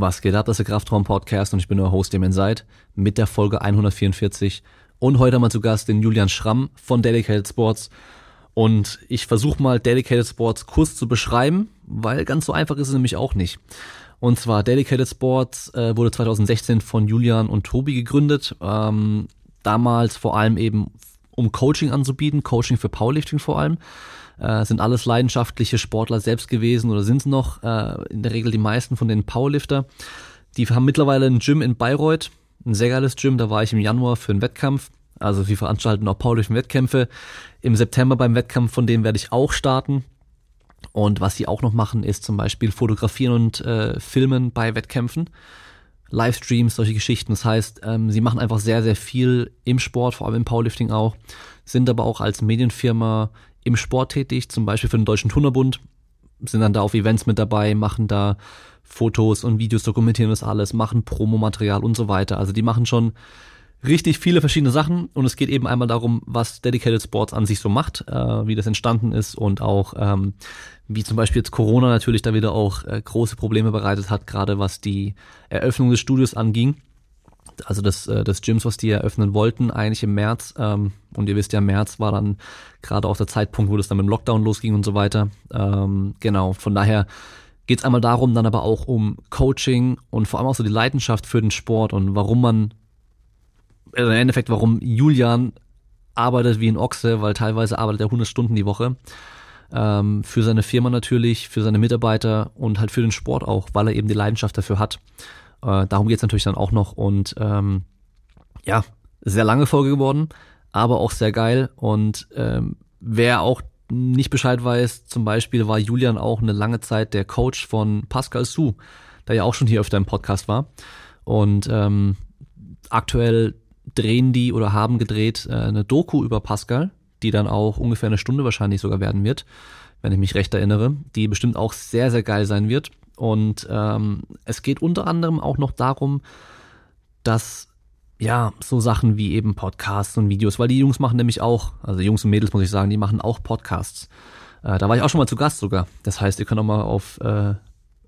Was geht ab, das ist der Kraftraum-Podcast und ich bin euer Host, dem Inside, mit der Folge 144 und heute mal zu Gast den Julian Schramm von Dedicated Sports. Und ich versuche mal Dedicated Sports kurz zu beschreiben, weil ganz so einfach ist es nämlich auch nicht. Und zwar Dedicated Sports äh, wurde 2016 von Julian und Tobi gegründet, ähm, damals vor allem eben um Coaching anzubieten, Coaching für Powerlifting vor allem äh, sind alles leidenschaftliche Sportler selbst gewesen oder sind es noch, äh, in der Regel die meisten von den Powerlifter. Die haben mittlerweile ein Gym in Bayreuth, ein sehr geiles Gym, da war ich im Januar für einen Wettkampf. Also sie veranstalten auch Powerlifting-Wettkämpfe. Im September beim Wettkampf von dem werde ich auch starten. Und was sie auch noch machen, ist zum Beispiel fotografieren und äh, filmen bei Wettkämpfen. Livestreams, solche Geschichten. Das heißt, ähm, sie machen einfach sehr, sehr viel im Sport, vor allem im Powerlifting auch, sind aber auch als Medienfirma im Sport tätig, zum Beispiel für den Deutschen Turnerbund, sind dann da auf Events mit dabei, machen da Fotos und Videos, dokumentieren das alles, machen Promomaterial und so weiter. Also die machen schon richtig viele verschiedene Sachen und es geht eben einmal darum, was Dedicated Sports an sich so macht, äh, wie das entstanden ist und auch ähm, wie zum Beispiel jetzt Corona natürlich da wieder auch äh, große Probleme bereitet hat, gerade was die Eröffnung des Studios anging also des, äh, des Gyms, was die eröffnen wollten, eigentlich im März. Ähm, und ihr wisst ja, März war dann gerade auch der Zeitpunkt, wo das dann mit dem Lockdown losging und so weiter. Ähm, genau, von daher geht es einmal darum, dann aber auch um Coaching und vor allem auch so die Leidenschaft für den Sport und warum man, also im Endeffekt, warum Julian arbeitet wie ein Ochse, weil teilweise arbeitet er 100 Stunden die Woche. Ähm, für seine Firma natürlich, für seine Mitarbeiter und halt für den Sport auch, weil er eben die Leidenschaft dafür hat. Äh, darum geht's natürlich dann auch noch. Und ähm, ja, sehr lange Folge geworden, aber auch sehr geil. Und ähm, wer auch nicht Bescheid weiß, zum Beispiel war Julian auch eine lange Zeit der Coach von Pascal Su, der ja auch schon hier öfter im Podcast war. Und ähm, aktuell drehen die oder haben gedreht äh, eine Doku über Pascal, die dann auch ungefähr eine Stunde wahrscheinlich sogar werden wird, wenn ich mich recht erinnere, die bestimmt auch sehr, sehr geil sein wird. Und ähm, es geht unter anderem auch noch darum, dass ja, so Sachen wie eben Podcasts und Videos, weil die Jungs machen nämlich auch, also Jungs und Mädels muss ich sagen, die machen auch Podcasts. Äh, da war ich auch schon mal zu Gast sogar. Das heißt, ihr könnt auch mal auf äh,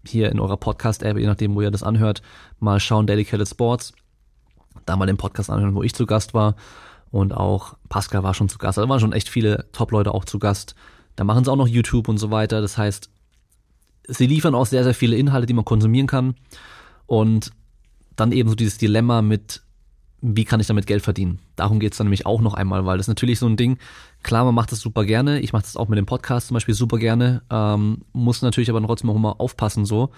hier in eurer Podcast-App, je nachdem, wo ihr das anhört, mal schauen, Dedicated Sports. Da mal den Podcast anhören, wo ich zu Gast war. Und auch Pascal war schon zu Gast. Da waren schon echt viele Top-Leute auch zu Gast. Da machen sie auch noch YouTube und so weiter. Das heißt, sie liefern auch sehr, sehr viele Inhalte, die man konsumieren kann. Und dann eben so dieses Dilemma mit, wie kann ich damit Geld verdienen? Darum geht's dann nämlich auch noch einmal, weil das ist natürlich so ein Ding, klar, man macht das super gerne, ich mache das auch mit dem Podcast zum Beispiel super gerne, ähm, muss natürlich aber trotzdem auch immer aufpassen so,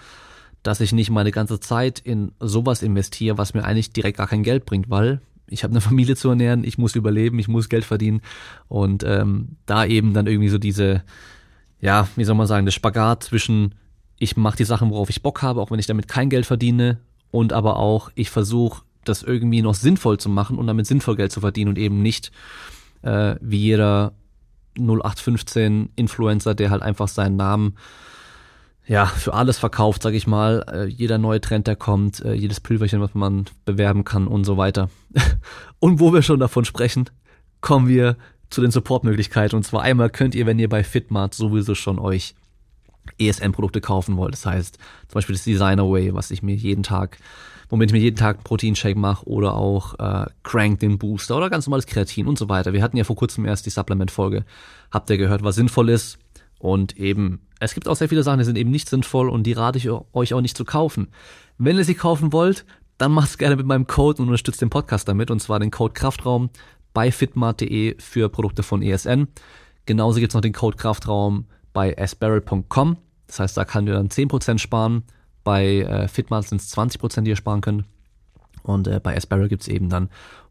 dass ich nicht meine ganze Zeit in sowas investiere, was mir eigentlich direkt gar kein Geld bringt, weil ich habe eine Familie zu ernähren, ich muss überleben, ich muss Geld verdienen und ähm, da eben dann irgendwie so diese, ja, wie soll man sagen, der Spagat zwischen ich mache die Sachen, worauf ich Bock habe, auch wenn ich damit kein Geld verdiene und aber auch ich versuche das irgendwie noch sinnvoll zu machen und damit sinnvoll Geld zu verdienen und eben nicht äh, wie jeder 0815 Influencer, der halt einfach seinen Namen ja für alles verkauft, sag ich mal, äh, jeder neue Trend, der kommt, äh, jedes Pülverchen, was man bewerben kann und so weiter. und wo wir schon davon sprechen, kommen wir zu den Supportmöglichkeiten und zwar einmal könnt ihr, wenn ihr bei Fitmart sowieso schon euch ESN-Produkte kaufen wollt. Das heißt zum Beispiel das Designer Way, was ich mir jeden Tag, womit ich mir jeden Tag einen Proteinshake mache oder auch äh, Crank den Booster oder ganz normales Kreatin und so weiter. Wir hatten ja vor kurzem erst die Supplement-Folge. Habt ihr gehört, was sinnvoll ist? Und eben, es gibt auch sehr viele Sachen, die sind eben nicht sinnvoll und die rate ich euch auch nicht zu kaufen. Wenn ihr sie kaufen wollt, dann macht es gerne mit meinem Code und unterstützt den Podcast damit und zwar den Code Kraftraum bei fitmart.de für Produkte von ESN. Genauso gibt's noch den Code Kraftraum bei asbarrel.com. Das heißt, da kann ihr dann 10% sparen. Bei äh, Fitmart sind es 20%, die ihr sparen könnt. Und äh, bei Asbarrel gibt es eben dann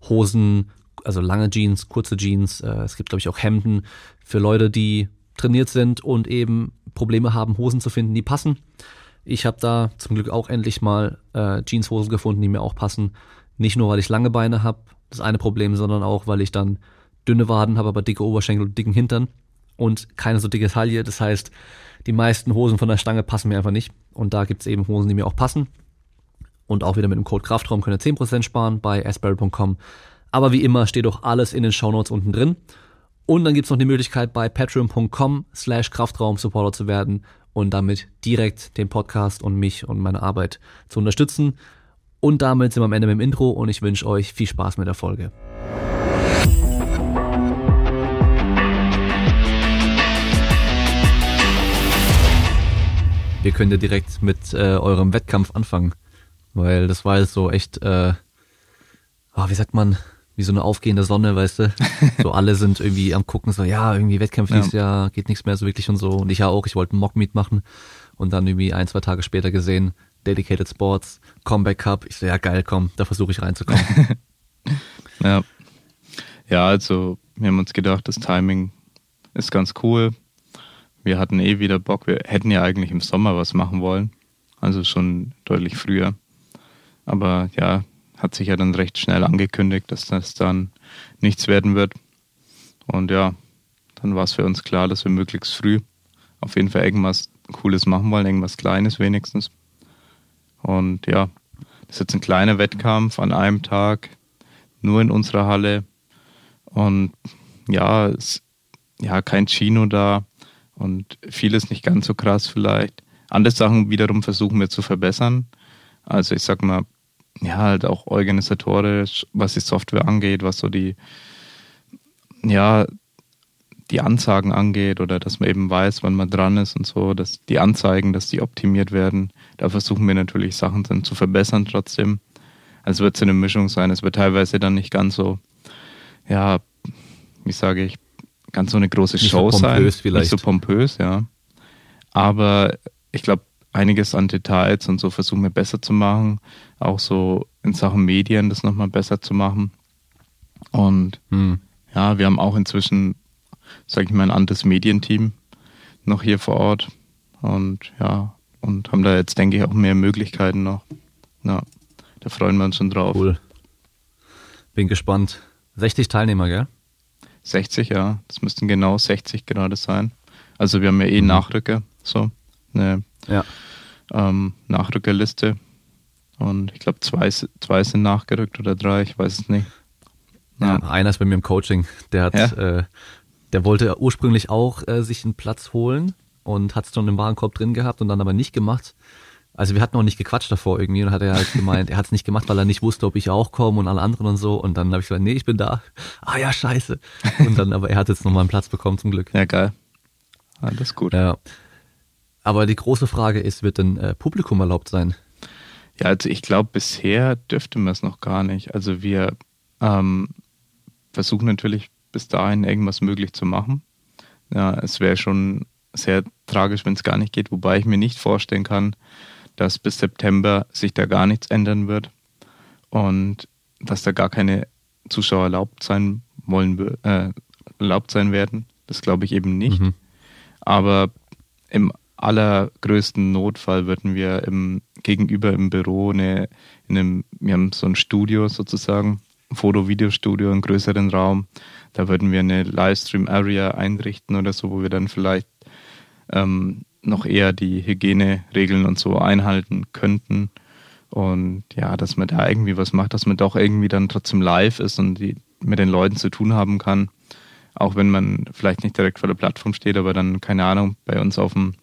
Hosen, also lange Jeans, kurze Jeans. Äh, es gibt, glaube ich, auch Hemden für Leute, die trainiert sind und eben Probleme haben, Hosen zu finden, die passen. Ich habe da zum Glück auch endlich mal äh, Jeanshosen gefunden, die mir auch passen. Nicht nur, weil ich lange Beine habe, das eine Problem, sondern auch, weil ich dann dünne Waden habe, aber dicke Oberschenkel und dicken Hintern und keine so dicke Taille. Das heißt, die meisten Hosen von der Stange passen mir einfach nicht. Und da gibt's eben Hosen, die mir auch passen. Und auch wieder mit dem Code Kraftraum könnt ihr 10% sparen bei asperry.com. Aber wie immer steht auch alles in den Shownotes unten drin. Und dann gibt's noch die Möglichkeit bei patreon.com slash Kraftraum Supporter zu werden und damit direkt den Podcast und mich und meine Arbeit zu unterstützen. Und damit sind wir am Ende mit dem Intro und ich wünsche euch viel Spaß mit der Folge. Wir können ja direkt mit äh, eurem Wettkampf anfangen, weil das war jetzt so echt, äh, oh, wie sagt man, wie so eine aufgehende Sonne, weißt du? So alle sind irgendwie am gucken, so ja, irgendwie Wettkämpfe ja. Jahr geht nichts mehr so wirklich und so. Und ich ja auch, ich wollte einen Mock-Meet machen und dann irgendwie ein, zwei Tage später gesehen, Dedicated Sports, Comeback Cup. Ich so, ja geil, komm, da versuche ich reinzukommen. ja. Ja, also wir haben uns gedacht, das Timing ist ganz cool. Wir hatten eh wieder Bock. Wir hätten ja eigentlich im Sommer was machen wollen. Also schon deutlich früher. Aber ja, hat sich ja dann recht schnell angekündigt, dass das dann nichts werden wird. Und ja, dann war es für uns klar, dass wir möglichst früh auf jeden Fall irgendwas Cooles machen wollen, irgendwas Kleines wenigstens. Und ja, das ist jetzt ein kleiner Wettkampf an einem Tag, nur in unserer Halle. Und ja, es, ja, kein Chino da und vieles nicht ganz so krass vielleicht. Andere Sachen wiederum versuchen wir zu verbessern. Also ich sag mal, ja, halt auch organisatorisch, was die Software angeht, was so die, ja, die Ansagen angeht oder dass man eben weiß, wann man dran ist und so, dass die Anzeigen, dass die optimiert werden. Da versuchen wir natürlich Sachen dann zu verbessern trotzdem. Also wird es eine Mischung sein. Es wird teilweise dann nicht ganz so, ja, wie sage ich, ganz so eine große nicht Show so sein. Vielleicht. Nicht so pompös, ja. Aber ich glaube, einiges an Details und so versuchen wir besser zu machen. Auch so in Sachen Medien das nochmal besser zu machen. Und hm. ja, wir haben auch inzwischen, sage ich mal, ein anderes Medienteam noch hier vor Ort. Und ja, und haben da jetzt, denke ich, auch mehr Möglichkeiten noch. Ja, da freuen wir uns schon drauf. Cool. Bin gespannt. 60 Teilnehmer, gell? 60, ja. Das müssten genau 60 gerade sein. Also wir haben ja eh mhm. Nachrücker, so eine ja. ähm, Nachrückerliste. Und ich glaube, zwei, zwei sind nachgerückt oder drei, ich weiß es nicht. Ja. ja einer ist bei mir im Coaching. Der hat, ja? äh, der wollte ursprünglich auch äh, sich einen Platz holen und hat es schon im Warenkorb drin gehabt und dann aber nicht gemacht. Also wir hatten noch nicht gequatscht davor irgendwie und hat er halt gemeint, er hat es nicht gemacht, weil er nicht wusste, ob ich auch komme und alle anderen und so. Und dann habe ich gesagt, nee, ich bin da. Ah ja, scheiße. Und dann, aber er hat jetzt nochmal einen Platz bekommen zum Glück. Ja, geil. Alles gut. Ja. Aber die große Frage ist, wird denn äh, Publikum erlaubt sein? Ja, also ich glaube, bisher dürfte man es noch gar nicht. Also wir ähm, versuchen natürlich bis dahin irgendwas möglich zu machen. Ja, es wäre schon sehr tragisch, wenn es gar nicht geht, wobei ich mir nicht vorstellen kann, dass bis September sich da gar nichts ändern wird und dass da gar keine Zuschauer erlaubt sein wollen, äh, erlaubt sein werden. Das glaube ich eben nicht. Mhm. Aber im allergrößten Notfall würden wir im, gegenüber im Büro eine, in einem, wir haben so ein Studio sozusagen, Foto-Videostudio, einen größeren Raum. Da würden wir eine Livestream-Area einrichten oder so, wo wir dann vielleicht ähm, noch eher die Hygieneregeln und so einhalten könnten. Und ja, dass man da irgendwie was macht, dass man doch irgendwie dann trotzdem live ist und die, mit den Leuten zu tun haben kann. Auch wenn man vielleicht nicht direkt vor der Plattform steht, aber dann, keine Ahnung, bei uns auf dem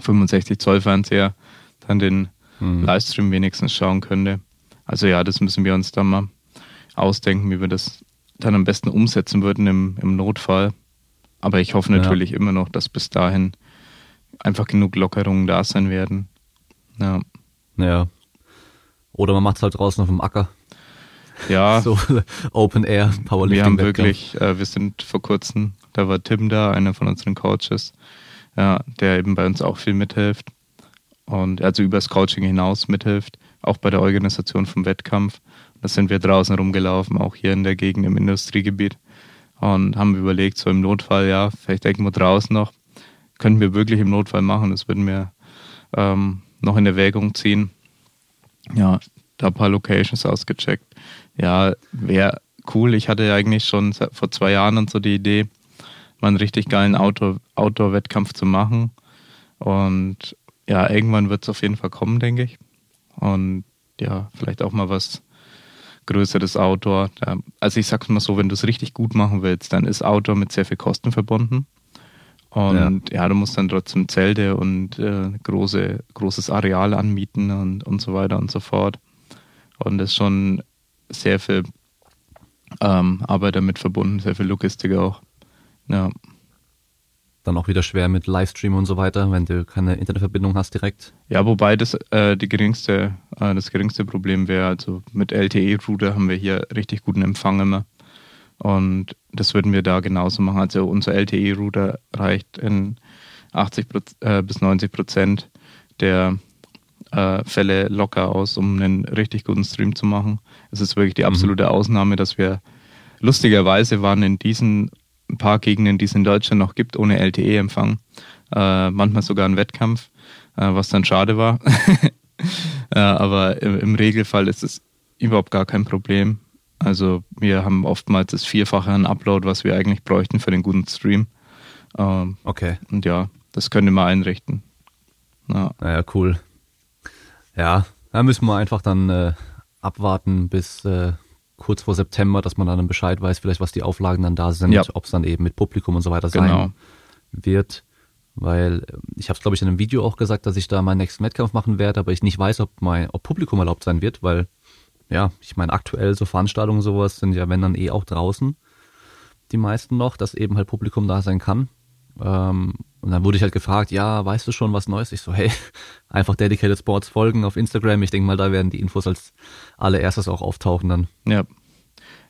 65 Zoll Fernseher dann den mhm. Livestream wenigstens schauen könnte. Also ja, das müssen wir uns dann mal ausdenken, wie wir das dann am besten umsetzen würden im, im Notfall. Aber ich hoffe natürlich ja. immer noch, dass bis dahin einfach genug Lockerungen da sein werden. Ja. Ja. Oder man macht es halt draußen auf dem Acker. Ja. So Open Air, Powerlifting. Wir haben wirklich, äh, wir sind vor kurzem, da war Tim da, einer von unseren Coaches, ja, der eben bei uns auch viel mithilft und also über das Coaching hinaus mithilft, auch bei der Organisation vom Wettkampf. Da sind wir draußen rumgelaufen, auch hier in der Gegend im Industriegebiet und haben überlegt, so im Notfall, ja, vielleicht irgendwo draußen noch, könnten wir wirklich im Notfall machen. Das würden wir ähm, noch in Erwägung ziehen. Ja, da ein paar Locations ausgecheckt. Ja, wäre cool. Ich hatte ja eigentlich schon vor zwei Jahren und so die Idee, mal einen richtig geilen Outdoor-Wettkampf zu machen. Und ja, irgendwann wird es auf jeden Fall kommen, denke ich. Und ja, vielleicht auch mal was größeres Outdoor. Also ich sag's mal so, wenn du es richtig gut machen willst, dann ist Outdoor mit sehr viel Kosten verbunden. Und ja. ja, du musst dann trotzdem Zelte und äh, große, großes Areal anmieten und, und so weiter und so fort. Und das ist schon sehr viel ähm, Arbeit damit verbunden, sehr viel Logistik auch. Ja. Dann auch wieder schwer mit Livestream und so weiter, wenn du keine Internetverbindung hast direkt. Ja, wobei das äh, die geringste, äh, das geringste Problem wäre, also mit LTE-Router haben wir hier richtig guten Empfang immer. Und das würden wir da genauso machen. Also unser LTE-Router reicht in 80 äh, bis 90 Prozent der äh, Fälle locker aus, um einen richtig guten Stream zu machen. Es ist wirklich die mhm. absolute mhm. Ausnahme, dass wir lustigerweise waren in diesen paar Gegenden, die es in Deutschland noch gibt, ohne LTE-Empfang. Äh, manchmal sogar ein Wettkampf, äh, was dann schade war. äh, aber im, im, Regelfall ist es überhaupt gar kein Problem. Also wir haben oftmals das Vierfache an Upload, was wir eigentlich bräuchten für den guten Stream. Ähm, okay. Und ja, das können wir einrichten. Ja. Naja, cool. Ja, da müssen wir einfach dann äh, abwarten bis äh, kurz vor September, dass man dann Bescheid weiß, vielleicht was die Auflagen dann da sind, ja. ob es dann eben mit Publikum und so weiter sein genau. wird. Weil äh, ich habe es, glaube ich, in einem Video auch gesagt, dass ich da meinen nächsten Wettkampf machen werde, aber ich nicht weiß, ob mein, ob Publikum erlaubt sein wird, weil ja, ich meine, aktuell so Veranstaltungen sowas sind ja, wenn dann eh auch draußen, die meisten noch, dass eben halt Publikum da sein kann. Ähm, und dann wurde ich halt gefragt, ja, weißt du schon was Neues? Ich so, hey, einfach Dedicated Sports folgen auf Instagram. Ich denke mal, da werden die Infos als allererstes auch auftauchen dann. Ja.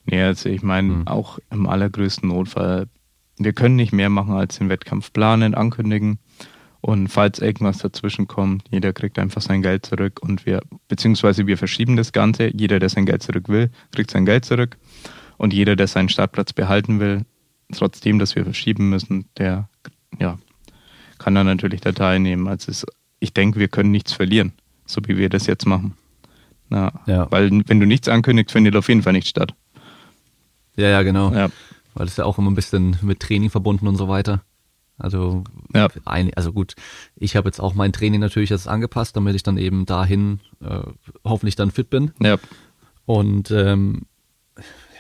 Nee, also ich meine, hm. auch im allergrößten Notfall, wir können nicht mehr machen als den Wettkampf planen, ankündigen. Und falls irgendwas dazwischen kommt, jeder kriegt einfach sein Geld zurück und wir, beziehungsweise wir verschieben das Ganze. Jeder, der sein Geld zurück will, kriegt sein Geld zurück. Und jeder, der seinen Startplatz behalten will, trotzdem, dass wir verschieben müssen, der, ja, kann dann natürlich da teilnehmen. Also es, ich denke, wir können nichts verlieren, so wie wir das jetzt machen. Na, ja. Weil wenn du nichts ankündigst, findet auf jeden Fall nicht statt. Ja, ja, genau. Ja. Weil es ja auch immer ein bisschen mit Training verbunden und so weiter. Also, ja. ein, also gut, ich habe jetzt auch mein Training natürlich jetzt angepasst, damit ich dann eben dahin äh, hoffentlich dann fit bin. Ja. Und ähm,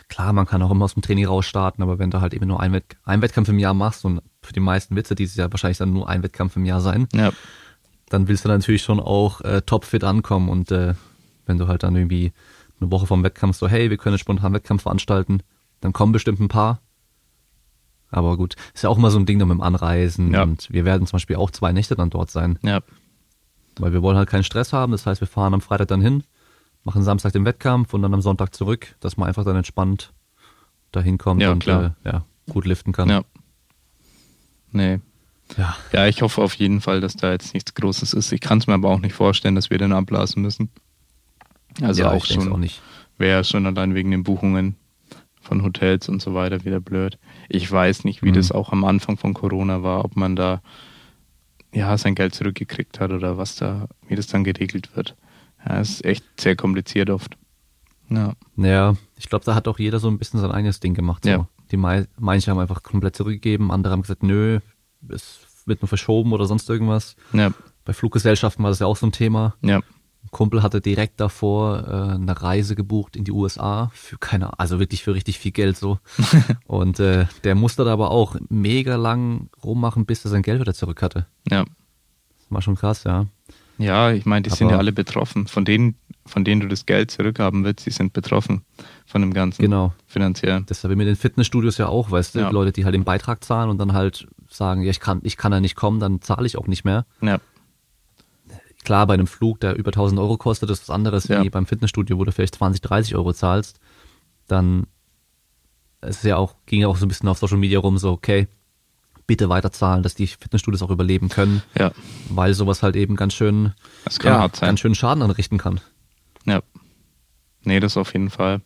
klar, man kann auch immer aus dem Training rausstarten, aber wenn du halt eben nur ein, Wett ein Wettkampf im Jahr machst und für die meisten Witze dieses Jahr wahrscheinlich dann nur ein Wettkampf im Jahr sein, ja. dann willst du natürlich schon auch äh, topfit ankommen und äh, wenn du halt dann irgendwie eine Woche vom Wettkampf so, hey, wir können einen spontanen Wettkampf veranstalten, dann kommen bestimmt ein paar aber gut, ist ja auch immer so ein Ding mit dem Anreisen ja. und wir werden zum Beispiel auch zwei Nächte dann dort sein. Ja. Weil wir wollen halt keinen Stress haben, das heißt, wir fahren am Freitag dann hin, machen Samstag den Wettkampf und dann am Sonntag zurück, dass man einfach dann entspannt dahin kommt ja, und klar. Äh, ja, gut liften kann. Ja. Nee. Ja. ja, ich hoffe auf jeden Fall, dass da jetzt nichts Großes ist. Ich kann es mir aber auch nicht vorstellen, dass wir den abblasen müssen. Also ja, auch schon, auch nicht. Wäre schon allein wegen den Buchungen von Hotels und so weiter wieder blöd. Ich weiß nicht, wie mhm. das auch am Anfang von Corona war, ob man da ja sein Geld zurückgekriegt hat oder was da, wie das dann geregelt wird. Ja, ist echt sehr kompliziert oft. Ja. Ja, ich glaube, da hat auch jeder so ein bisschen sein eigenes Ding gemacht. So. Ja. Die manche haben einfach komplett zurückgegeben, andere haben gesagt, nö, es wird nur verschoben oder sonst irgendwas. Ja. Bei Fluggesellschaften war das ja auch so ein Thema. Ja. Kumpel hatte direkt davor äh, eine Reise gebucht in die USA für keine, also wirklich für richtig viel Geld so. und äh, der musste da aber auch mega lang rummachen, bis er sein Geld wieder zurück hatte. Ja. Das war schon krass, ja. Ja, ich meine, die aber sind ja alle betroffen. Von denen, von denen du das Geld zurückhaben willst, die sind betroffen von dem Ganzen. Genau. Finanziell. Deshalb mit den Fitnessstudios ja auch, weißt du, ja. Leute, die halt den Beitrag zahlen und dann halt sagen, ja, ich kann, ich kann da nicht kommen, dann zahle ich auch nicht mehr. Ja. Klar, bei einem Flug, der über 1000 Euro kostet, ist was anderes ja. wie beim Fitnessstudio, wo du vielleicht 20, 30 Euro zahlst. Dann es ist ja auch, ging ja auch so ein bisschen auf Social Media rum, so, okay, bitte weiterzahlen, dass die Fitnessstudios auch überleben können. Ja. Weil sowas halt eben ganz schön, ja, ganz schön Schaden anrichten kann. Ja. Nee, das auf jeden Fall.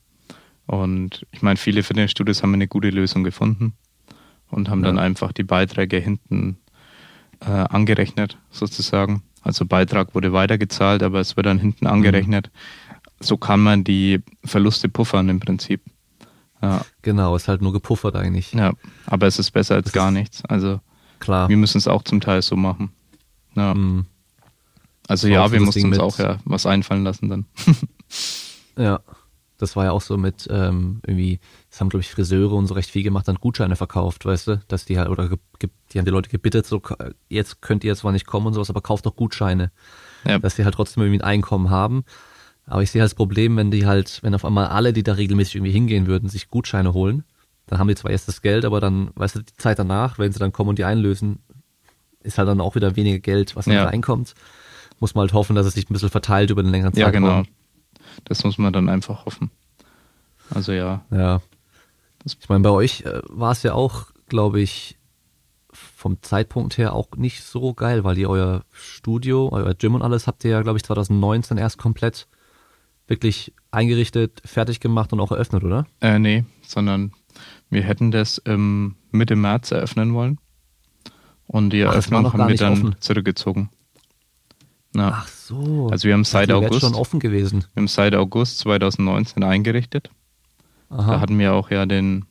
Und ich meine, viele Fitnessstudios haben eine gute Lösung gefunden und haben ja. dann einfach die Beiträge hinten äh, angerechnet, sozusagen. Also Beitrag wurde weitergezahlt, aber es wird dann hinten mhm. angerechnet. So kann man die Verluste puffern im Prinzip. Ja. Genau, ist halt nur gepuffert eigentlich. Ja, aber es ist besser als das gar nichts. Also klar. wir müssen es auch zum Teil so machen. Ja. Mhm. Also ja, wir mussten uns auch ja was einfallen lassen dann. ja. Das war ja auch so mit ähm, irgendwie, das haben glaube ich Friseure und so recht viel gemacht, dann Gutscheine verkauft, weißt du, dass die halt oder die haben die Leute gebittet, so jetzt könnt ihr zwar nicht kommen und sowas, aber kauft doch Gutscheine, ja. dass die halt trotzdem irgendwie ein Einkommen haben. Aber ich sehe halt das Problem, wenn die halt, wenn auf einmal alle, die da regelmäßig irgendwie hingehen würden, sich Gutscheine holen, dann haben die zwar erst das Geld, aber dann, weißt du, die Zeit danach, wenn sie dann kommen und die einlösen, ist halt dann auch wieder weniger Geld, was dann ja. reinkommt. Muss man halt hoffen, dass es sich ein bisschen verteilt über den längeren Zeitraum. Ja, genau. Das muss man dann einfach hoffen. Also ja. Ja. Ich meine, bei euch äh, war es ja auch, glaube ich, vom Zeitpunkt her auch nicht so geil, weil ihr euer Studio, euer Gym und alles habt ihr ja, glaube ich, 2019 erst komplett wirklich eingerichtet, fertig gemacht und auch eröffnet, oder? Äh, nee, sondern wir hätten das ähm, Mitte März eröffnen wollen. Und die Eröffnung Ach, haben wir dann offen. zurückgezogen. Ja. Ach so. Also wir haben seit August schon offen gewesen. Wir haben seit August 2019 eingerichtet. Aha. Da hatten wir auch ja den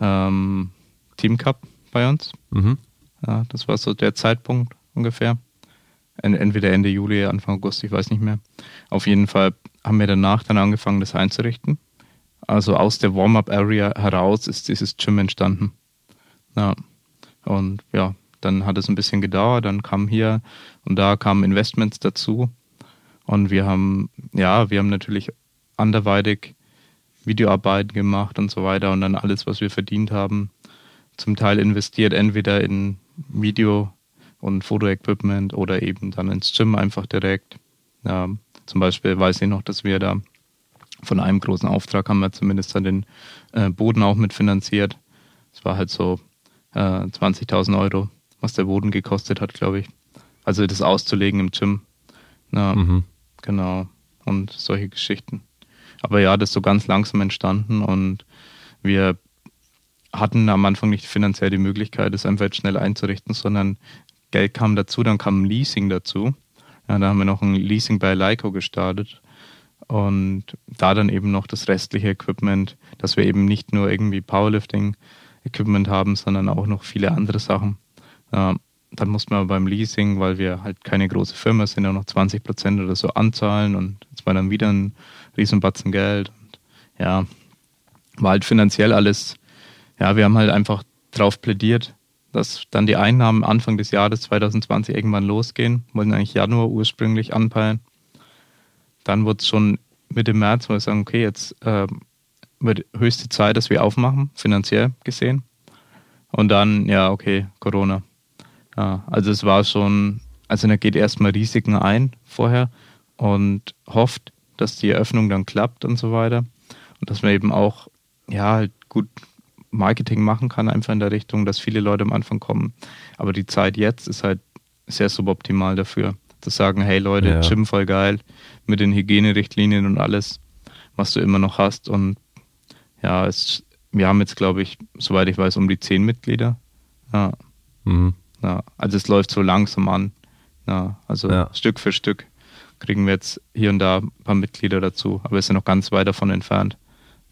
ähm, Team Cup bei uns. Mhm. Ja, das war so der Zeitpunkt ungefähr. Entweder Ende Juli, Anfang August, ich weiß nicht mehr. Auf jeden Fall haben wir danach dann angefangen, das einzurichten. Also aus der Warm-up-Area heraus ist dieses Gym entstanden. Ja. Und ja, dann hat es ein bisschen gedauert, dann kam hier und da kamen Investments dazu. Und wir haben, ja, wir haben natürlich anderweitig Videoarbeiten gemacht und so weiter und dann alles, was wir verdient haben, zum Teil investiert, entweder in Video- und Fotoequipment oder eben dann ins Gym einfach direkt. Ja, zum Beispiel weiß ich noch, dass wir da von einem großen Auftrag haben wir zumindest dann den äh, Boden auch mitfinanziert. Es war halt so äh, 20.000 Euro, was der Boden gekostet hat, glaube ich. Also das auszulegen im Gym. Ja, mhm. Genau. Und solche Geschichten. Aber ja, das ist so ganz langsam entstanden und wir hatten am Anfang nicht finanziell die Möglichkeit, das einfach schnell einzurichten, sondern Geld kam dazu, dann kam Leasing dazu. Ja, da haben wir noch ein Leasing bei Leico gestartet und da dann eben noch das restliche Equipment, dass wir eben nicht nur irgendwie Powerlifting-Equipment haben, sondern auch noch viele andere Sachen. Äh, dann mussten wir beim Leasing, weil wir halt keine große Firma sind, auch noch 20 Prozent oder so anzahlen und es war dann wieder ein Riesenbatzen Geld. Und ja, war halt finanziell alles, ja, wir haben halt einfach drauf plädiert, dass dann die Einnahmen Anfang des Jahres 2020 irgendwann losgehen. Wollten eigentlich Januar ursprünglich anpeilen dann wurde es schon Mitte März, wo wir sagen, okay, jetzt äh, wird höchste Zeit, dass wir aufmachen, finanziell gesehen. Und dann, ja, okay, Corona. Ja, also es war schon, also er geht erstmal Risiken ein vorher und hofft, dass die Eröffnung dann klappt und so weiter. Und dass man eben auch, ja, halt gut Marketing machen kann, einfach in der Richtung, dass viele Leute am Anfang kommen. Aber die Zeit jetzt ist halt sehr suboptimal dafür. Zu sagen, hey Leute, ja. Gym voll geil, mit den Hygienerichtlinien und alles, was du immer noch hast. Und ja, es, wir haben jetzt, glaube ich, soweit ich weiß, um die zehn Mitglieder. Ja. Mhm. ja. Also es läuft so langsam an. Ja, also ja. Stück für Stück kriegen wir jetzt hier und da ein paar Mitglieder dazu, aber wir sind noch ganz weit davon entfernt.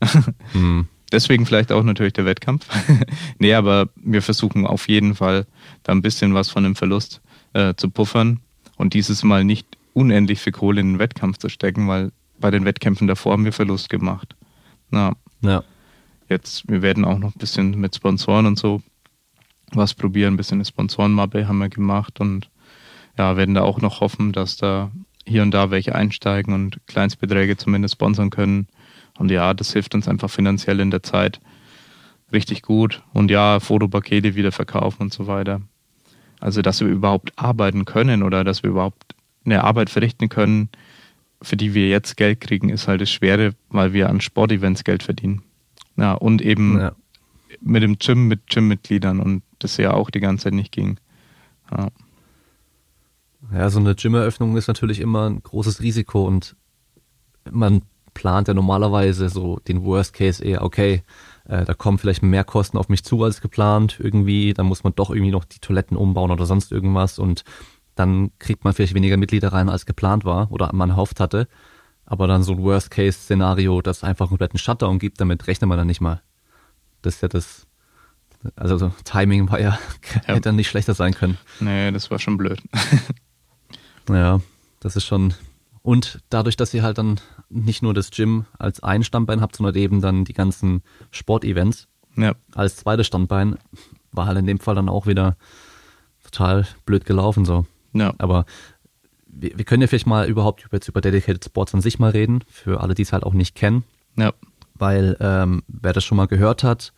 mhm. Deswegen vielleicht auch natürlich der Wettkampf. nee, aber wir versuchen auf jeden Fall da ein bisschen was von dem Verlust äh, zu puffern und dieses Mal nicht unendlich viel Kohle in den Wettkampf zu stecken, weil bei den Wettkämpfen davor haben wir Verlust gemacht. Na, ja. Jetzt, wir werden auch noch ein bisschen mit Sponsoren und so was probieren, ein bisschen eine Sponsorenmappe haben wir gemacht und ja, werden da auch noch hoffen, dass da hier und da welche einsteigen und Kleinstbeträge zumindest sponsern können. Und ja, das hilft uns einfach finanziell in der Zeit richtig gut. Und ja, Fotopakete wieder verkaufen und so weiter. Also, dass wir überhaupt arbeiten können oder dass wir überhaupt eine Arbeit verrichten können, für die wir jetzt Geld kriegen, ist halt das Schwere, weil wir an Sportevents Geld verdienen. Ja, und eben ja. mit dem Gym, mit Gymmitgliedern und das ja auch die ganze Zeit nicht ging. Ja. Ja, so eine Gymeröffnung ist natürlich immer ein großes Risiko und man plant ja normalerweise so den Worst Case eher, okay, äh, da kommen vielleicht mehr Kosten auf mich zu als geplant irgendwie, dann muss man doch irgendwie noch die Toiletten umbauen oder sonst irgendwas und dann kriegt man vielleicht weniger Mitglieder rein, als geplant war oder man erhofft hatte. Aber dann so ein Worst-Case-Szenario, das einfach einen kompletten Shutdown gibt, damit rechnet man dann nicht mal. Das ist ja das, also so, Timing war ja, ja, hätte dann nicht schlechter sein können. Nee, das war schon blöd. ja, das ist schon Und dadurch, dass ihr halt dann nicht nur das Gym als ein Standbein habt, sondern eben dann die ganzen Sportevents ja. als zweites Standbein, war halt in dem Fall dann auch wieder total blöd gelaufen so. Ja. Aber wir, wir können ja vielleicht mal überhaupt jetzt über Dedicated Sports an sich mal reden, für alle, die es halt auch nicht kennen. Ja. Weil ähm, wer das schon mal gehört hat,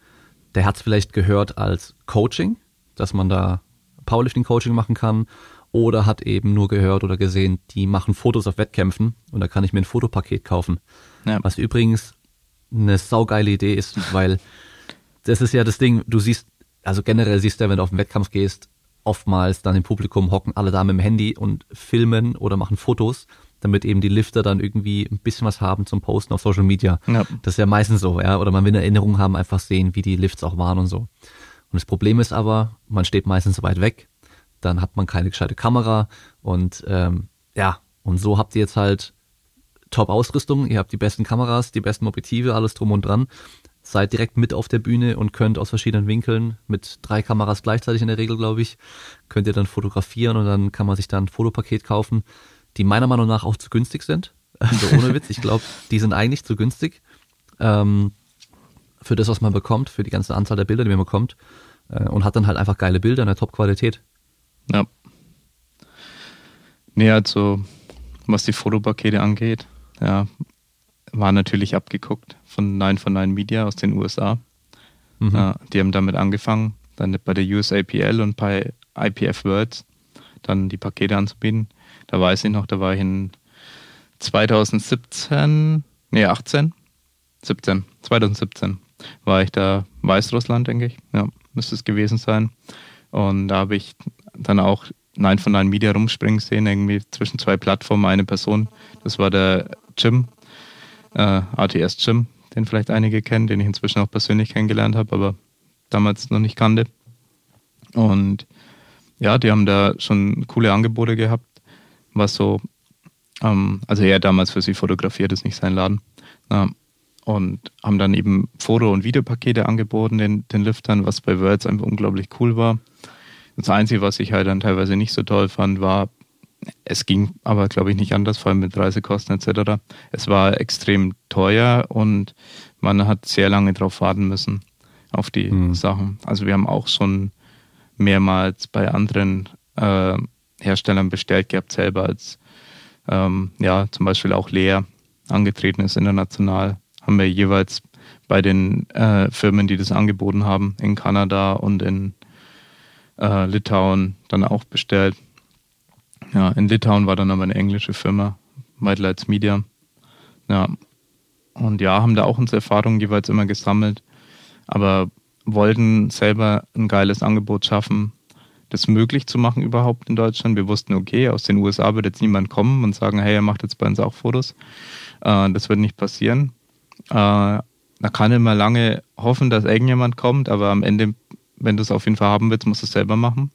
der hat es vielleicht gehört als Coaching, dass man da Powerlifting-Coaching machen kann oder hat eben nur gehört oder gesehen, die machen Fotos auf Wettkämpfen und da kann ich mir ein Fotopaket kaufen. Ja. Was übrigens eine saugeile Idee ist, weil das ist ja das Ding, du siehst, also generell siehst du, wenn du auf den Wettkampf gehst, oftmals dann im Publikum hocken alle da mit dem Handy und filmen oder machen Fotos, damit eben die Lifter dann irgendwie ein bisschen was haben zum Posten auf Social Media. Ja. Das ist ja meistens so, ja. Oder man will eine Erinnerung haben, einfach sehen, wie die Lifts auch waren und so. Und das Problem ist aber, man steht meistens weit weg, dann hat man keine gescheite Kamera und ähm, ja, und so habt ihr jetzt halt Top-Ausrüstung, ihr habt die besten Kameras, die besten Objektive, alles drum und dran seid direkt mit auf der Bühne und könnt aus verschiedenen Winkeln mit drei Kameras gleichzeitig in der Regel, glaube ich, könnt ihr dann fotografieren und dann kann man sich dann ein Fotopaket kaufen, die meiner Meinung nach auch zu günstig sind. Also ohne Witz, ich glaube, die sind eigentlich zu günstig ähm, für das, was man bekommt, für die ganze Anzahl der Bilder, die man bekommt äh, und hat dann halt einfach geile Bilder in der Top-Qualität. Ja. Nee, also was die Fotopakete angeht, ja, war natürlich abgeguckt von Nine von Nine Media aus den USA. Mhm. Ja, die haben damit angefangen, dann bei der USAPL und bei IPF Worlds dann die Pakete anzubieten. Da weiß ich noch, da war ich in 2017, nee 18, 17, 2017 war ich da Weißrussland, denke ich. Ja, müsste es gewesen sein. Und da habe ich dann auch Nein von Nein Media rumspringen sehen, irgendwie zwischen zwei Plattformen, eine Person. Das war der Jim, äh, RTS Jim, den vielleicht einige kennen, den ich inzwischen auch persönlich kennengelernt habe, aber damals noch nicht kannte. Und ja, die haben da schon coole Angebote gehabt, was so, ähm, also er damals für sie fotografiert, ist nicht sein Laden. Ja, und haben dann eben Foto- und Videopakete angeboten den, den Liftern, was bei Worlds einfach unglaublich cool war. Das Einzige, was ich halt dann teilweise nicht so toll fand, war, es ging aber, glaube ich, nicht anders, vor allem mit Reisekosten etc. Es war extrem teuer und man hat sehr lange darauf warten müssen, auf die mhm. Sachen. Also wir haben auch schon mehrmals bei anderen äh, Herstellern bestellt gehabt, selber als ähm, ja zum Beispiel auch Leer angetreten ist international, haben wir jeweils bei den äh, Firmen, die das angeboten haben, in Kanada und in äh, Litauen dann auch bestellt. Ja, in Litauen war dann aber eine englische Firma, White Lights Media. Ja, und ja, haben da auch unsere Erfahrungen jeweils immer gesammelt, aber wollten selber ein geiles Angebot schaffen, das möglich zu machen überhaupt in Deutschland. Wir wussten, okay, aus den USA wird jetzt niemand kommen und sagen, hey, er macht jetzt bei uns auch Fotos. Äh, das wird nicht passieren. Äh, da kann immer lange hoffen, dass irgendjemand kommt, aber am Ende, wenn du es auf jeden Fall haben willst, musst du es selber machen.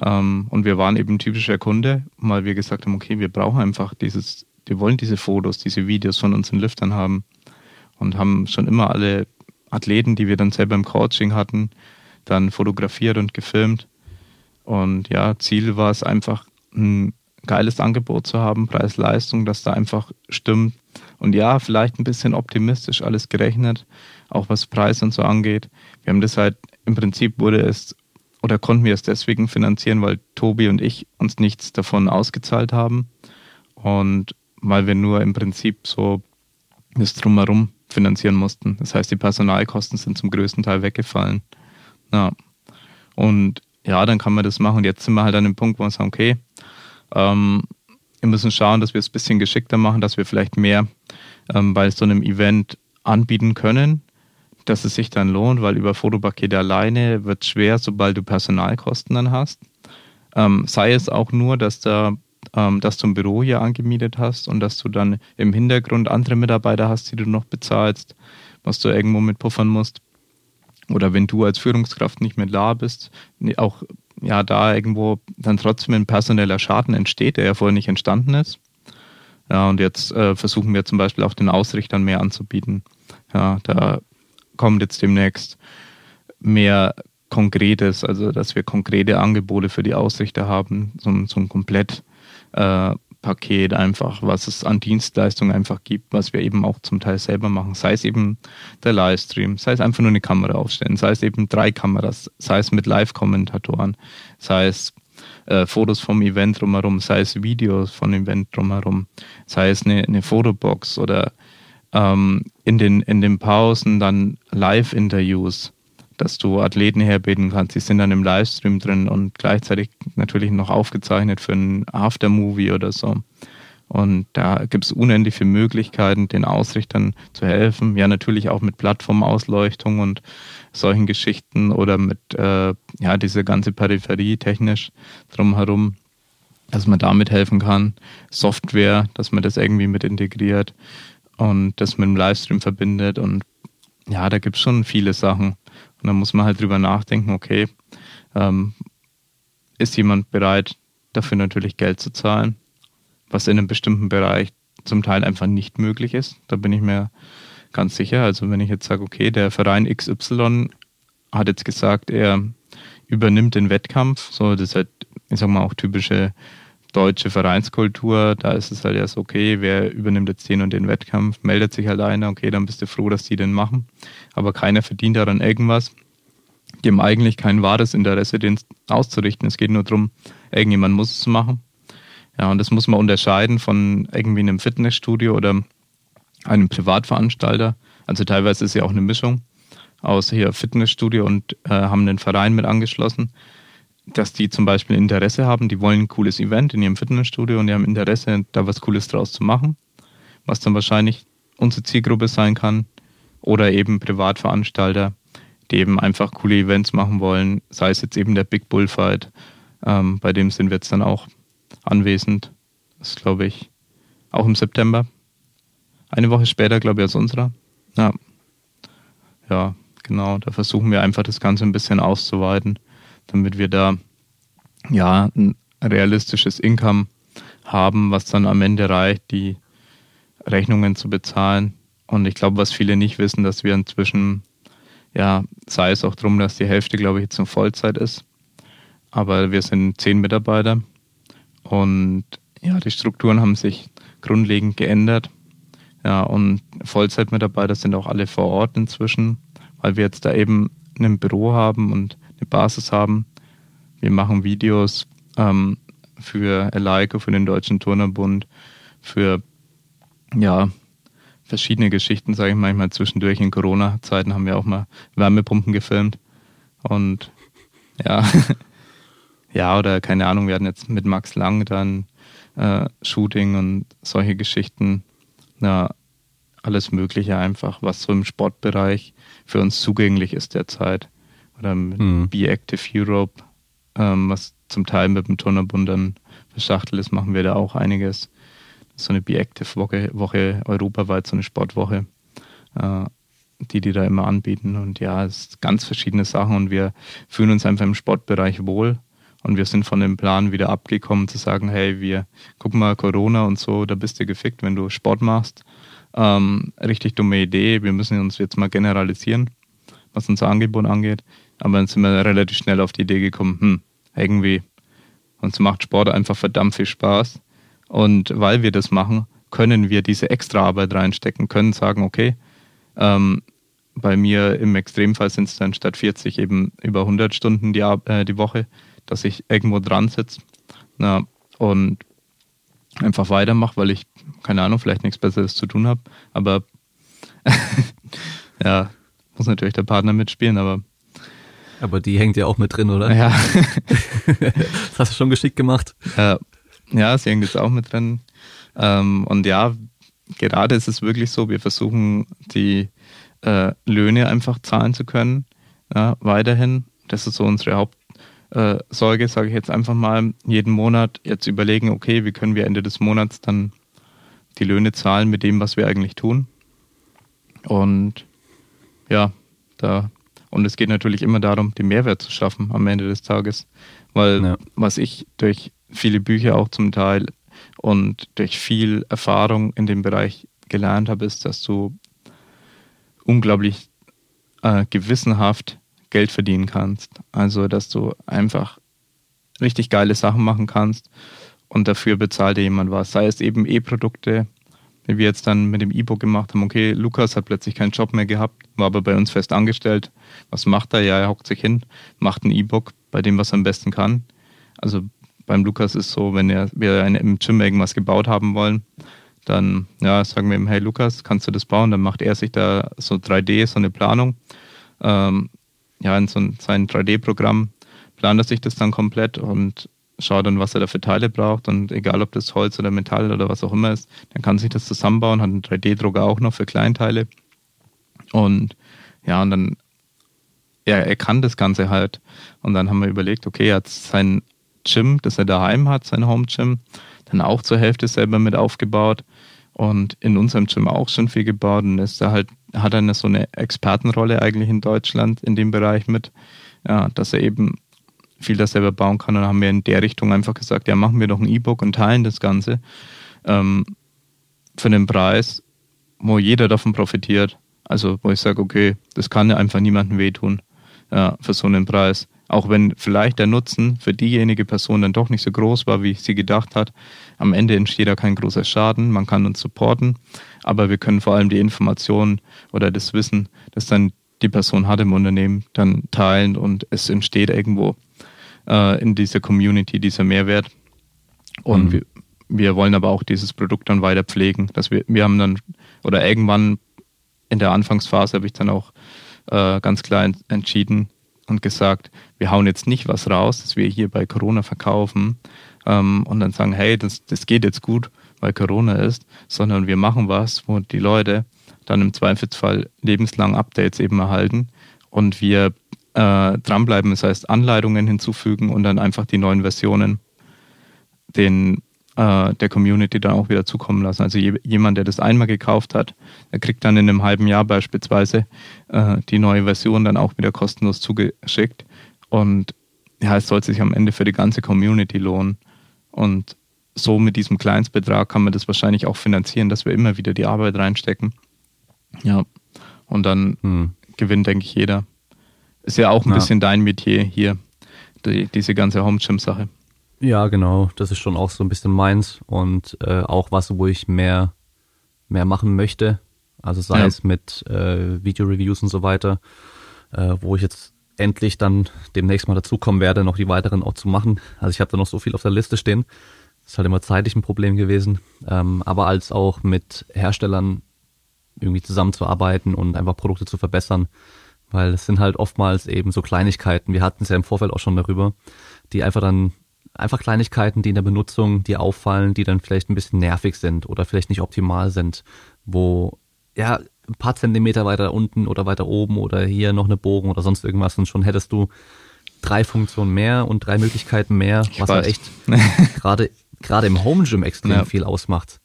Ähm, und wir waren eben typischer Kunde, weil wir gesagt haben, okay, wir brauchen einfach dieses, wir wollen diese Fotos, diese Videos von unseren Lüftern haben und haben schon immer alle Athleten, die wir dann selber im Coaching hatten, dann fotografiert und gefilmt. Und ja, Ziel war es einfach, ein geiles Angebot zu haben, Preis-Leistung, dass da einfach stimmt. Und ja, vielleicht ein bisschen optimistisch alles gerechnet, auch was Preis und so angeht. Wir haben das halt, im Prinzip wurde es oder konnten wir es deswegen finanzieren, weil Tobi und ich uns nichts davon ausgezahlt haben und weil wir nur im Prinzip so das drumherum finanzieren mussten. Das heißt, die Personalkosten sind zum größten Teil weggefallen. Ja. Und ja, dann kann man das machen. Und jetzt sind wir halt an dem Punkt, wo wir sagen, okay, ähm, wir müssen schauen, dass wir es ein bisschen geschickter machen, dass wir vielleicht mehr ähm, bei so einem Event anbieten können, dass es sich dann lohnt, weil über Fotopakete alleine wird es schwer, sobald du Personalkosten dann hast. Ähm, sei es auch nur, dass, da, ähm, dass du ein Büro hier angemietet hast und dass du dann im Hintergrund andere Mitarbeiter hast, die du noch bezahlst, was du irgendwo mit puffern musst. Oder wenn du als Führungskraft nicht mehr da bist, auch ja da irgendwo dann trotzdem ein personeller Schaden entsteht, der ja vorher nicht entstanden ist. Ja, und jetzt äh, versuchen wir zum Beispiel auch den Ausrichtern mehr anzubieten. Ja, da kommt jetzt demnächst mehr Konkretes, also dass wir konkrete Angebote für die Ausrichter haben, so, so ein komplett äh, einfach, was es an Dienstleistungen einfach gibt, was wir eben auch zum Teil selber machen. Sei es eben der Livestream, sei es einfach nur eine Kamera aufstellen, sei es eben drei Kameras, sei es mit Live-Kommentatoren, sei es äh, Fotos vom Event drumherum, sei es Videos vom Event drumherum, sei es eine, eine Fotobox oder ähm, in, den, in den Pausen dann Live-Interviews, dass du Athleten herbeten kannst. Die sind dann im Livestream drin und gleichzeitig natürlich noch aufgezeichnet für ein Aftermovie oder so. Und da gibt es unendlich viele Möglichkeiten, den Ausrichtern zu helfen. Ja, natürlich auch mit Plattformausleuchtung und solchen Geschichten oder mit äh, ja diese ganze Peripherie technisch drumherum, dass man damit helfen kann. Software, dass man das irgendwie mit integriert und das mit dem Livestream verbindet. Und ja, da gibt es schon viele Sachen. Und da muss man halt drüber nachdenken, okay, ähm, ist jemand bereit, dafür natürlich Geld zu zahlen, was in einem bestimmten Bereich zum Teil einfach nicht möglich ist. Da bin ich mir ganz sicher. Also wenn ich jetzt sage, okay, der Verein XY hat jetzt gesagt, er übernimmt den Wettkampf, so das ist halt, ich sag mal, auch typische deutsche Vereinskultur, da ist es halt erst okay, wer übernimmt jetzt den und den Wettkampf, meldet sich halt einer, okay, dann bist du froh, dass die den machen. Aber keiner verdient daran irgendwas. Die haben eigentlich kein wahres Interesse, den auszurichten. Es geht nur darum, irgendjemand muss es machen. Ja, und das muss man unterscheiden von irgendwie einem Fitnessstudio oder einem Privatveranstalter. Also teilweise ist ja auch eine Mischung aus hier Fitnessstudio und äh, haben einen Verein mit angeschlossen dass die zum Beispiel Interesse haben, die wollen ein cooles Event in ihrem Fitnessstudio und die haben Interesse, da was Cooles draus zu machen, was dann wahrscheinlich unsere Zielgruppe sein kann oder eben Privatveranstalter, die eben einfach coole Events machen wollen, sei es jetzt eben der Big Bullfight, ähm, bei dem sind wir jetzt dann auch anwesend. Das ist, glaube ich, auch im September. Eine Woche später, glaube ich, als unserer. Ja. ja, genau. Da versuchen wir einfach das Ganze ein bisschen auszuweiten damit wir da ja ein realistisches Income haben, was dann am Ende reicht, die Rechnungen zu bezahlen. Und ich glaube, was viele nicht wissen, dass wir inzwischen, ja, sei es auch darum, dass die Hälfte, glaube ich, jetzt in Vollzeit ist. Aber wir sind zehn Mitarbeiter und ja, die Strukturen haben sich grundlegend geändert. Ja, und Vollzeitmitarbeiter sind auch alle vor Ort inzwischen, weil wir jetzt da eben ein Büro haben und Basis haben. Wir machen Videos ähm, für Eleiko, für den Deutschen Turnerbund, für ja, verschiedene Geschichten, sage ich manchmal. Zwischendurch in Corona-Zeiten haben wir auch mal Wärmepumpen gefilmt. Und ja, ja, oder keine Ahnung, wir hatten jetzt mit Max Lang dann äh, Shooting und solche Geschichten. Ja, alles Mögliche einfach, was so im Sportbereich für uns zugänglich ist derzeit oder mit mhm. Be Active Europe, ähm, was zum Teil mit dem Turnerbund dann verschachtelt ist, machen wir da auch einiges. So eine Be Active Woche, Woche europaweit, so eine Sportwoche, äh, die die da immer anbieten. Und ja, es sind ganz verschiedene Sachen und wir fühlen uns einfach im Sportbereich wohl. Und wir sind von dem Plan wieder abgekommen zu sagen, hey, wir gucken mal Corona und so, da bist du gefickt, wenn du Sport machst. Ähm, richtig dumme Idee, wir müssen uns jetzt mal generalisieren, was unser Angebot angeht. Aber dann sind wir relativ schnell auf die Idee gekommen, hm, irgendwie, uns macht Sport einfach verdammt viel Spaß. Und weil wir das machen, können wir diese extra Arbeit reinstecken, können sagen, okay, ähm, bei mir im Extremfall sind es dann statt 40 eben über 100 Stunden die, äh, die Woche, dass ich irgendwo dran sitze und einfach weitermache, weil ich, keine Ahnung, vielleicht nichts Besseres zu tun habe. Aber ja, muss natürlich der Partner mitspielen, aber aber die hängt ja auch mit drin, oder? Ja. das hast du schon geschickt gemacht. Ja, ja sie hängt jetzt auch mit drin. Ähm, und ja, gerade ist es wirklich so, wir versuchen die äh, Löhne einfach zahlen zu können, ja, weiterhin. Das ist so unsere Hauptsorge, äh, sage ich jetzt einfach mal. Jeden Monat jetzt überlegen, okay, wie können wir Ende des Monats dann die Löhne zahlen mit dem, was wir eigentlich tun. Und ja, da und es geht natürlich immer darum, den Mehrwert zu schaffen am Ende des Tages. Weil ja. was ich durch viele Bücher auch zum Teil und durch viel Erfahrung in dem Bereich gelernt habe, ist, dass du unglaublich äh, gewissenhaft Geld verdienen kannst. Also, dass du einfach richtig geile Sachen machen kannst und dafür bezahlt dir jemand was. Sei es eben E-Produkte, wie wir jetzt dann mit dem E-Book gemacht haben, okay, Lukas hat plötzlich keinen Job mehr gehabt, war aber bei uns fest angestellt. Was macht er? Ja, er hockt sich hin, macht ein E-Book bei dem, was er am besten kann. Also beim Lukas ist so, wenn er, wir im Gym irgendwas gebaut haben wollen, dann ja, sagen wir ihm, hey Lukas, kannst du das bauen? Dann macht er sich da so 3D, so eine Planung. Ähm, ja, in so ein, sein 3D-Programm plant er sich das dann komplett und schaut dann, was er da für Teile braucht. Und egal, ob das Holz oder Metall oder was auch immer ist, dann kann sich das zusammenbauen, hat einen 3D-Drucker auch noch für Kleinteile. Und ja, und dann, er, er kann das Ganze halt. Und dann haben wir überlegt, okay, er hat sein Gym, das er daheim hat, sein Home Gym, dann auch zur Hälfte selber mit aufgebaut und in unserem Gym auch schon viel gebaut und ist da halt, hat er eine, so eine Expertenrolle eigentlich in Deutschland in dem Bereich mit, ja, dass er eben viel das selber bauen kann. Und dann haben wir in der Richtung einfach gesagt, ja, machen wir doch ein E-Book und teilen das Ganze ähm, für den Preis, wo jeder davon profitiert. Also wo ich sage, okay, das kann ja einfach niemandem wehtun ja, für so einen Preis. Auch wenn vielleicht der Nutzen für diejenige Person dann doch nicht so groß war, wie sie gedacht hat. Am Ende entsteht da kein großer Schaden. Man kann uns supporten, aber wir können vor allem die Informationen oder das Wissen, das dann die Person hat im Unternehmen, dann teilen und es entsteht irgendwo äh, in dieser Community dieser Mehrwert. Und mhm. wir, wir wollen aber auch dieses Produkt dann weiter pflegen. Dass wir, wir haben dann, oder irgendwann in der Anfangsphase habe ich dann auch äh, ganz klar entschieden und gesagt, wir hauen jetzt nicht was raus, das wir hier bei Corona verkaufen ähm, und dann sagen, hey, das, das geht jetzt gut, weil Corona ist, sondern wir machen was, wo die Leute dann im Zweifelsfall lebenslang Updates eben erhalten und wir äh, dranbleiben, das heißt Anleitungen hinzufügen und dann einfach die neuen Versionen den äh, der Community dann auch wieder zukommen lassen. Also je, jemand, der das einmal gekauft hat, der kriegt dann in einem halben Jahr beispielsweise äh, die neue Version dann auch wieder kostenlos zugeschickt. Und ja, es soll sich am Ende für die ganze Community lohnen. Und so mit diesem Kleinstbetrag kann man das wahrscheinlich auch finanzieren, dass wir immer wieder die Arbeit reinstecken. Ja. Und dann hm. gewinnt, denke ich, jeder. Ist ja auch ein ja. bisschen dein Metier hier, die, diese ganze Home-Gym-Sache. Ja, genau. Das ist schon auch so ein bisschen meins und äh, auch was, wo ich mehr, mehr machen möchte. Also sei ja. es mit äh, Video-Reviews und so weiter, äh, wo ich jetzt endlich dann demnächst mal dazukommen werde, noch die weiteren auch zu machen. Also ich habe da noch so viel auf der Liste stehen. Das ist halt immer zeitlich ein Problem gewesen. Ähm, aber als auch mit Herstellern irgendwie zusammenzuarbeiten und einfach Produkte zu verbessern. Weil es sind halt oftmals eben so Kleinigkeiten, wir hatten es ja im Vorfeld auch schon darüber, die einfach dann einfach Kleinigkeiten, die in der Benutzung dir auffallen, die dann vielleicht ein bisschen nervig sind oder vielleicht nicht optimal sind, wo ja ein paar Zentimeter weiter unten oder weiter oben oder hier noch eine Bogen oder sonst irgendwas und schon hättest du drei Funktionen mehr und drei Möglichkeiten mehr, ich was weiß. halt echt gerade gerade im Home Gym extrem ja. viel ausmacht.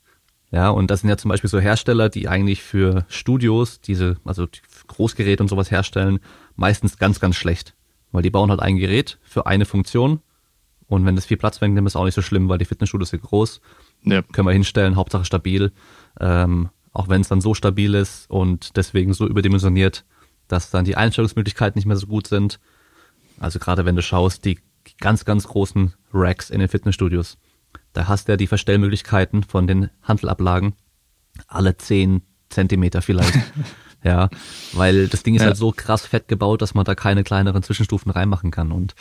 Ja, und das sind ja zum Beispiel so Hersteller, die eigentlich für Studios diese, also Großgeräte und sowas herstellen, meistens ganz, ganz schlecht. Weil die bauen halt ein Gerät für eine Funktion und wenn das viel Platz wegnimmt, ist auch nicht so schlimm, weil die Fitnessstudios sind groß. Ja. Können wir hinstellen, Hauptsache stabil. Ähm, auch wenn es dann so stabil ist und deswegen so überdimensioniert, dass dann die Einstellungsmöglichkeiten nicht mehr so gut sind. Also gerade wenn du schaust, die ganz, ganz großen Racks in den Fitnessstudios, da hast du ja die Verstellmöglichkeiten von den Handelablagen alle zehn Zentimeter vielleicht. ja, weil das Ding ist ja. halt so krass fett gebaut, dass man da keine kleineren Zwischenstufen reinmachen kann. Und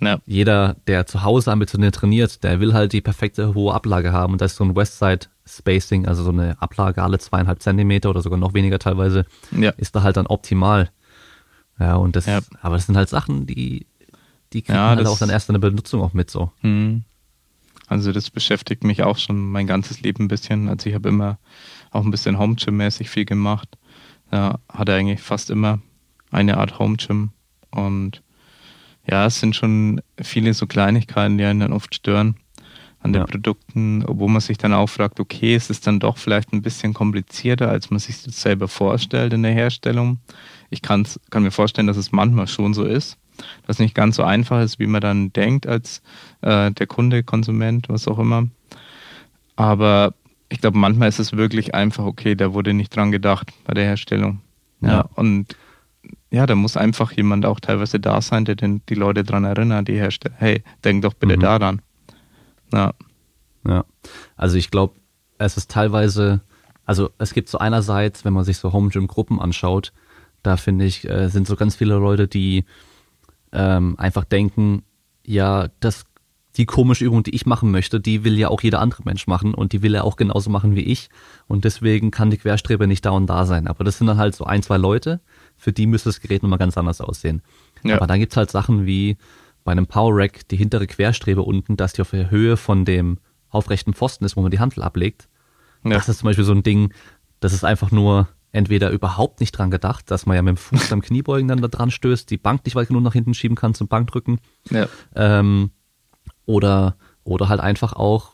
ja. Jeder, der zu Hause ambitioniert trainiert, der will halt die perfekte hohe Ablage haben. Und da ist so ein Westside Spacing, also so eine Ablage alle zweieinhalb Zentimeter oder sogar noch weniger teilweise, ja. ist da halt dann optimal. Ja, und das, ja. aber das sind halt Sachen, die, die kriegen ja, halt auch dann erst in der Benutzung auch mit so. Mhm. Also das beschäftigt mich auch schon mein ganzes Leben ein bisschen. Also ich habe immer auch ein bisschen Home Gym mäßig viel gemacht. Da hatte eigentlich fast immer eine Art Home Gym und ja, es sind schon viele so Kleinigkeiten, die einen dann oft stören an den ja. Produkten, wo man sich dann auch fragt, okay, es ist dann doch vielleicht ein bisschen komplizierter, als man sich das selber vorstellt in der Herstellung. Ich kann mir vorstellen, dass es manchmal schon so ist, dass es nicht ganz so einfach ist, wie man dann denkt als äh, der Kunde, Konsument, was auch immer. Aber ich glaube, manchmal ist es wirklich einfach, okay, da wurde nicht dran gedacht bei der Herstellung. Ja, ja und ja, da muss einfach jemand auch teilweise da sein, der den, die Leute dran erinnert, die herstellt. Hey, denk doch bitte mhm. daran. Ja. Ja, also ich glaube, es ist teilweise, also es gibt so einerseits, wenn man sich so Home Gym Gruppen anschaut, da finde ich, äh, sind so ganz viele Leute, die ähm, einfach denken, ja, das die komische Übung, die ich machen möchte, die will ja auch jeder andere Mensch machen und die will er auch genauso machen wie ich. Und deswegen kann die Querstrebe nicht da und da sein. Aber das sind dann halt so ein, zwei Leute, für die müsste das Gerät nochmal ganz anders aussehen. Ja. Aber dann gibt's halt Sachen wie bei einem Power Rack die hintere Querstrebe unten, dass die auf der Höhe von dem aufrechten Pfosten ist, wo man die Handel ablegt. Ja. Das ist zum Beispiel so ein Ding, das ist einfach nur entweder überhaupt nicht dran gedacht, dass man ja mit dem Fuß beim Kniebeugen dann da dran stößt, die Bank nicht weit genug nach hinten schieben kann zum Bankdrücken. Ja. Ähm, oder, oder halt einfach auch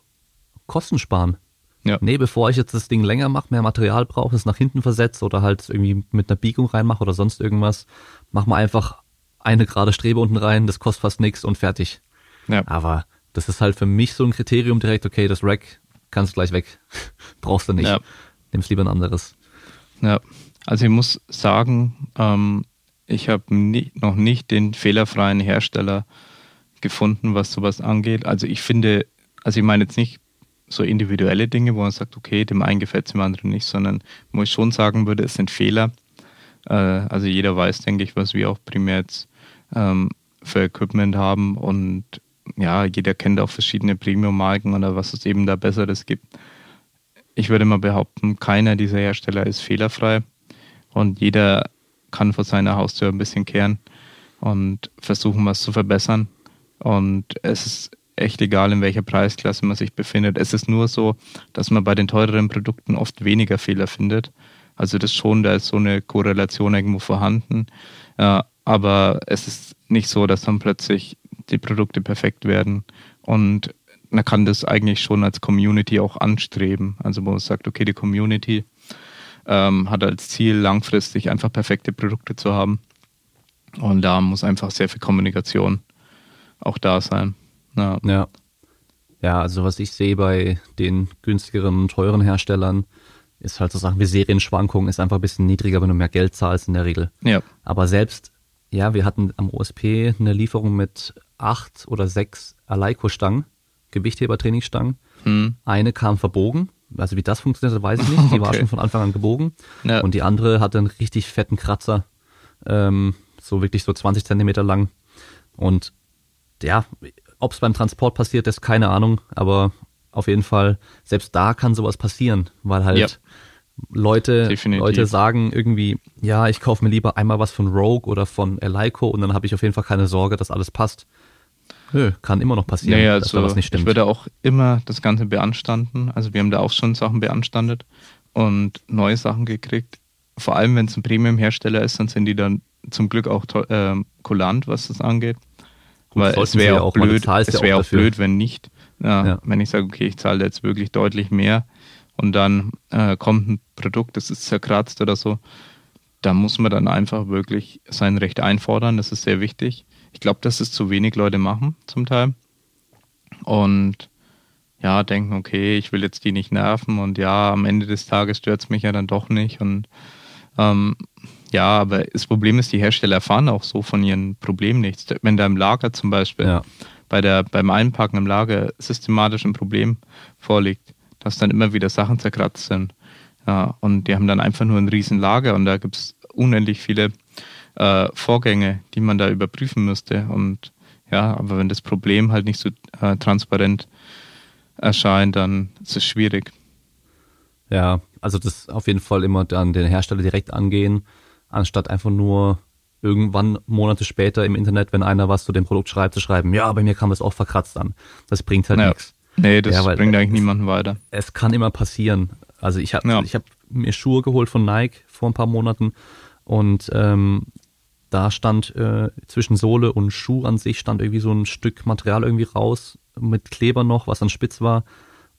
Kosten sparen. Ja. Nee, bevor ich jetzt das Ding länger mache, mehr Material brauche, es nach hinten versetze oder halt irgendwie mit einer Biegung reinmache oder sonst irgendwas, mach mal einfach eine gerade Strebe unten rein, das kostet fast nichts und fertig. Ja. Aber das ist halt für mich so ein Kriterium direkt, okay, das Rack kannst gleich weg. Brauchst du nicht. Ja. Nimmst lieber ein anderes. Ja, also ich muss sagen, ähm, ich habe noch nicht den fehlerfreien Hersteller gefunden, was sowas angeht. Also ich finde, also ich meine jetzt nicht so individuelle Dinge, wo man sagt, okay, dem einen gefällt es, dem anderen nicht, sondern wo ich schon sagen würde, es sind Fehler. Äh, also jeder weiß, denke ich, was wir auch primär jetzt ähm, für Equipment haben und ja, jeder kennt auch verschiedene Premium-Marken oder was es eben da Besseres gibt. Ich würde mal behaupten, keiner dieser Hersteller ist fehlerfrei und jeder kann vor seiner Haustür ein bisschen kehren und versuchen, was zu verbessern. Und es ist echt egal, in welcher Preisklasse man sich befindet. Es ist nur so, dass man bei den teureren Produkten oft weniger Fehler findet. Also das schon, da ist so eine Korrelation irgendwo vorhanden. Ja, aber es ist nicht so, dass dann plötzlich die Produkte perfekt werden. Und man kann das eigentlich schon als Community auch anstreben. Also wo man sagt, okay, die Community ähm, hat als Ziel, langfristig einfach perfekte Produkte zu haben. Und da muss einfach sehr viel Kommunikation auch da sein. Ja. ja. Ja, also was ich sehe bei den günstigeren und teuren Herstellern, ist halt so Sachen wie Serienschwankungen, ist einfach ein bisschen niedriger, wenn du mehr Geld zahlst in der Regel. Ja. Aber selbst, ja, wir hatten am OSP eine Lieferung mit acht oder sechs Aleiko-Stangen, Gewichtheber-Trainingsstangen. Hm. Eine kam verbogen. Also wie das funktioniert, weiß ich nicht. Die okay. war schon von Anfang an gebogen. Ja. Und die andere hatte einen richtig fetten Kratzer. Ähm, so wirklich so 20 Zentimeter lang. Und ja, ob es beim Transport passiert ist, keine Ahnung, aber auf jeden Fall, selbst da kann sowas passieren, weil halt ja. Leute, Leute sagen irgendwie, ja, ich kaufe mir lieber einmal was von Rogue oder von Eleiko und dann habe ich auf jeden Fall keine Sorge, dass alles passt. Nö, kann immer noch passieren, naja, dass also, da was nicht stimmt. Ich würde auch immer das Ganze beanstanden. Also wir haben da auch schon Sachen beanstandet und neue Sachen gekriegt. Vor allem, wenn es ein Premium-Hersteller ist, dann sind die dann zum Glück auch äh, kulant, was das angeht. Gut, Weil es wäre auch blöd, es wäre auch blöd, wenn nicht. Ja, ja. Wenn ich sage, okay, ich zahle jetzt wirklich deutlich mehr und dann äh, kommt ein Produkt, das ist zerkratzt oder so, da muss man dann einfach wirklich sein Recht einfordern. Das ist sehr wichtig. Ich glaube, dass es zu wenig Leute machen zum Teil. Und ja, denken, okay, ich will jetzt die nicht nerven und ja, am Ende des Tages stört es mich ja dann doch nicht. Und ähm, ja, aber das Problem ist, die Hersteller erfahren auch so von ihren Problemen nichts. Wenn da im Lager zum Beispiel ja. bei der, beim Einpacken im Lager systematisch ein Problem vorliegt, dass dann immer wieder Sachen zerkratzt sind. Ja, und die haben dann einfach nur ein Riesenlager und da gibt es unendlich viele äh, Vorgänge, die man da überprüfen müsste. Und ja, aber wenn das Problem halt nicht so äh, transparent erscheint, dann ist es schwierig. Ja, also das auf jeden Fall immer dann den Hersteller direkt angehen anstatt einfach nur irgendwann Monate später im Internet, wenn einer was zu dem Produkt schreibt, zu schreiben, ja, bei mir kam das auch verkratzt an. Das bringt halt ja. nichts. Nee, das ja, bringt eigentlich niemanden weiter. Es kann immer passieren. Also ich habe ja. ich hab mir Schuhe geholt von Nike vor ein paar Monaten und ähm, da stand äh, zwischen Sohle und Schuh an sich stand irgendwie so ein Stück Material irgendwie raus mit Kleber noch, was dann spitz war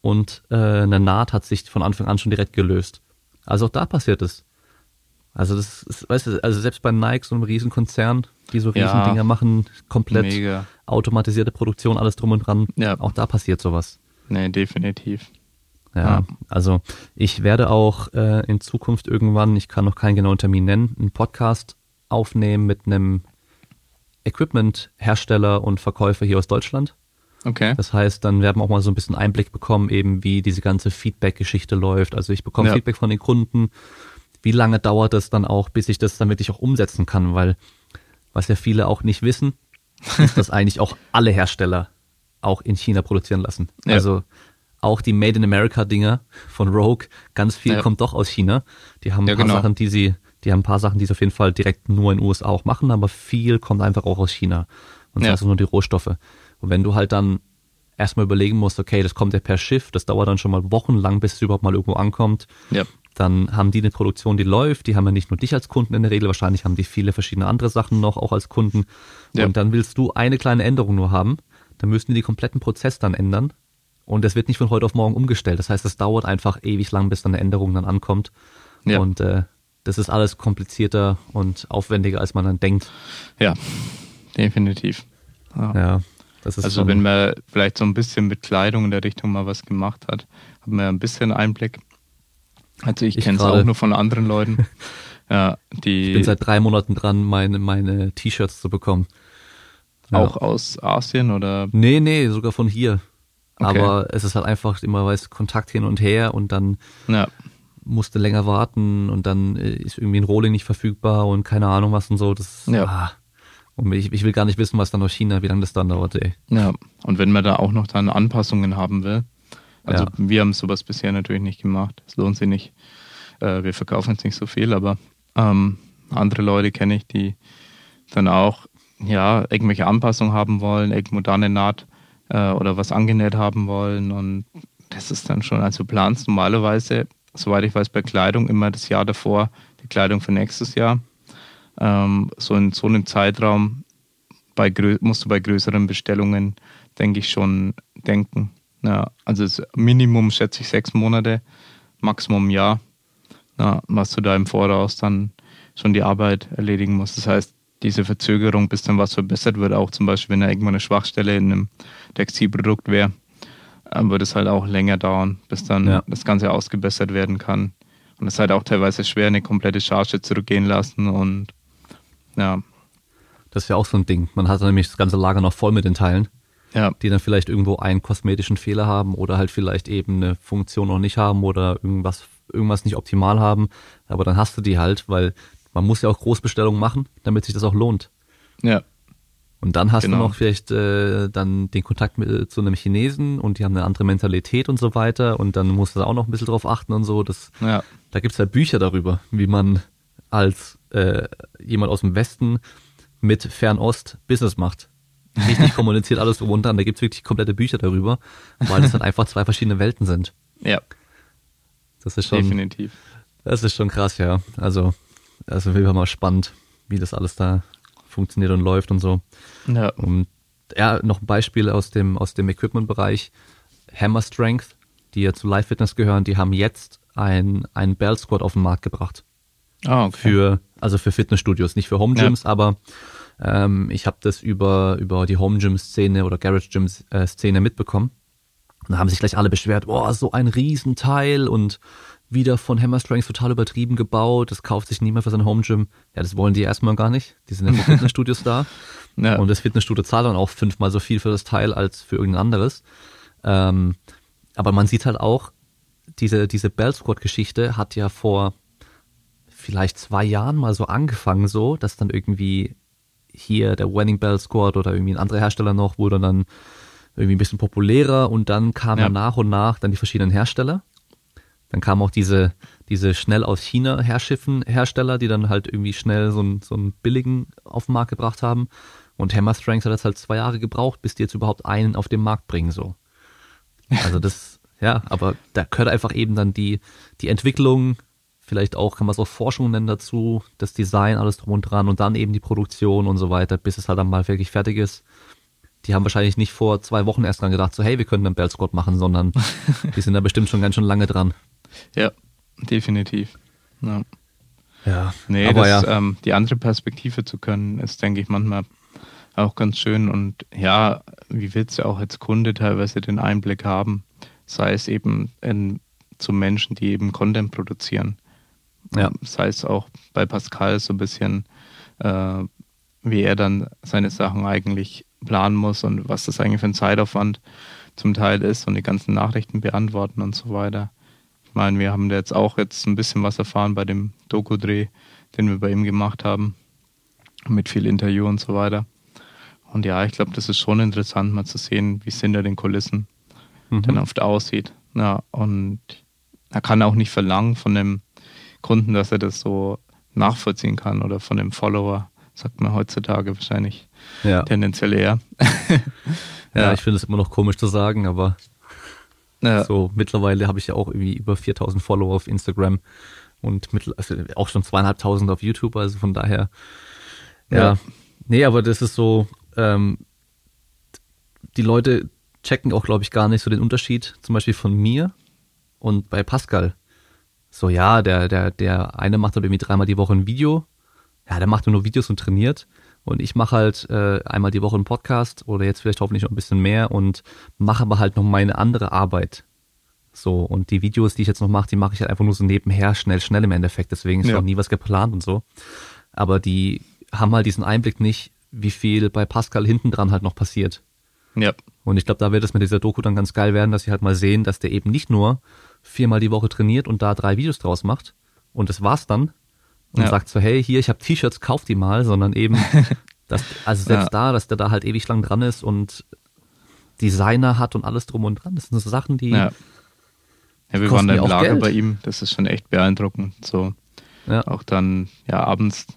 und äh, eine Naht hat sich von Anfang an schon direkt gelöst. Also auch da passiert es. Also das ist, weißt du, also selbst bei Nike, so einem Riesenkonzern, die so Riesendinger ja, machen, komplett mega. automatisierte Produktion, alles drum und dran. Ja. Auch da passiert sowas. Nee, definitiv. Ja, ja. also ich werde auch äh, in Zukunft irgendwann, ich kann noch keinen genauen Termin nennen, einen Podcast aufnehmen mit einem Equipment-Hersteller und Verkäufer hier aus Deutschland. Okay. Das heißt, dann werden wir auch mal so ein bisschen Einblick bekommen, eben wie diese ganze Feedback-Geschichte läuft. Also ich bekomme Ja. Feedback von den Kunden. Wie lange dauert es dann auch, bis ich das dann wirklich auch umsetzen kann? Weil was ja viele auch nicht wissen, ist, dass eigentlich auch alle Hersteller auch in China produzieren lassen. Ja. Also auch die Made in America Dinger von Rogue, ganz viel Ja. kommt doch aus China. Die haben ein Ja, paar genau. Sachen, die sie, die haben ein paar Sachen, die sie auf jeden Fall direkt nur in den USA auch machen, aber viel kommt einfach auch aus China. Und Ja. das sind nur die Rohstoffe. Und wenn du halt dann erstmal überlegen musst, okay, das kommt ja per Schiff, das dauert dann schon mal wochenlang, bis es überhaupt mal irgendwo ankommt. Ja. Dann haben die eine Produktion, die läuft, die haben ja nicht nur dich als Kunden in der Regel, wahrscheinlich haben die viele verschiedene andere Sachen noch auch als Kunden. Ja. Und dann willst du eine kleine Änderung nur haben, dann müssen die den kompletten Prozess dann ändern. Und das wird nicht von heute auf morgen umgestellt. Das heißt, es dauert einfach ewig lang, bis dann eine Änderung dann ankommt. Ja. Und äh, das ist alles komplizierter und aufwendiger, als man dann denkt. Ja, definitiv. Ja. Ja, Also wenn man vielleicht so ein bisschen mit Kleidung in der Richtung mal was gemacht hat, hat man ja ein bisschen Einblick. Also ich, Ich kenne es auch nur von anderen Leuten. ja, die ich bin seit drei Monaten dran, meine, meine T-Shirts zu bekommen. Ja. auch aus Asien oder Nee, nee, sogar von hier. Okay. Aber es ist halt einfach immer, weißt Kontakt hin und her und dann ja, musste länger warten und dann äh, ist irgendwie ein Rohling nicht verfügbar und keine Ahnung was und so. Das, Ja. ah. Und ich, ich will gar nicht wissen, was dann aus China, wie lange das dann dauert, ey. ja. Und wenn man da auch noch dann Anpassungen haben will, also Ja. wir haben sowas bisher natürlich nicht gemacht. Es lohnt sich nicht. Äh, wir verkaufen jetzt nicht so viel, aber ähm, andere Leute kenne ich, die dann auch ja irgendwelche Anpassungen haben wollen, irgendwo da eine Naht äh, oder was angenäht haben wollen und das ist dann schon, also du planst normalerweise, soweit ich weiß, bei Kleidung immer das Jahr davor die Kleidung für nächstes Jahr. Ähm, so in so einem Zeitraum bei musst du bei größeren Bestellungen, denke ich, schon denken. Ja, also das Minimum schätze ich sechs Monate, Maximum ein Jahr, ja, was du da im Voraus dann schon die Arbeit erledigen musst. Das heißt, diese Verzögerung, bis dann was verbessert wird, auch zum Beispiel, wenn da irgendwann eine Schwachstelle in einem Textilprodukt wäre, äh, wird es halt auch länger dauern, bis dann Ja. das Ganze ausgebessert werden kann. Und es ist halt auch teilweise schwer, eine komplette Charge zurückgehen lassen und ja, Das ist ja auch so ein Ding. Man hat dann nämlich das ganze Lager noch voll mit den Teilen, ja, die dann vielleicht irgendwo einen kosmetischen Fehler haben oder halt vielleicht eben eine Funktion noch nicht haben oder irgendwas, irgendwas nicht optimal haben. Aber dann hast du die halt, weil man muss ja auch Großbestellungen machen, damit sich das auch lohnt. ja, Und dann hast Genau. du noch vielleicht äh, dann den Kontakt mit, äh, zu einem Chinesen und die haben eine andere Mentalität und so weiter und dann musst du da auch noch ein bisschen drauf achten und so. Das, ja, da gibt's ja Bücher darüber, wie man als äh, jemand aus dem Westen mit Fernost Business macht. Richtig kommuniziert alles drum und dran. Da gibt's wirklich komplette Bücher darüber, weil das dann einfach zwei verschiedene Welten sind. ja, Das ist schon, definitiv. das ist schon krass, ja. Also, also will mal spannend, wie das alles da funktioniert und läuft und so. Ja, Und ja, noch ein Beispiel aus dem, aus dem Equipment-Bereich. Hammer Strength, die ja zu Live Fitness gehören, die haben jetzt ein, ein Bell Squad auf den Markt gebracht. ah, okay. Für, also für Fitnessstudios, nicht für Home Gyms, aber ähm, ich habe das über, über die Home Gym Szene oder Garage Gym äh, mitbekommen. Und da haben sich gleich alle beschwert, boah, so ein Riesenteil und wieder von Hammer Strength total übertrieben gebaut, das kauft sich niemand für sein Home Gym. Ja, das wollen die erstmal gar nicht. Die sind ja für Fitnessstudios da. ja, Und das Fitnessstudio zahlt dann auch fünfmal so viel für das Teil als für irgendein anderes. Ähm, aber man sieht halt auch, diese, diese Bell Squad Geschichte hat ja vor vielleicht zwei Jahren mal so angefangen so, dass dann irgendwie hier der Wedding Bell Squad oder irgendwie ein anderer Hersteller noch wurde dann irgendwie ein bisschen populärer und dann kamen Ja. nach und nach dann die verschiedenen Hersteller. Dann kamen auch diese, diese schnell aus China herschiffen Hersteller, die dann halt irgendwie schnell so einen, so einen billigen auf den Markt gebracht haben. Und Hammer Strength hat das halt zwei Jahre gebraucht, bis die jetzt überhaupt einen auf den Markt bringen, so. Also das, ja, aber da gehört einfach eben dann die, die Entwicklung, vielleicht auch, kann man es auch Forschung nennen dazu, das Design, alles drum und dran und dann eben die Produktion und so weiter, bis es halt dann mal wirklich fertig ist. Die haben wahrscheinlich nicht vor zwei Wochen erst dran gedacht, so hey, wir können einen Bell Squad machen, sondern die sind da bestimmt schon ganz schön lange dran. ja, definitiv. Ja. Ja, Nee, aber das, ja. ähm, die andere Perspektive zu können, ist, denke ich, manchmal auch ganz schön. Und ja, wie willst du auch als Kunde teilweise den Einblick haben, sei es eben in, zu Menschen, die eben Content produzieren. Ja. Sei es auch bei Pascal so ein bisschen, äh, wie er dann seine Sachen eigentlich planen muss und was das eigentlich für ein Zeitaufwand zum Teil ist und die ganzen Nachrichten beantworten und so weiter. Ich meine, wir haben da jetzt auch jetzt ein bisschen was erfahren bei dem Doku-Dreh, den wir bei ihm gemacht haben, mit viel Interview und so weiter. Und ja, ich glaube, das ist schon interessant, mal zu sehen, wie es hinter den Kulissen mhm. dann oft aussieht. Ja, und er kann auch nicht verlangen von dem Kunden, dass er das so nachvollziehen kann oder von dem Follower, sagt man heutzutage wahrscheinlich ja. tendenziell eher. ja, ja, ich finde es immer noch komisch zu sagen, aber ja. so mittlerweile habe ich ja auch irgendwie über 4000 Follower auf Instagram und mit, also auch schon zweieinhalbtausend auf YouTube, also von daher, ja. ja. Nee, aber das ist so, ähm, die Leute checken auch, glaube ich, gar nicht so den Unterschied, zum Beispiel von mir und bei Pascal. So, ja, der, der, der eine macht halt irgendwie dreimal die Woche ein Video. Ja, der macht nur Videos und trainiert. Und ich mache halt äh, einmal die Woche einen Podcast oder jetzt vielleicht hoffentlich noch ein bisschen mehr und mache aber halt noch meine andere Arbeit. So, und die Videos, die ich jetzt noch mache, die mache ich halt einfach nur so nebenher, schnell, schnell im Endeffekt. Deswegen ist ja. noch nie was geplant und so. Aber die haben halt diesen Einblick nicht, wie viel bei Pascal hinten dran halt noch passiert. Ja. Und ich glaube, da wird es mit dieser Doku dann ganz geil werden, dass sie halt mal sehen, dass der eben nicht nur viermal die Woche trainiert und da drei Videos draus macht und das war's dann und ja. sagt so, hey, hier, ich habe T-Shirts, kauf die mal, sondern eben, dass, also selbst ja. da, dass der da halt ewig lang dran ist und Designer hat und alles drum und dran. Das sind so Sachen, die. Ja, ja wir waren da im Lager Geld. bei ihm, das ist schon echt beeindruckend. So ja. auch dann, ja, abends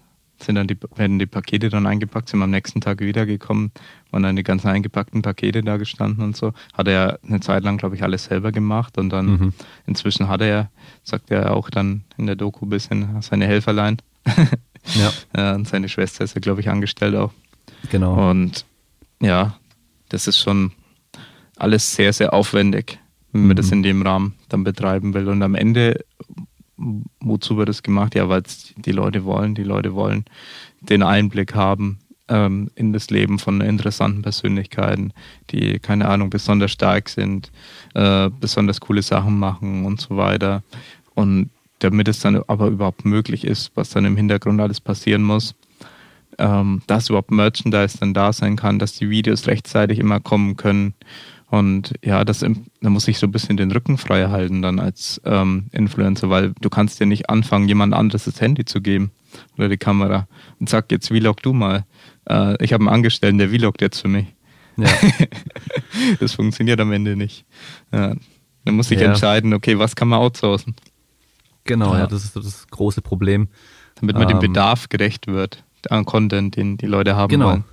sind dann die, werden die Pakete dann eingepackt, sind am nächsten Tag wiedergekommen, waren dann die ganzen eingepackten Pakete da gestanden und so. Hat er eine Zeit lang, glaube ich, alles selber gemacht und dann mhm. inzwischen hat er, sagt er auch dann in der Doku ein bisschen, seine Helferlein. ja. und seine Schwester ist er, glaube ich, angestellt auch. Genau. Und ja, das ist schon alles sehr, sehr aufwendig, wenn man mhm. das in dem Rahmen dann betreiben will. Und am Ende wozu wird das gemacht? Ja, weil es die Leute wollen. Die Leute wollen den Einblick haben ähm, in das Leben von interessanten Persönlichkeiten, die, keine Ahnung, besonders stark sind, äh, besonders coole Sachen machen und so weiter. Und damit es dann aber überhaupt möglich ist, was dann im Hintergrund alles passieren muss, ähm, dass überhaupt Merchandise dann da sein kann, dass die Videos rechtzeitig immer kommen können und ja, das, da muss ich so ein bisschen den Rücken frei halten dann als ähm, Influencer, weil du kannst ja nicht anfangen, jemand anderes das Handy zu geben oder die Kamera und sag jetzt vlog du mal. Äh, ich habe einen Angestellten, der vlogt jetzt für mich. Ja. das funktioniert am Ende nicht. Ja. Dann muss ich ja. entscheiden, okay, was kann man outsourcen? Genau, ja, das ist das große Problem. Damit man ähm, dem Bedarf gerecht wird an Content, den die Leute haben genau. wollen.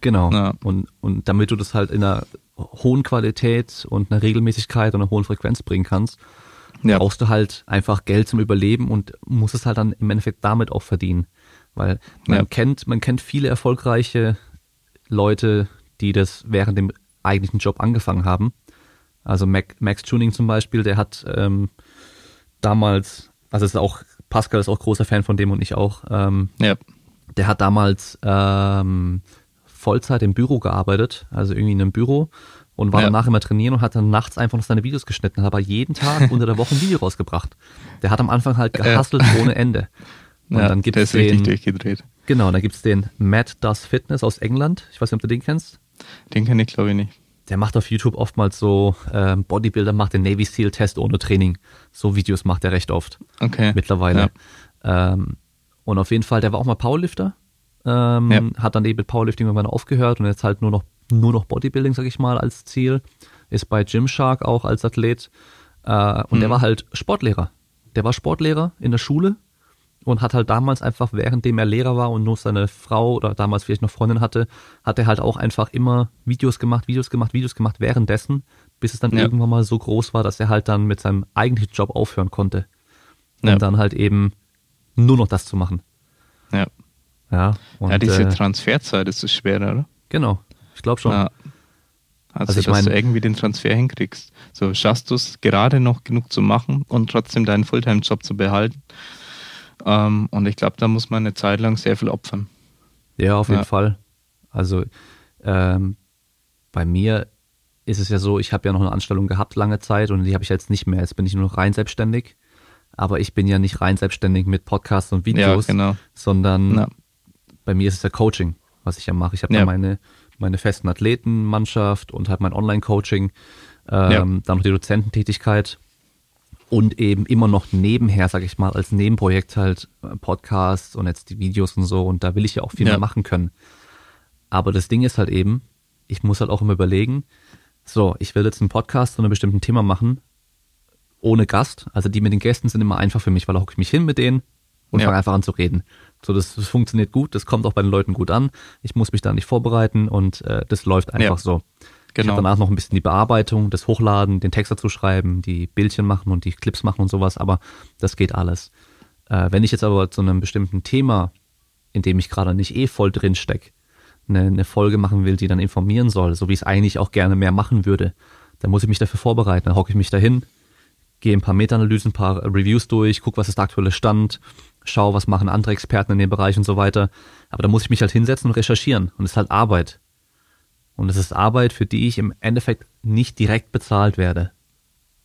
Genau. Ja. Und, und damit du das halt in einer hohen Qualität und einer Regelmäßigkeit und einer hohen Frequenz bringen kannst, ja. brauchst du halt einfach Geld zum Überleben und musst es halt dann im Endeffekt damit auch verdienen. Weil man ja. kennt, man kennt viele erfolgreiche Leute, die das während dem eigentlichen Job angefangen haben. Also Mac, Max Tuning zum Beispiel, der hat ähm, damals, also ist auch, Pascal ist auch großer Fan von dem und ich auch. Ähm, ja. Der hat damals ähm, Vollzeit im Büro gearbeitet, also irgendwie in einem Büro und war ja. danach immer trainieren und hat dann nachts einfach noch seine Videos geschnitten, hat aber jeden Tag unter der Woche ein Video rausgebracht. Der hat am Anfang halt gehustelt ja. ohne Ende. Und ja, dann gibt's der ist den, richtig durchgedreht. Genau, dann gibt's den Matt Does Fitness aus England. Ich weiß nicht, ob du den kennst. Den kenne ich, glaube ich, nicht. Der macht auf YouTube oftmals so ähm, Bodybuilder, macht den Navy Seal Test ohne Training. So Videos macht er recht oft. Okay. Mittlerweile. Ähm, und auf jeden Fall, der war auch mal Powerlifter ähm, ja. Hat dann eben mit Powerlifting irgendwann aufgehört und jetzt halt nur noch, nur noch Bodybuilding, sag ich mal, als Ziel. Ist bei Gymshark auch als Athlet. Äh, und mhm. der war halt Sportlehrer. Der war Sportlehrer in der Schule und hat halt damals einfach, währenddem er Lehrer war und nur seine Frau oder damals vielleicht noch Freundin hatte, hat er halt auch einfach immer Videos gemacht, Videos gemacht, Videos gemacht währenddessen, bis es dann ja. irgendwann mal so groß war, dass er halt dann mit seinem eigentlichen Job aufhören konnte. Um ja. dann halt eben nur noch das zu machen. Ja. Ja, und, ja diese äh, Transferzeit ist das schwerer, oder? Genau, ich glaube schon. Ja. Also, also ich dass mein, du irgendwie den Transfer hinkriegst. So schaffst du es gerade noch genug zu machen und trotzdem deinen Fulltime-Job zu behalten. Ähm, und ich glaube, da muss man eine Zeit lang sehr viel opfern. Ja, auf jeden ja. Fall. Also ähm, bei mir ist es ja so, ich habe ja noch eine Anstellung gehabt lange Zeit und die habe ich jetzt nicht mehr. Jetzt bin ich nur noch rein selbstständig. Aber ich bin ja nicht rein selbstständig mit Podcasts und Videos, ja, genau. sondern ja bei mir ist es ja Coaching. was ich ja mache. Ich habe ja. da meine, meine festen Athletenmannschaft und halt mein Online-Coaching, ähm, ja. dann noch die Dozententätigkeit und eben immer noch nebenher, sage ich mal, als Nebenprojekt halt äh, Podcasts und jetzt die Videos und so und da will ich ja auch viel ja. mehr machen können. Aber das Ding ist halt eben, ich muss halt auch immer überlegen, so, ich will jetzt einen Podcast zu einem bestimmten Thema machen, ohne Gast. Also die mit den Gästen sind immer einfach für mich, weil da hocke ich mich hin mit denen und ja. fange einfach an zu reden. So, das, das, funktioniert gut, das kommt auch bei den Leuten gut an. Ich muss mich da nicht vorbereiten und äh, das läuft einfach ja. so. Genau. Ich habe danach noch ein bisschen die Bearbeitung, das Hochladen, den Text dazu schreiben, die Bildchen machen und die Clips machen und sowas, aber das geht alles. Äh, wenn ich jetzt aber zu einem bestimmten Thema, in dem ich gerade nicht eh voll drin stecke, eine, eine Folge machen will, die dann informieren soll, so wie ich es eigentlich auch gerne mehr machen würde, dann muss ich mich dafür vorbereiten. Dann hocke ich mich dahin, gehe ein paar Meta-Analysen, ein paar Reviews durch, gucke, was ist der aktuelle Stand, schaue, was machen andere Experten in dem Bereich und so weiter. Aber da muss ich mich halt hinsetzen und recherchieren. Und es ist halt Arbeit. Und es ist Arbeit, für die ich im Endeffekt nicht direkt bezahlt werde.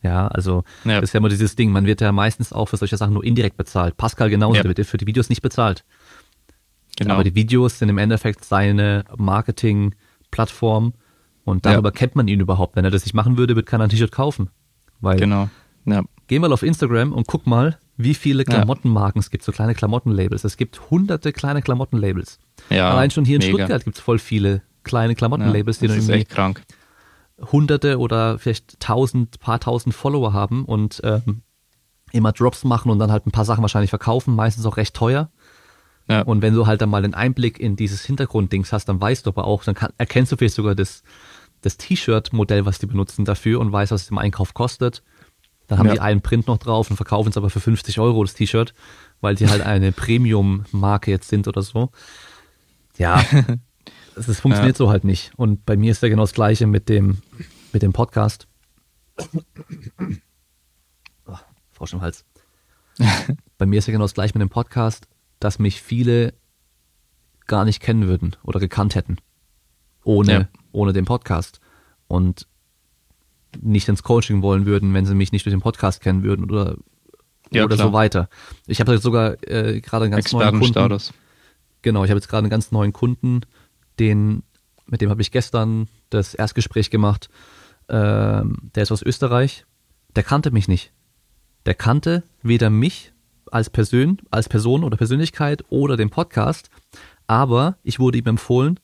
Ja, also ja. das ist ja immer dieses Ding, man wird ja meistens auch für solche Sachen nur indirekt bezahlt. Pascal genauso, ja. der wird für die Videos nicht bezahlt. Genau. Aber die Videos sind im Endeffekt seine Marketing-Plattform und darüber ja. kennt man ihn überhaupt. Wenn er das nicht machen würde, wird keiner ein T-Shirt kaufen. Weil genau. Ja. Geh mal auf Instagram und guck mal, wie viele Klamottenmarken es gibt, so kleine Klamottenlabels. Es gibt hunderte kleine Klamottenlabels. Ja, Allein schon hier in mega. Stuttgart gibt es voll viele kleine Klamottenlabels, ja, die dann irgendwie krank. hunderte oder vielleicht tausend, paar tausend Follower haben und ähm, immer Drops machen und dann halt ein paar Sachen wahrscheinlich verkaufen, meistens auch recht teuer. Ja. Und wenn du halt dann mal einen Einblick in dieses Hintergrunddings hast, dann weißt du aber auch, dann kann, erkennst du vielleicht sogar das, das T-Shirt-Modell, was die benutzen dafür und weißt, was es im Einkauf kostet. Dann haben ja. die einen Print noch drauf und verkaufen es aber für 50 Euro das T-Shirt, weil die halt eine Premium-Marke jetzt sind oder so. Ja, es funktioniert ja. so halt nicht. Und bei mir ist ja genau das Gleiche mit dem, mit dem Podcast. Oh, Frosch im Hals. bei mir ist ja genau das Gleiche mit dem Podcast, dass mich viele gar nicht kennen würden oder gekannt hätten. Ohne, ja. ohne den Podcast. Und nicht ins Coaching wollen würden, wenn sie mich nicht durch den Podcast kennen würden oder, ja, oder so weiter. Ich habe sogar äh, gerade einen ganz neuen Kunden. Genau, ich habe jetzt gerade einen ganz neuen Kunden, den, mit dem habe ich gestern das Erstgespräch gemacht. Ähm, der ist aus Österreich. Der kannte mich nicht. Der kannte weder mich als Person, als Person oder Persönlichkeit oder den Podcast, aber ich wurde ihm empfohlen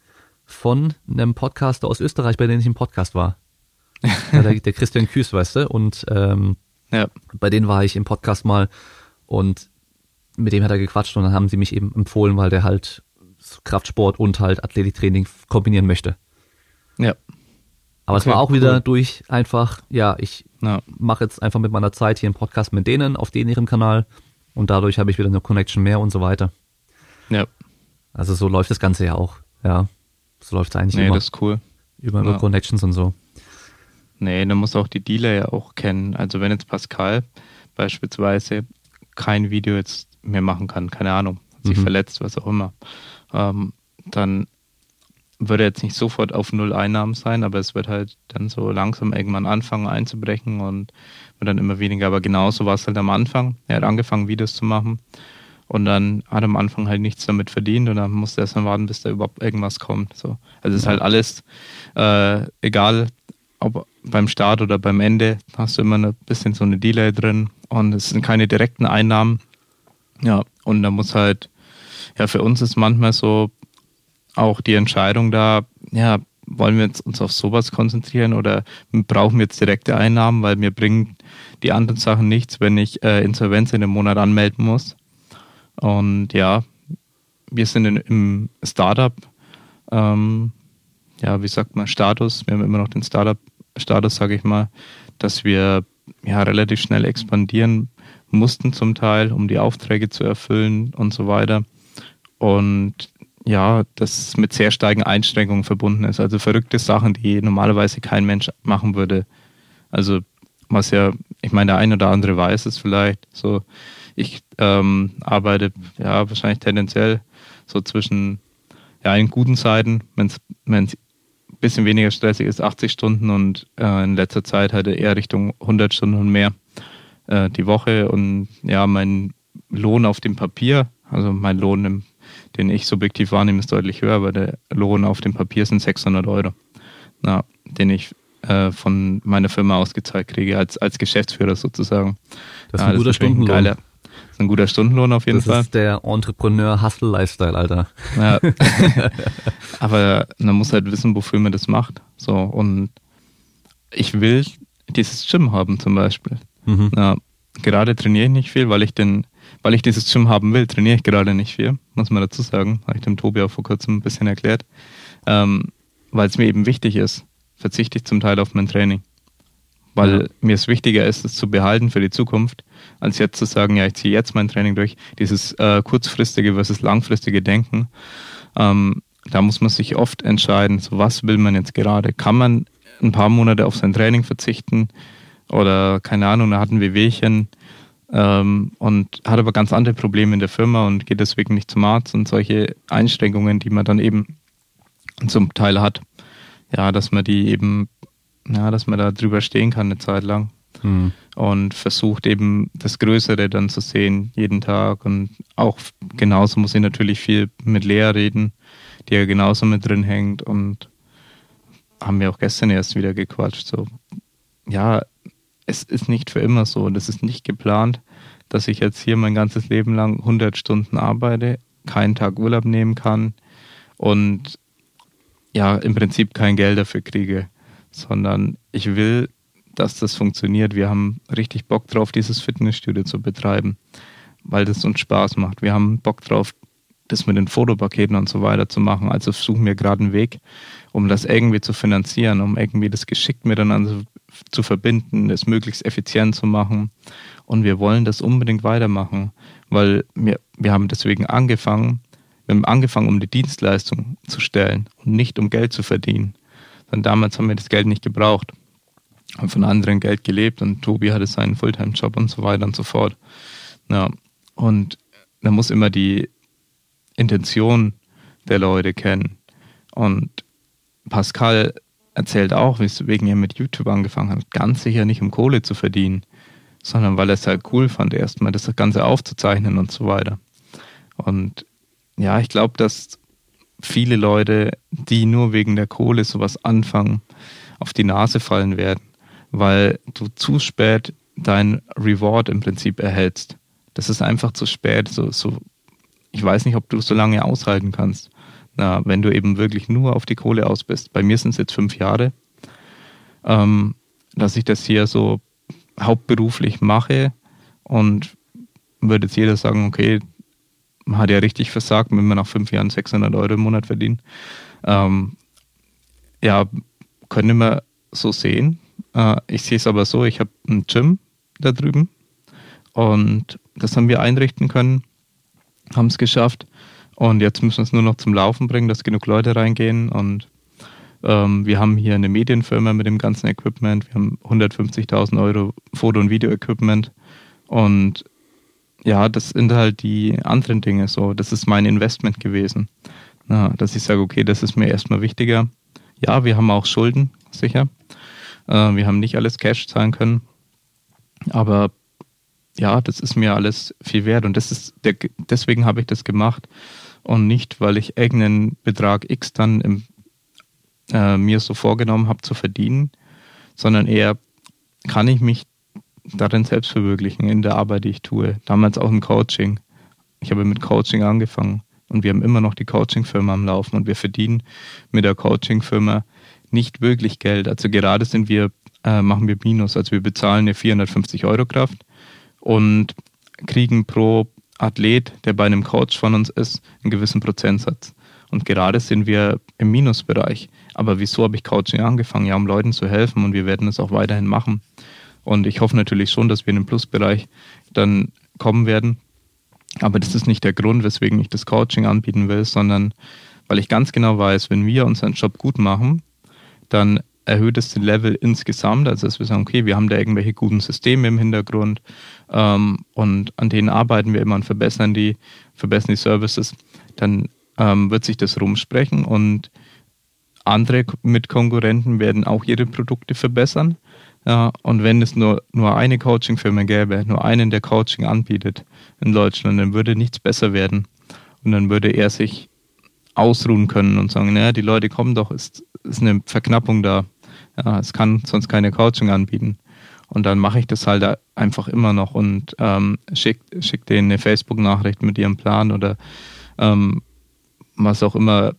von einem Podcaster aus Österreich, bei dem ich im Podcast war. ja, der, der, Christian Küß, weißt du, und ähm, ja. bei denen war ich im Podcast mal und mit dem hat er gequatscht und dann haben sie mich eben empfohlen, weil der halt Kraftsport und halt Athletiktraining kombinieren möchte. Ja. Aber okay, es war auch cool. wieder durch einfach, ja, ich ja. mache jetzt einfach mit meiner Zeit hier einen Podcast mit denen auf denen ihrem Kanal und dadurch habe ich wieder eine Connection mehr und so weiter. Ja. Also so läuft das Ganze ja auch, ja. So läuft es eigentlich nee, immer. das ist cool. Über, über ja. Connections und so. Nee, dann muss auch die Dealer ja auch kennen. Also wenn jetzt Pascal beispielsweise kein Video jetzt mehr machen kann, keine Ahnung, hat sich mhm. verletzt, was auch immer, ähm, dann würde jetzt nicht sofort auf null Einnahmen sein, aber es wird halt dann so langsam irgendwann anfangen einzubrechen und wird dann immer weniger. Aber genauso war es halt am Anfang. Er hat angefangen, Videos zu machen und dann hat er am Anfang halt nichts damit verdient und dann musste er erst mal warten, bis da überhaupt irgendwas kommt. So. Also es ist halt alles äh, egal, ob beim Start oder beim Ende hast du immer ein bisschen so eine Delay drin und es sind keine direkten Einnahmen. Ja, und da muss halt ja, für uns ist manchmal so auch die Entscheidung da, ja, wollen wir jetzt uns auf sowas konzentrieren oder brauchen wir jetzt direkte Einnahmen, weil mir bringen die anderen Sachen nichts, wenn ich äh, Insolvenz in einem Monat anmelden muss. Und ja, wir sind in, im Startup, ähm, ja, wie sagt man, Status, wir haben immer noch den Startup-Status, sage ich mal, dass wir ja relativ schnell expandieren mussten zum Teil, um die Aufträge zu erfüllen und so weiter und ja, das mit sehr starken Einschränkungen verbunden ist. Also verrückte Sachen, die normalerweise kein Mensch machen würde. Also was ja, ich meine, der eine oder andere weiß es vielleicht. So, ich ähm, arbeite ja wahrscheinlich tendenziell so zwischen ja in guten Zeiten, wenn es ein bisschen weniger stressig ist, 80 Stunden und äh, in letzter Zeit hatte eher Richtung 100 Stunden und mehr äh, die Woche und ja, mein Lohn auf dem Papier, also mein Lohn im den ich subjektiv wahrnehme, ist deutlich höher, aber der Lohn auf dem Papier sind 600 Euro, na, den ich äh, von meiner Firma ausgezahlt kriege, als, als Geschäftsführer sozusagen. Das ist ein ja, guter Stundenlohn. Ein geiler, ist ein guter Stundenlohn auf jeden das Fall. Das ist der Entrepreneur-Hustle-Lifestyle, Alter. Ja. Aber man muss halt wissen, wofür man das macht. So, und ich will dieses Gym haben zum Beispiel. Mhm. Ja, gerade trainiere ich nicht viel, weil ich den, weil ich dieses Gym haben will, trainiere ich gerade nicht viel, muss man dazu sagen. Habe ich dem Tobi auch vor kurzem ein bisschen erklärt. Ähm, weil es mir eben wichtig ist, verzichte ich zum Teil auf mein Training weil ja. mir es wichtiger ist, es zu behalten für die Zukunft, als jetzt zu sagen, ja, ich ziehe jetzt mein Training durch. Dieses äh, kurzfristige versus langfristige Denken, ähm, da muss man sich oft entscheiden, so was will man jetzt gerade? Kann man ein paar Monate auf sein Training verzichten oder keine Ahnung, da hat ein Wehwehchen ähm, und hat aber ganz andere Probleme in der Firma und geht deswegen nicht zum Arzt und solche Einschränkungen, die man dann eben zum Teil hat, ja, dass man die eben ja, dass man da drüber stehen kann eine Zeit lang. Mhm. Und versucht eben das Größere dann zu sehen, jeden Tag. Und auch genauso muss ich natürlich viel mit Lea reden, die ja genauso mit drin hängt. Und haben wir auch gestern erst wieder gequatscht. So, ja, es ist nicht für immer so. Das ist nicht geplant, dass ich jetzt hier mein ganzes Leben lang 100 Stunden arbeite, keinen Tag Urlaub nehmen kann und ja, im Prinzip kein Geld dafür kriege sondern ich will, dass das funktioniert. Wir haben richtig Bock drauf, dieses Fitnessstudio zu betreiben, weil das uns Spaß macht. Wir haben Bock drauf, das mit den Fotopaketen und so weiter zu machen. Also suchen wir gerade einen Weg, um das irgendwie zu finanzieren, um irgendwie das geschickt miteinander zu verbinden, es möglichst effizient zu machen. Und wir wollen das unbedingt weitermachen, weil wir, wir haben deswegen angefangen, wir haben angefangen, um die Dienstleistung zu stellen und nicht um Geld zu verdienen. Denn damals haben wir das Geld nicht gebraucht. Haben von anderen Geld gelebt und Tobi hatte seinen Fulltime-Job und so weiter und so fort. Ja, und man muss immer die Intention der Leute kennen. Und Pascal erzählt auch, weswegen er mit YouTube angefangen hat, ganz sicher nicht um Kohle zu verdienen, sondern weil er es halt cool fand, erstmal das Ganze aufzuzeichnen und so weiter. Und ja, ich glaube, dass viele Leute, die nur wegen der Kohle sowas anfangen, auf die Nase fallen werden, weil du zu spät dein Reward im Prinzip erhältst. Das ist einfach zu spät. So, so, ich weiß nicht, ob du so lange aushalten kannst, na, wenn du eben wirklich nur auf die Kohle aus bist. Bei mir sind es jetzt fünf Jahre, ähm, dass ich das hier so hauptberuflich mache und würde jetzt jeder sagen, okay, man hat ja richtig versagt, wenn man nach fünf Jahren 600 Euro im Monat verdient. Ähm, ja, könnte man so sehen. Äh, ich sehe es aber so, ich habe ein Gym da drüben und das haben wir einrichten können, haben es geschafft und jetzt müssen wir es nur noch zum Laufen bringen, dass genug Leute reingehen und ähm, wir haben hier eine Medienfirma mit dem ganzen Equipment, wir haben 150.000 Euro Foto- und Video-Equipment und ja, das sind halt die anderen Dinge so. Das ist mein Investment gewesen. Na, dass ich sage, okay, das ist mir erstmal wichtiger. Ja, wir haben auch Schulden, sicher. Äh, wir haben nicht alles Cash zahlen können. Aber ja, das ist mir alles viel wert. Und das ist der, deswegen habe ich das gemacht. Und nicht, weil ich irgendeinen Betrag X dann im, äh, mir so vorgenommen habe zu verdienen, sondern eher kann ich mich darin selbst verwirklichen in der Arbeit, die ich tue. Damals auch im Coaching. Ich habe mit Coaching angefangen und wir haben immer noch die Coaching-Firma am Laufen und wir verdienen mit der Coaching-Firma nicht wirklich Geld. Also gerade sind wir, äh, machen wir Minus. Also wir bezahlen eine 450 Euro Kraft und kriegen pro Athlet, der bei einem Coach von uns ist, einen gewissen Prozentsatz. Und gerade sind wir im Minusbereich. Aber wieso habe ich Coaching angefangen? Ja, um Leuten zu helfen und wir werden es auch weiterhin machen. Und ich hoffe natürlich schon, dass wir in den Plusbereich dann kommen werden. Aber das ist nicht der Grund, weswegen ich das Coaching anbieten will, sondern weil ich ganz genau weiß, wenn wir unseren Job gut machen, dann erhöht es den Level insgesamt. Also dass wir sagen, okay, wir haben da irgendwelche guten Systeme im Hintergrund ähm, und an denen arbeiten wir immer und verbessern die, verbessern die Services, dann ähm, wird sich das rumsprechen und andere Mitkonkurrenten werden auch ihre Produkte verbessern. Ja, und wenn es nur, nur eine Coaching-Firma gäbe, nur einen, der Coaching anbietet in Deutschland, dann würde nichts besser werden. Und dann würde er sich ausruhen können und sagen, naja, die Leute kommen doch, ist, ist eine Verknappung da. Ja, es kann sonst keine Coaching anbieten. Und dann mache ich das halt einfach immer noch und ähm, schicke schick denen eine Facebook-Nachricht mit ihrem Plan oder ähm, was auch immer,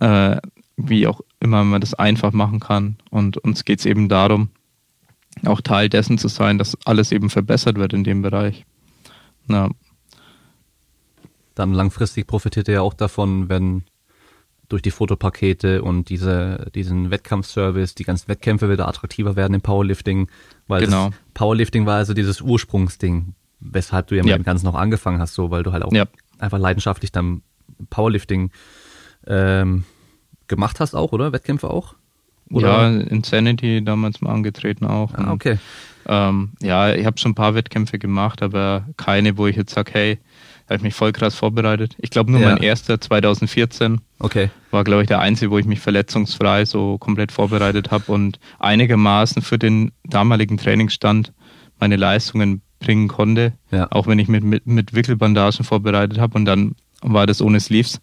äh, wie auch immer man das einfach machen kann. Und uns geht es eben darum, auch Teil dessen zu sein, dass alles eben verbessert wird in dem Bereich. Ja. Dann langfristig profitiert er ja auch davon, wenn durch die Fotopakete und diese, diesen Wettkampfservice die ganzen Wettkämpfe wieder attraktiver werden im Powerlifting, weil genau. Powerlifting war also dieses Ursprungsding, weshalb du ja mit ja. dem Ganzen noch angefangen hast, so, weil du halt auch ja. einfach leidenschaftlich dann Powerlifting ähm, gemacht hast auch, oder? Wettkämpfe auch? Oder? Ja, Insanity damals mal angetreten auch. Ah, okay. ähm, ja, ich habe schon ein paar Wettkämpfe gemacht, aber keine, wo ich jetzt sage, hey, habe ich mich voll krass vorbereitet. Ich glaube nur ja. mein erster 2014 okay. war, glaube ich, der einzige, wo ich mich verletzungsfrei so komplett vorbereitet habe und einigermaßen für den damaligen Trainingsstand meine Leistungen bringen konnte. Ja. Auch wenn ich mit, mit, mit Wickelbandagen vorbereitet habe und dann war das ohne Sleeves.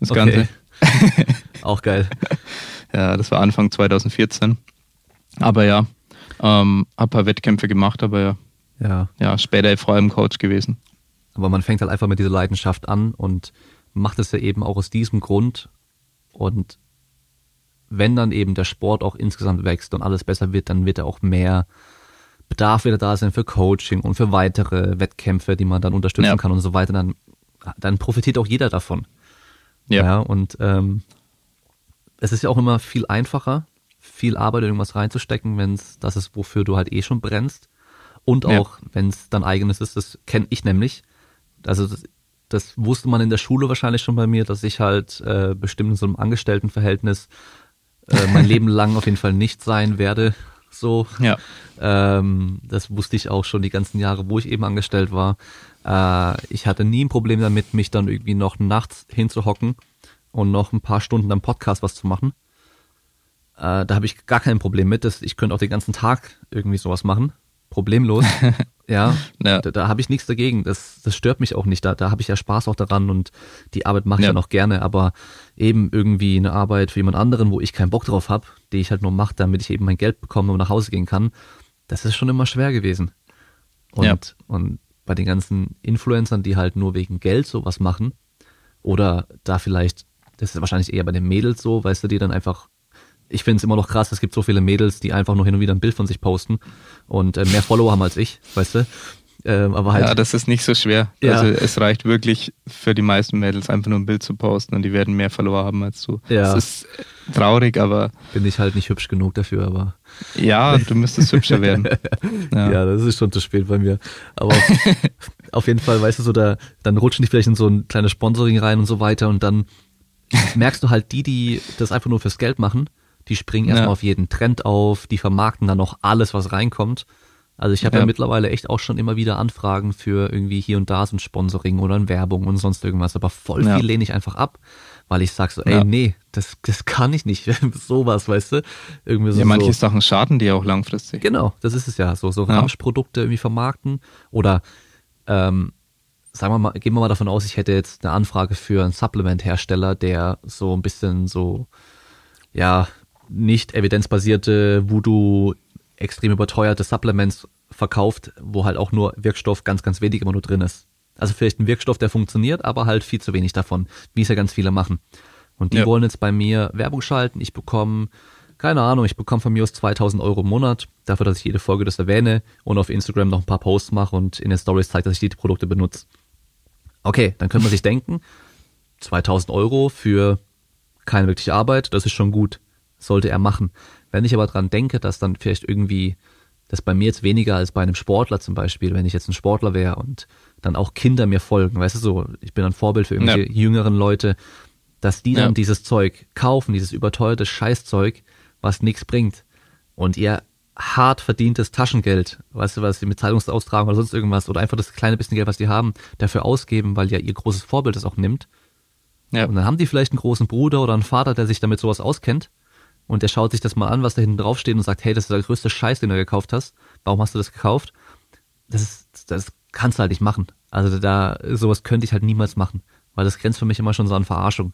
Das okay. Ganze. Auch geil. ja, das war Anfang 2014. Aber ja, ähm, hab ein paar Wettkämpfe gemacht, aber ja. Ja. Ja, später vor allem Coach gewesen. Aber man fängt halt einfach mit dieser Leidenschaft an und macht es ja eben auch aus diesem Grund. Und wenn dann eben der Sport auch insgesamt wächst und alles besser wird, dann wird er auch mehr Bedarf wieder da sein für Coaching und für weitere Wettkämpfe, die man dann unterstützen ja. kann und so weiter. Dann, dann profitiert auch jeder davon. Ja. ja und ähm, es ist ja auch immer viel einfacher, viel Arbeit in irgendwas reinzustecken, wenn es das ist, wofür du halt eh schon brennst. Und auch, ja. wenn es dein eigenes ist, das kenne ich nämlich. Also das, das, wusste man in der Schule wahrscheinlich schon bei mir, dass ich halt äh, bestimmt in so einem Angestelltenverhältnis äh, mein Leben lang auf jeden Fall nicht sein werde. So. Ja. Ähm, das wusste ich auch schon die ganzen Jahre, wo ich eben angestellt war. Äh, ich hatte nie ein Problem damit, mich dann irgendwie noch nachts hinzuhocken und noch ein paar Stunden am Podcast was zu machen. Äh, da habe ich gar kein Problem mit. Das, ich könnte auch den ganzen Tag irgendwie sowas machen. Problemlos. ja, ja, da, da habe ich nichts dagegen. Das, das stört mich auch nicht. Da, da habe ich ja Spaß auch daran und die Arbeit mache ich ja. dann auch gerne. Aber eben irgendwie eine Arbeit für jemand anderen, wo ich keinen Bock drauf habe, die ich halt nur mache, damit ich eben mein Geld bekomme und nach Hause gehen kann, das ist schon immer schwer gewesen. Und, ja. und bei den ganzen Influencern, die halt nur wegen Geld sowas machen, oder da vielleicht, das ist wahrscheinlich eher bei den Mädels so, weißt du, die dann einfach, ich finde es immer noch krass, es gibt so viele Mädels, die einfach nur hin und wieder ein Bild von sich posten und äh, mehr Follower haben als ich, weißt du. Ähm, aber halt, ja, das ist nicht so schwer. Ja. Also es reicht wirklich für die meisten Mädels einfach nur ein Bild zu posten und die werden mehr Follower haben als du. Ja. Das ist traurig, aber. Bin ich halt nicht hübsch genug dafür, aber. Ja, du müsstest hübscher werden. Ja. ja. das ist schon zu spät bei mir. Aber auf, auf jeden Fall, weißt du, so da, dann rutschen die vielleicht in so ein kleines Sponsoring rein und so weiter und dann merkst du halt die, die das einfach nur fürs Geld machen, die springen erstmal ja. auf jeden Trend auf, die vermarkten dann noch alles, was reinkommt also ich habe ja. ja. mittlerweile echt auch schon immer wieder Anfragen für irgendwie hier und da so ein Sponsoring oder eine Werbung und sonst irgendwas, aber voll ja. viel lehne ich einfach ab, weil ich sag so, ey, nee, das, das kann ich nicht, sowas, weißt du? Irgendwie so, ja, manche so. Sachen schaden dir auch langfristig. Genau, das ist es ja, so, so Ramschprodukte irgendwie vermarkten oder ähm, sagen wir mal, gehen wir mal davon aus, ich hätte jetzt eine Anfrage für einen Supplement-Hersteller, der so ein bisschen so, ja, nicht evidenzbasierte Voodoo extrem überteuerte Supplements verkauft, wo halt auch nur Wirkstoff ganz, ganz wenig immer nur drin ist. Also vielleicht ein Wirkstoff, der funktioniert, aber halt viel zu wenig davon, wie es ja ganz viele machen. Und die ja. wollen jetzt bei mir Werbung schalten. Ich bekomme, keine Ahnung, ich bekomme von mir aus 2000 Euro im Monat dafür, dass ich jede Folge das erwähne und auf Instagram noch ein paar Posts mache und in den Stories zeige, dass ich die Produkte benutze. Okay, dann könnte man sich denken, 2000 Euro für keine wirkliche Arbeit, das ist schon gut. Sollte er machen. Wenn ich aber dran denke, dass dann vielleicht irgendwie das bei mir jetzt weniger als bei einem Sportler zum Beispiel, wenn ich jetzt ein Sportler wäre und dann auch Kinder mir folgen, weißt du so, ich bin ein Vorbild für irgendwelche ja. jüngeren Leute, dass die ja. dann dieses Zeug kaufen, dieses überteuerte Scheißzeug, was nichts bringt und ihr hart verdientes Taschengeld, weißt du was, sie mit Zeitungsaustragung oder sonst irgendwas oder einfach das kleine bisschen Geld, was die haben, dafür ausgeben, weil ja ihr großes Vorbild das auch nimmt. Ja. Und dann haben die vielleicht einen großen Bruder oder einen Vater, der sich damit sowas auskennt und der schaut sich das mal an, was da hinten drauf steht und sagt, hey, das ist der größte Scheiß, den du gekauft hast. Warum hast du das gekauft? Das ist, das kannst du halt nicht machen. Also da, sowas könnte ich halt niemals machen. weil das grenzt für mich immer schon so an Verarschung.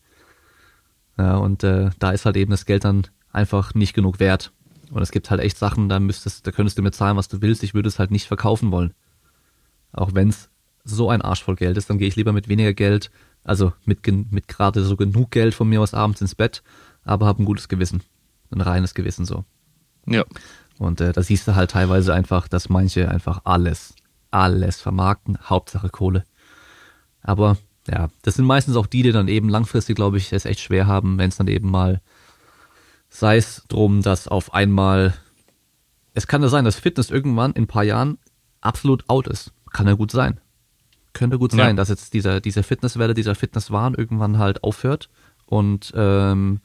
Ja, und äh, da ist halt eben das Geld dann einfach nicht genug wert. Und es gibt halt echt Sachen, da müsstest, da könntest du mir zahlen, was du willst, ich würde es halt nicht verkaufen wollen. Auch wenn es so ein Arsch voll Geld ist, dann gehe ich lieber mit weniger Geld, also mit, mit gerade so genug Geld von mir aus abends ins Bett, aber habe ein gutes Gewissen. Ein reines Gewissen so. Ja. Und äh, da siehst du halt teilweise einfach, dass manche einfach alles, alles vermarkten, Hauptsache Kohle. Aber ja, das sind meistens auch die, die dann eben langfristig, glaube ich, es echt schwer haben, wenn es dann eben mal, sei es drum, dass auf einmal, es kann ja sein, dass Fitness irgendwann in ein paar Jahren absolut out ist. Kann ja gut sein. Könnte gut sein, ja. dass jetzt dieser, diese Fitnesswelle, dieser Fitnesswahn irgendwann halt aufhört und ähm,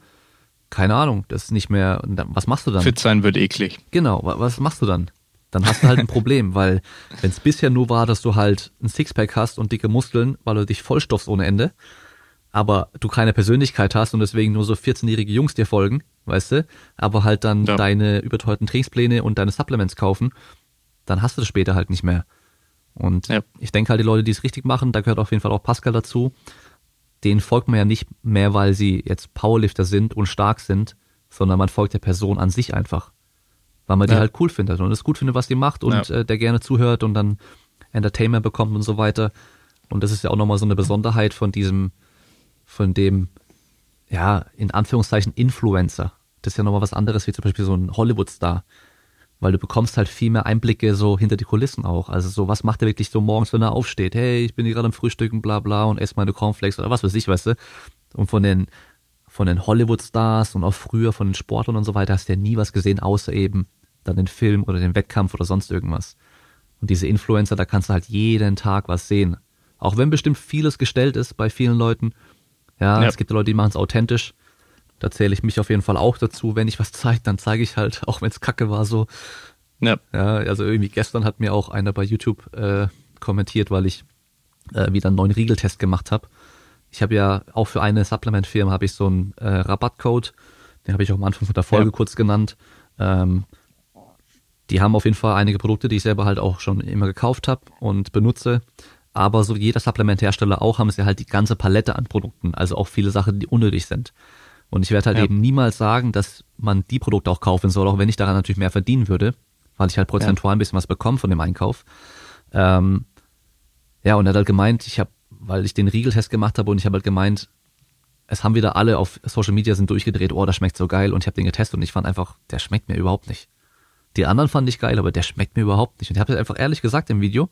keine Ahnung, das ist nicht mehr, was machst du dann? Fit sein wird eklig. Genau, was machst du dann? Dann hast du halt ein Problem, weil wenn es bisher nur war, dass du halt ein Sixpack hast und dicke Muskeln, weil du dich vollstoffst ohne Ende, aber du keine Persönlichkeit hast und deswegen nur so 14-jährige Jungs dir folgen, weißt du, aber halt dann ja. deine überteuerten Trainingspläne und deine Supplements kaufen, dann hast du das später halt nicht mehr. Und ja. ich denke halt, die Leute, die es richtig machen, da gehört auf jeden Fall auch Pascal dazu, denen folgt man ja nicht mehr, weil sie jetzt Powerlifter sind und stark sind, sondern man folgt der Person an sich einfach. Weil man ja. die halt cool findet und es gut findet, was die macht und ja. äh, der gerne zuhört und dann Entertainment bekommt und so weiter. Und das ist ja auch nochmal so eine Besonderheit von diesem, von dem, ja, in Anführungszeichen Influencer. Das ist ja nochmal was anderes wie zum Beispiel so ein Hollywood-Star weil du bekommst halt viel mehr Einblicke so hinter die Kulissen auch. Also so, was macht er wirklich so morgens, wenn er aufsteht? Hey, ich bin hier gerade am Frühstücken, bla bla und esse meine Cornflakes oder was weiß ich, weißt du? Und von den, von den Hollywood-Stars und auch früher von den Sportlern und so weiter hast du ja nie was gesehen, außer eben dann den Film oder den Wettkampf oder sonst irgendwas. Und diese Influencer, da kannst du halt jeden Tag was sehen. Auch wenn bestimmt vieles gestellt ist bei vielen Leuten. Ja, ja. es gibt Leute, die machen es authentisch. Da zähle ich mich auf jeden Fall auch dazu. Wenn ich was zeige, dann zeige ich halt, auch wenn es kacke war, so. Ja. ja. Also irgendwie gestern hat mir auch einer bei YouTube äh, kommentiert, weil ich äh, wieder einen neuen Riegeltest gemacht habe. Ich habe ja auch für eine Supplement-Firma habe ich so einen äh, Rabattcode, den habe ich auch am Anfang von der Folge ja. kurz genannt. Ähm, die haben auf jeden Fall einige Produkte, die ich selber halt auch schon immer gekauft habe und benutze. Aber so wie jeder Supplementhersteller auch, haben sie halt die ganze Palette an Produkten, also auch viele Sachen, die unnötig sind. Und ich werde halt ja. eben niemals sagen, dass man die Produkte auch kaufen soll, auch wenn ich daran natürlich mehr verdienen würde, weil ich halt prozentual ein bisschen was bekomme von dem Einkauf. Ähm, ja, und er hat halt gemeint, ich habe, weil ich den Riegeltest gemacht habe und ich habe halt gemeint, es haben wieder alle auf Social Media sind durchgedreht, oh, das schmeckt so geil und ich habe den getestet und ich fand einfach, der schmeckt mir überhaupt nicht. Die anderen fand ich geil, aber der schmeckt mir überhaupt nicht. Und ich habe es einfach ehrlich gesagt im Video.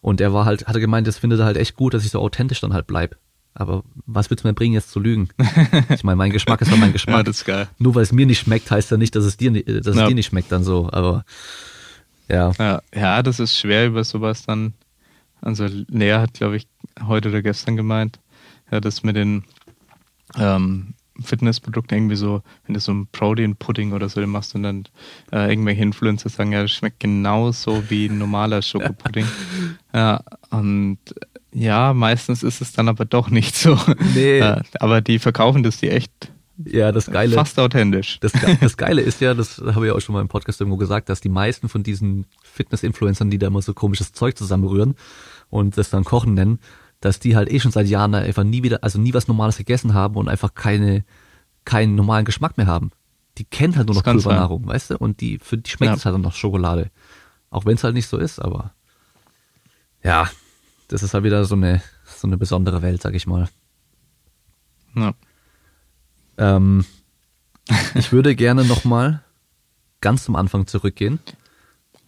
Und er war halt, hatte gemeint, das findet er halt echt gut, dass ich so authentisch dann halt bleib. Aber was willst du mir bringen, jetzt zu lügen? Ich meine, mein Geschmack ist doch mein Geschmack. ja, das ist geil. Nur weil es mir nicht schmeckt, heißt ja nicht, dass es dir, dass ja. es dir nicht schmeckt dann so. Aber ja. ja. Ja, das ist schwer über sowas dann. Also Lea hat, glaube ich, heute oder gestern gemeint, ja, das mit den ähm, Fitnessprodukten irgendwie so, wenn du so ein Protein-Pudding oder so machst und dann äh, irgendwelche Influencer sagen, ja, das schmeckt genauso wie ein normaler Schokopudding. ja, und ja, meistens ist es dann aber doch nicht so. Nee. Äh, aber die verkaufen das die echt ja, das Geile. Fast authentisch. Das, das Geile ist ja, das habe ich auch schon mal im Podcast irgendwo gesagt, dass die meisten von diesen Fitness-Influencern, die da immer so komisches Zeug zusammenrühren und das dann Kochen nennen, dass die halt eh schon seit Jahren einfach nie wieder, also nie was Normales gegessen haben und einfach keine, keinen normalen Geschmack mehr haben. Die kennen halt nur noch Pulvernahrung, weißt du? Und die, für die schmeckt ja. es halt dann noch Schokolade. Auch wenn es halt nicht so ist, aber ja, das ist halt wieder so eine, so eine besondere Welt, sag ich mal. Ja. Ähm, ich würde gerne nochmal ganz zum Anfang zurückgehen.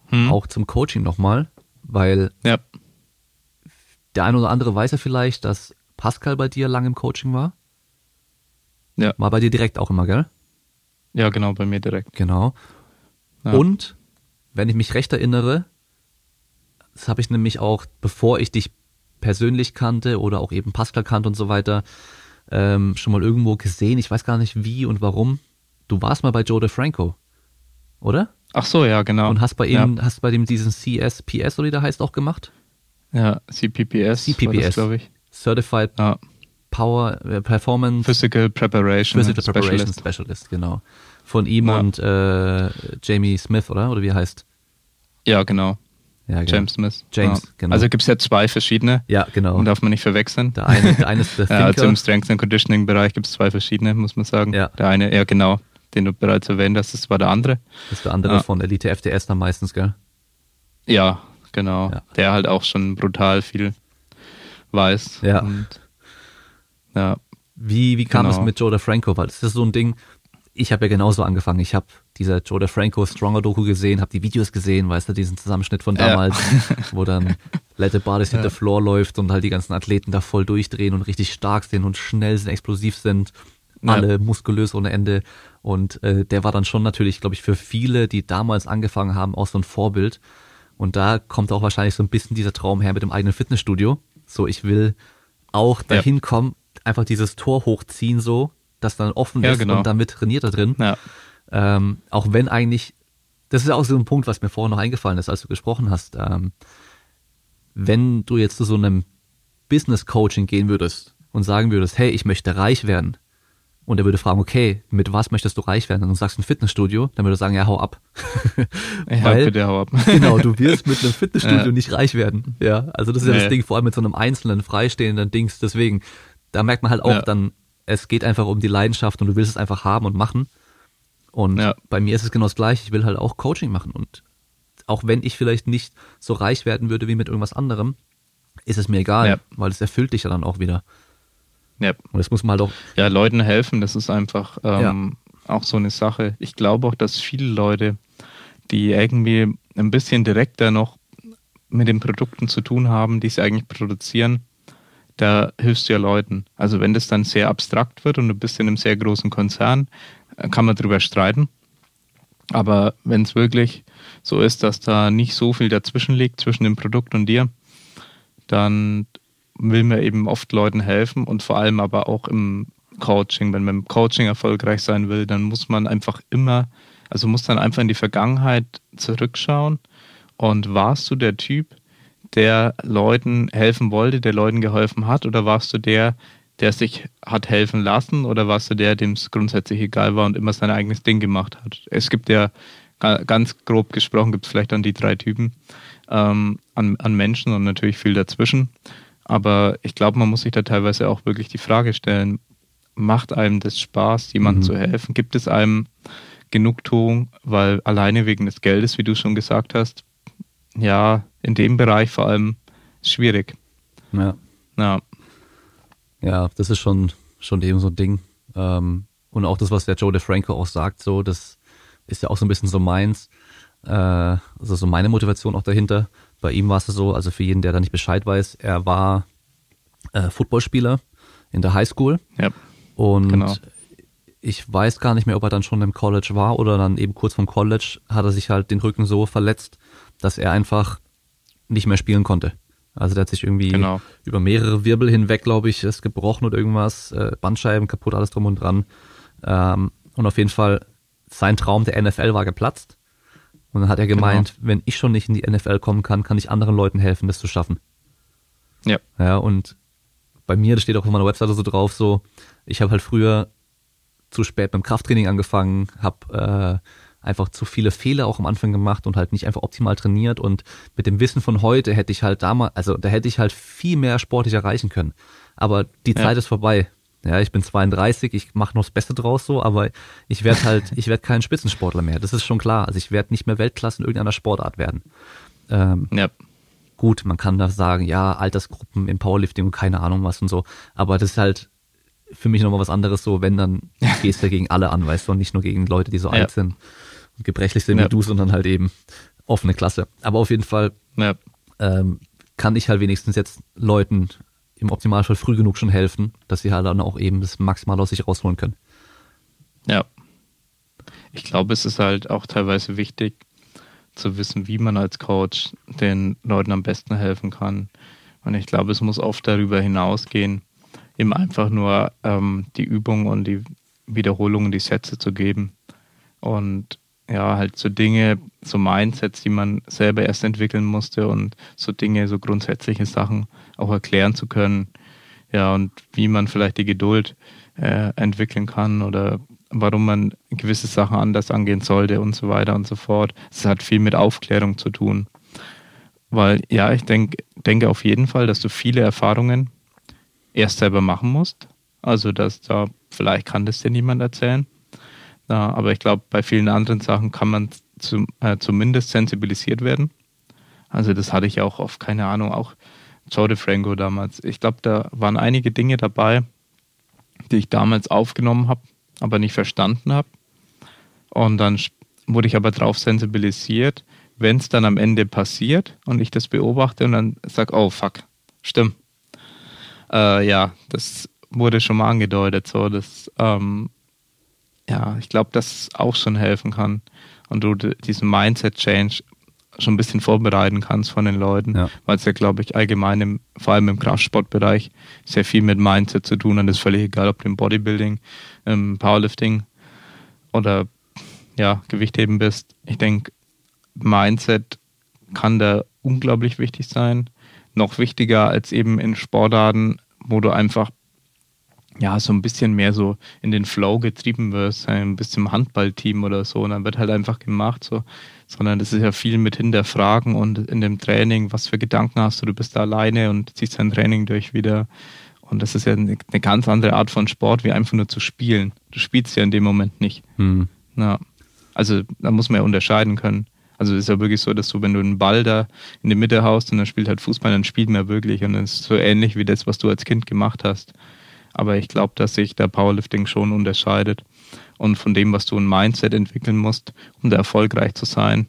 Hm. Auch zum Coaching nochmal, weil ja. der ein oder andere weiß ja vielleicht, dass Pascal bei dir lang im Coaching war. Ja. War bei dir direkt auch immer, gell? Ja, genau, bei mir direkt. Genau. Ja. Und, wenn ich mich recht erinnere, das habe ich nämlich auch, bevor ich dich persönlich kannte oder auch eben Pascal kannte und so weiter, ähm, schon mal irgendwo gesehen. Ich weiß gar nicht wie und warum. Du warst mal bei Joe DeFranco, oder? Ach so, ja, genau. Und hast bei ihm, ja. hast bei dem diesen CSPS oder wie der heißt auch gemacht? Ja, CPPS. CPPS, glaube ich. Certified ja. Power äh, Performance Physical Preparation Physical Preparation Specialist, Specialist genau. Von ihm ja. und äh, Jamie Smith, oder? Oder wie er heißt? Ja, genau. Ja, genau. James Smith. James, ja. genau. Also gibt es ja zwei verschiedene. Ja, genau. Und darf man nicht verwechseln. Der eine, der eine ist der ja, also im Strength and Conditioning Bereich gibt es zwei verschiedene, muss man sagen. Ja. Der eine, ja genau, den du bereits erwähnt hast, das war der andere. Das ist der andere ja. von Elite FDS dann meistens, gell? Ja, genau. Ja. Der halt auch schon brutal viel weiß. Ja. Und, ja. Wie, wie kam genau. es mit Joe DeFranco? Weil das ist so ein Ding, ich habe ja genauso angefangen. Ich habe dieser Joe DeFranco Stronger Doku gesehen, habe die Videos gesehen, weißt du, diesen Zusammenschnitt von damals, ja. wo dann Let the Bodies ja. hit the floor läuft und halt die ganzen Athleten da voll durchdrehen und richtig stark sind und schnell sind, explosiv sind, ja. alle muskulös ohne Ende. Und äh, der war dann schon natürlich, glaube ich, für viele, die damals angefangen haben, auch so ein Vorbild. Und da kommt auch wahrscheinlich so ein bisschen dieser Traum her mit dem eigenen Fitnessstudio. So, ich will auch dahin kommen, einfach dieses Tor hochziehen so, das dann offen ist genau. und damit trainiert da drin. Ja. Ähm, auch wenn eigentlich, das ist auch so ein Punkt, was mir vorhin noch eingefallen ist, als du gesprochen hast. Ähm, wenn du jetzt zu so einem Business Coaching gehen würdest und sagen würdest, hey, ich möchte reich werden, und er würde fragen, okay, mit was möchtest du reich werden? Und du sagst ein Fitnessstudio, dann würde er sagen, ja, hau ab. ja, Weil, bitte hau ab. genau, du wirst mit einem Fitnessstudio ja. nicht reich werden. Ja, also das ist ja nee. das Ding, vor allem mit so einem einzelnen, freistehenden Dings. Deswegen, da merkt man halt auch ja. dann, es geht einfach um die Leidenschaft und du willst es einfach haben und machen. Und ja. bei mir ist es genau das gleiche. Ich will halt auch Coaching machen. Und auch wenn ich vielleicht nicht so reich werden würde wie mit irgendwas anderem, ist es mir egal, ja. weil es erfüllt dich ja dann auch wieder. Ja. Und das muss man halt auch. Ja, Leuten helfen, das ist einfach ähm, ja. auch so eine Sache. Ich glaube auch, dass viele Leute, die irgendwie ein bisschen direkter noch mit den Produkten zu tun haben, die sie eigentlich produzieren, da hilfst du ja Leuten. Also wenn das dann sehr abstrakt wird und du bist in einem sehr großen Konzern, äh, kann man drüber streiten. Aber wenn es wirklich so ist, dass da nicht so viel dazwischen liegt, zwischen dem Produkt und dir, dann will man eben oft Leuten helfen und vor allem aber auch im Coaching. Wenn man im Coaching erfolgreich sein will, dann muss man einfach immer, also muss dann einfach in die Vergangenheit zurückschauen. Und warst du der Typ, der Leuten helfen wollte, der Leuten geholfen hat, oder warst du der, der sich hat helfen lassen, oder warst du der, dem es grundsätzlich egal war und immer sein eigenes Ding gemacht hat? Es gibt ja ganz grob gesprochen, gibt es vielleicht dann die drei Typen ähm, an, an Menschen und natürlich viel dazwischen. Aber ich glaube, man muss sich da teilweise auch wirklich die Frage stellen, macht einem das Spaß, jemandem mhm. zu helfen? Gibt es einem Genugtuung, weil alleine wegen des Geldes, wie du schon gesagt hast, ja, in dem Bereich vor allem schwierig. Ja. Ja, ja das ist schon, schon eben so ein Ding. Ähm, und auch das, was der Joe DeFranco auch sagt, so, das ist ja auch so ein bisschen so meins. Äh, also so meine Motivation auch dahinter. Bei ihm war es so, also für jeden, der da nicht Bescheid weiß, er war äh, Footballspieler in der Highschool. Ja. Und genau. ich weiß gar nicht mehr, ob er dann schon im College war oder dann eben kurz vom College hat er sich halt den Rücken so verletzt, dass er einfach nicht mehr spielen konnte. Also der hat sich irgendwie genau. über mehrere Wirbel hinweg, glaube ich, ist gebrochen oder irgendwas, äh, Bandscheiben kaputt, alles drum und dran. Ähm, und auf jeden Fall, sein Traum der NFL war geplatzt. Und dann hat er gemeint, genau. wenn ich schon nicht in die NFL kommen kann, kann ich anderen Leuten helfen, das zu schaffen. Ja. Ja, und bei mir, das steht auch auf meiner Webseite so drauf, so, ich habe halt früher zu spät beim Krafttraining angefangen, habe äh, einfach zu viele Fehler auch am Anfang gemacht und halt nicht einfach optimal trainiert und mit dem Wissen von heute hätte ich halt damals, also da hätte ich halt viel mehr sportlich erreichen können. Aber die Zeit ist vorbei. Ja, ich bin 32, ich mache noch das Beste draus so, aber ich werde halt, ich werde kein Spitzensportler mehr. Das ist schon klar. Also ich werde nicht mehr Weltklasse in irgendeiner Sportart werden. Ähm, ja. Gut, man kann da sagen, ja, Altersgruppen im Powerlifting und keine Ahnung was und so. Aber das ist halt für mich nochmal was anderes so, wenn dann gehst du gegen alle an, weißt du, und nicht nur gegen Leute, die so ja. alt sind und gebrechlich sind ja. wie du, sondern halt eben offene Klasse. Aber auf jeden Fall ja. ähm, kann ich halt wenigstens jetzt Leuten im Optimalfall früh genug schon helfen, dass sie halt dann auch eben das maximal aus sich rausholen können. Ja. Ich glaube, es ist halt auch teilweise wichtig zu wissen, wie man als Coach den Leuten am besten helfen kann. Und ich glaube, es muss oft darüber hinausgehen, ihm einfach nur ähm, die Übung und die Wiederholungen, die Sätze zu geben. Und ja, halt so Dinge, so Mindsets, die man selber erst entwickeln musste und so Dinge, so grundsätzliche Sachen auch erklären zu können. Ja, und wie man vielleicht die Geduld äh, entwickeln kann oder warum man gewisse Sachen anders angehen sollte und so weiter und so fort. Es hat viel mit Aufklärung zu tun. Weil ja, ich denk, denke auf jeden Fall, dass du viele Erfahrungen erst selber machen musst. Also, dass da, vielleicht kann das dir niemand erzählen. Aber ich glaube, bei vielen anderen Sachen kann man zum, äh, zumindest sensibilisiert werden. Also, das hatte ich auch auf, keine Ahnung, auch Joe DeFranco damals. Ich glaube, da waren einige Dinge dabei, die ich damals aufgenommen habe, aber nicht verstanden habe. Und dann wurde ich aber darauf sensibilisiert, wenn es dann am Ende passiert und ich das beobachte und dann sage, oh fuck, stimmt. Äh, ja, das wurde schon mal angedeutet, so dass ähm, ja, ich glaube, das auch schon helfen kann und du diesen Mindset-Change schon ein bisschen vorbereiten kannst von den Leuten, ja. weil es ja, glaube ich, allgemein, im, vor allem im Kraftsportbereich, sehr viel mit Mindset zu tun hat. Das ist völlig egal, ob du im Bodybuilding, im Powerlifting oder ja, Gewichtheben bist. Ich denke, Mindset kann da unglaublich wichtig sein. Noch wichtiger als eben in Sportarten, wo du einfach ja, so ein bisschen mehr so in den Flow getrieben wirst, ein bisschen Handballteam oder so, und dann wird halt einfach gemacht, so, sondern das ist ja viel mit hinterfragen und in dem Training, was für Gedanken hast du, du bist da alleine und ziehst dein Training durch wieder. Und das ist ja eine, eine ganz andere Art von Sport, wie einfach nur zu spielen. Du spielst ja in dem Moment nicht. Hm. Ja. Also da muss man ja unterscheiden können. Also es ist ja wirklich so, dass du, wenn du einen Ball da in die Mitte haust und dann spielt halt Fußball, dann spielt man wirklich. Und das ist so ähnlich wie das, was du als Kind gemacht hast. Aber ich glaube, dass sich der Powerlifting schon unterscheidet. Und von dem, was du ein Mindset entwickeln musst, um da erfolgreich zu sein.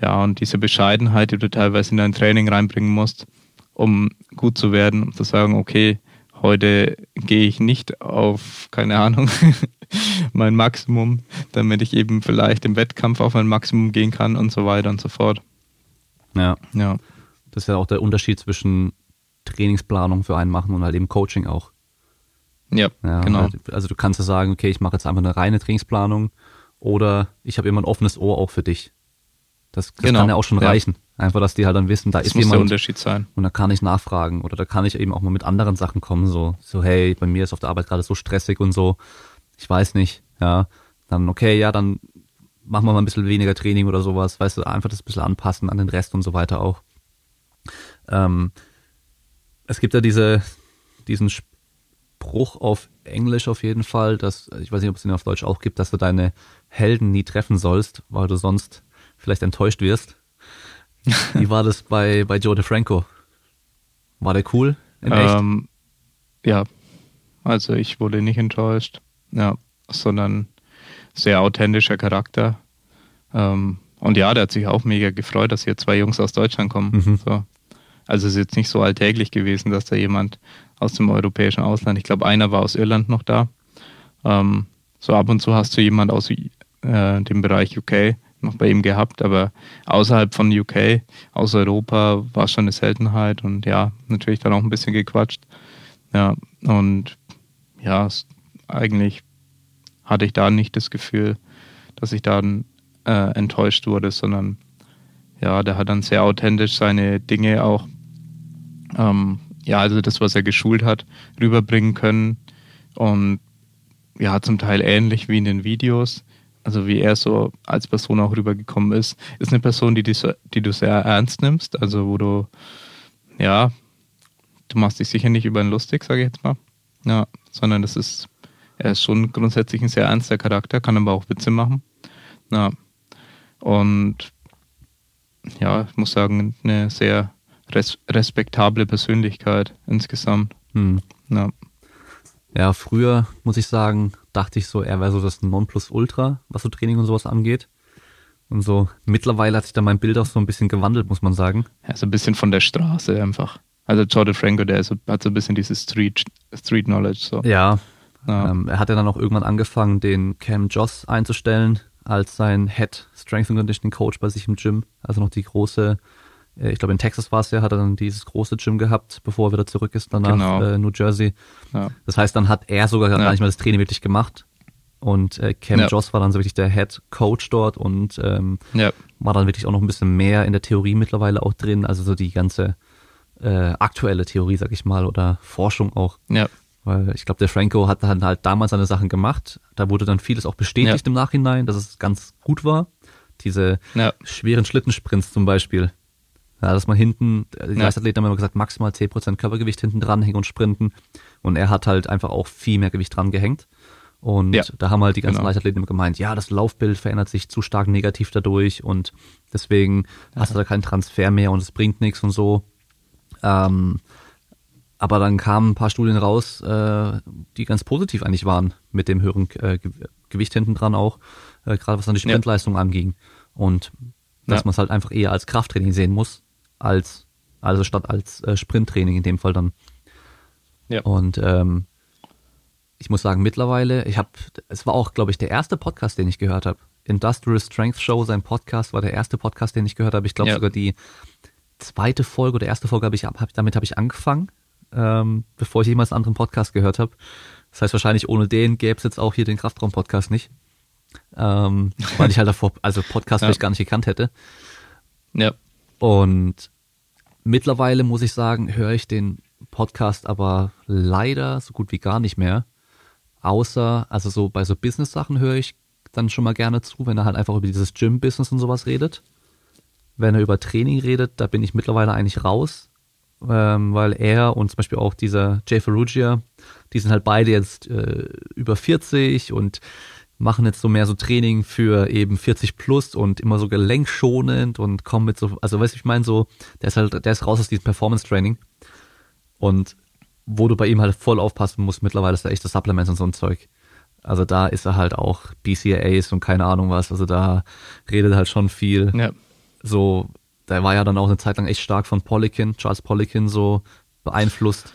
Ja, und diese Bescheidenheit, die du teilweise in dein Training reinbringen musst, um gut zu werden, um zu sagen, okay, heute gehe ich nicht auf, keine Ahnung, mein Maximum, damit ich eben vielleicht im Wettkampf auf mein Maximum gehen kann und so weiter und so fort. Ja. Ja. Das ist ja auch der Unterschied zwischen Trainingsplanung für einen machen und halt eben Coaching auch. Ja, ja genau. Halt, also du kannst ja sagen, okay, ich mache jetzt einfach eine reine Trainingsplanung oder ich habe immer ein offenes Ohr auch für dich. Das, das genau. kann ja auch schon ja. reichen. Einfach, dass die halt dann wissen, da das ist muss jemand. Der Unterschied sein. Und da kann ich nachfragen oder da kann ich eben auch mal mit anderen Sachen kommen, so, so, hey, bei mir ist auf der Arbeit gerade so stressig und so. Ich weiß nicht, ja. Dann, okay, ja, dann machen wir mal ein bisschen weniger Training oder sowas, weißt du, einfach das ein bisschen anpassen an den Rest und so weiter auch. Ähm, es gibt ja diese, diesen Spruch auf Englisch auf jeden Fall, dass, ich weiß nicht, ob es den auf Deutsch auch gibt, dass du deine Helden nie treffen sollst, weil du sonst vielleicht enttäuscht wirst. Wie war das bei, bei Joe DeFranco? War der cool? In ähm, ja, also ich wurde nicht enttäuscht, ja, sondern sehr authentischer Charakter. Ähm, und ja, der hat sich auch mega gefreut, dass hier zwei Jungs aus Deutschland kommen. Mhm. So. Also es ist jetzt nicht so alltäglich gewesen, dass da jemand aus dem europäischen Ausland, ich glaube, einer war aus Irland noch da. Ähm, so ab und zu hast du jemand aus äh, dem Bereich UK noch bei ihm gehabt, aber außerhalb von UK, aus Europa, war es schon eine Seltenheit und ja, natürlich dann auch ein bisschen gequatscht. Ja, und ja, eigentlich hatte ich da nicht das Gefühl, dass ich dann äh, enttäuscht wurde, sondern ja, der hat dann sehr authentisch seine Dinge auch ähm, ja, also das, was er geschult hat, rüberbringen können. Und ja, zum Teil ähnlich wie in den Videos. Also wie er so als Person auch rübergekommen ist, ist eine Person, die, die, die du sehr ernst nimmst. Also wo du, ja, du machst dich sicher nicht über ihn lustig, sage ich jetzt mal. Ja, sondern das ist, er ist schon grundsätzlich ein sehr ernster Charakter, kann aber auch Witze machen. Ja. Und ja, ich muss sagen, eine sehr res respektable Persönlichkeit insgesamt. Hm. Ja. ja, früher muss ich sagen, dachte ich so, er wäre so das Nonplusultra, was so Training und sowas angeht. Und so mittlerweile hat sich da mein Bild auch so ein bisschen gewandelt, muss man sagen. Ja, so ein bisschen von der Straße einfach. Also Jordan Franco, der so, hat so ein bisschen dieses Street, Street Knowledge. So. Ja. ja. Ähm, er hat ja dann auch irgendwann angefangen, den Cam Joss einzustellen als sein Head Strength and Conditioning Coach bei sich im Gym. Also noch die große ich glaube in Texas war es ja, hat er dann dieses große Gym gehabt, bevor er wieder zurück ist danach genau. äh, New Jersey. Ja. Das heißt, dann hat er sogar ja. gar nicht mal das Training wirklich gemacht. Und äh, Cam ja. Joss war dann so wirklich der Head Coach dort und ähm, ja. war dann wirklich auch noch ein bisschen mehr in der Theorie mittlerweile auch drin, also so die ganze äh, aktuelle Theorie, sag ich mal, oder Forschung auch. Ja. Weil ich glaube, der Franco hat dann halt damals seine Sachen gemacht. Da wurde dann vieles auch bestätigt im Nachhinein, dass es ganz gut war. Diese schweren Schlittensprints zum Beispiel, Ja, dass man hinten, die ja. Leichtathleten haben immer gesagt, maximal 10% Körpergewicht hinten dran hängen und sprinten. Und er hat halt einfach auch viel mehr Gewicht dran gehängt. Und ja, da haben halt die ganzen genau. Leichtathleten immer gemeint, ja, das Laufbild verändert sich zu stark negativ dadurch und deswegen ja. hast du da keinen Transfer mehr und es bringt nichts und so. Ähm, aber dann kamen ein paar Studien raus, äh, die ganz positiv eigentlich waren mit dem höheren äh, Gewicht hinten dran auch, äh, gerade was dann die Sprintleistung ja. anging. Und dass man es halt einfach eher als Krafttraining sehen muss, als also statt als äh, Sprinttraining in dem Fall dann. Ja. Und ähm, ich muss sagen, mittlerweile, ich habe, es war auch, glaube ich, der erste Podcast, den ich gehört habe. Industrial Strength Show, sein Podcast war der erste Podcast, den ich gehört habe. Ich glaube ja. sogar die zweite Folge oder erste Folge habe ich, hab, damit habe ich angefangen, ähm, bevor ich jemals einen anderen Podcast gehört habe. Das heißt, wahrscheinlich ohne den gäbe es jetzt auch hier den Kraftraum-Podcast nicht. Ähm, weil ich halt davor, also Podcast ja. vielleicht gar nicht gekannt hätte. Ja. Und mittlerweile muss ich sagen, höre ich den Podcast aber leider so gut wie gar nicht mehr. Außer, also so bei so Business-Sachen höre ich dann schon mal gerne zu, wenn er halt einfach über dieses Gym-Business und sowas redet. Wenn er über Training redet, da bin ich mittlerweile eigentlich raus, ähm, weil er und zum Beispiel auch dieser Jay Ferrugia, die sind halt beide jetzt äh, über 40 und machen jetzt so mehr so Training für eben 40 plus und immer so gelenkschonend und kommen mit so, also weißt du, ich meine so, der ist halt, der ist raus aus diesem Performance Training und wo du bei ihm halt voll aufpassen musst, mittlerweile ist er echt das Supplements und so ein Zeug. Also da ist er halt auch BCAAs und keine Ahnung was. Also da redet halt schon viel. Ja. So, der war ja dann auch eine Zeit lang echt stark von Polikin, Charles Polikin so beeinflusst.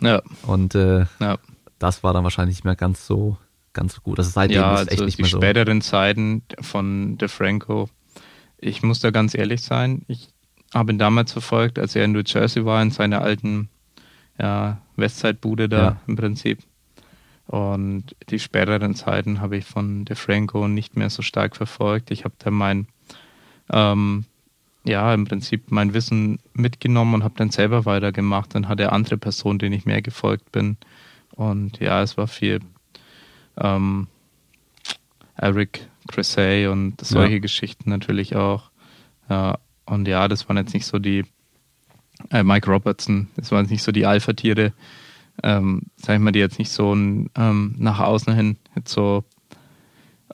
Ja. Und äh, ja. das war dann wahrscheinlich nicht mehr ganz so ganz gut. Also seitdem ja, ist es echt also nicht die mehr so. späteren Zeiten von DeFranco, ich muss da ganz ehrlich sein, ich habe ihn damals verfolgt, als er in New Jersey war, in seiner alten ja, Westside-Bude da ja. im Prinzip. Und die späteren Zeiten habe ich von DeFranco nicht mehr so stark verfolgt. Ich habe da mein, ähm, ja, im Prinzip mein Wissen mitgenommen und habe dann selber weitergemacht. Dann hatte er andere Personen, denen ich mehr gefolgt bin. Und ja, es war viel ähm, Eric Cressay und solche ja. Geschichten natürlich auch. Ja, und ja, das waren jetzt nicht so die äh, Mike Robertson, das waren nicht so die Alpha-Tiere, ähm, sag ich mal, die jetzt nicht so ein, ähm, nach außen hin jetzt so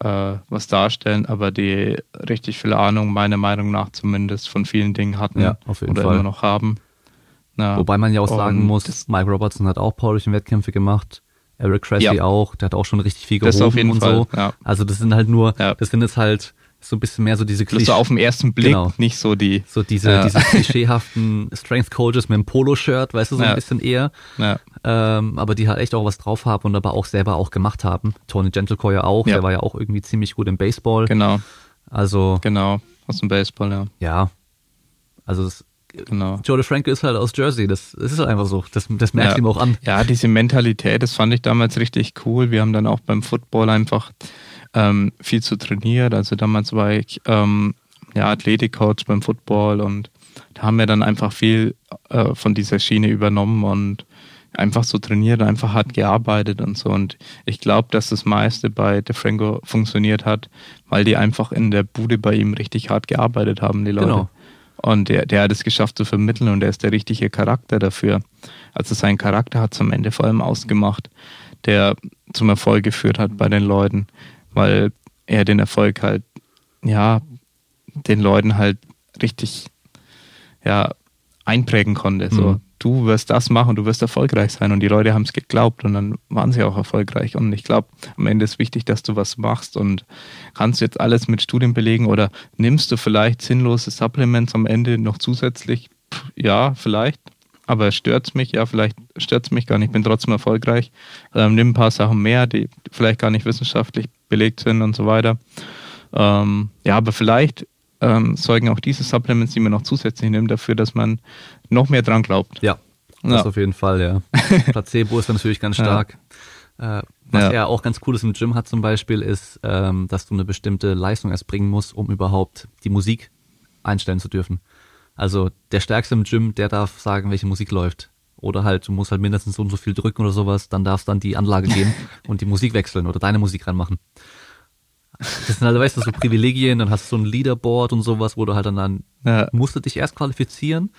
äh, was darstellen, aber die richtig viel Ahnung, meiner Meinung nach zumindest, von vielen Dingen hatten ja, oder Fall. immer noch haben. Ja, Wobei man ja auch sagen muss, Mike Robertson hat auch paulischen Wettkämpfe gemacht. Eric Cressy ja. auch, der hat auch schon richtig viel gehoben und Fall, so. Ja. Also das sind halt nur, das sind jetzt halt so ein bisschen mehr so diese Klischee. So auf den ersten Blick genau. nicht so die. So diese, ja. diese klischeehaften Strength Coaches mit einem Poloshirt, weißt du, so ja. ein bisschen eher. Ja. Ähm, aber die halt echt auch was drauf haben und aber auch selber auch gemacht haben. Tony Gentlecore ja auch, der war ja auch irgendwie ziemlich gut im Baseball. Genau. Also. Genau, aus dem Baseball, ja. Ja. Also das, Genau. Joe DeFranco ist halt aus Jersey, das, das ist halt einfach so, das, das merkt ja. ihm auch an. Ja, diese Mentalität, das fand ich damals richtig cool. Wir haben dann auch beim Football einfach ähm, viel zu trainiert. Also damals war ich ähm, ja, Athletikcoach beim Football und da haben wir dann einfach viel äh, von dieser Schiene übernommen und einfach so trainiert, einfach hart gearbeitet und so. Und ich glaube, dass das meiste bei DeFranco funktioniert hat, weil die einfach in der Bude bei ihm richtig hart gearbeitet haben, die Leute. Genau. Und der, der hat es geschafft zu vermitteln und er ist der richtige Charakter dafür. Also sein Charakter hat es am Ende vor allem ausgemacht, der zum Erfolg geführt hat bei den Leuten weil er den Erfolg halt, ja, den Leuten halt richtig, ja, einprägen konnte. Mhm. Du wirst das machen, du wirst erfolgreich sein. Und die Leute haben es geglaubt und dann waren sie auch erfolgreich. Und ich glaube, am Ende ist wichtig, dass du was machst und kannst jetzt alles mit Studien belegen oder nimmst du vielleicht sinnlose Supplements am Ende noch zusätzlich? Ja, vielleicht aber stört's mich? Ja, vielleicht stört's mich gar nicht. Ich bin trotzdem erfolgreich. Ähm, nimm ein paar Sachen mehr, die vielleicht gar nicht wissenschaftlich belegt sind und so weiter. Ähm, ja, aber vielleicht ähm, sorgen auch diese Supplements, die man noch zusätzlich nimmt, dafür, dass man noch mehr dran glaubt. Ja, das ja. auf jeden Fall, ja. Placebo ist natürlich ganz stark. Ja. Äh, was ja. er auch ganz cooles im Gym hat zum Beispiel, ist, ähm, dass du eine bestimmte Leistung erst bringen musst, um überhaupt die Musik einstellen zu dürfen. Also der Stärkste im Gym, der darf sagen, welche Musik läuft. Oder halt, du musst halt mindestens so und so viel drücken oder sowas, dann darfst dann die Anlage gehen und die Musik wechseln oder deine Musik reinmachen. Das sind halt, weißt du, so Privilegien, dann hast du so ein Leaderboard und sowas, wo du halt dann, dann Ja. musst du dich erst qualifizieren.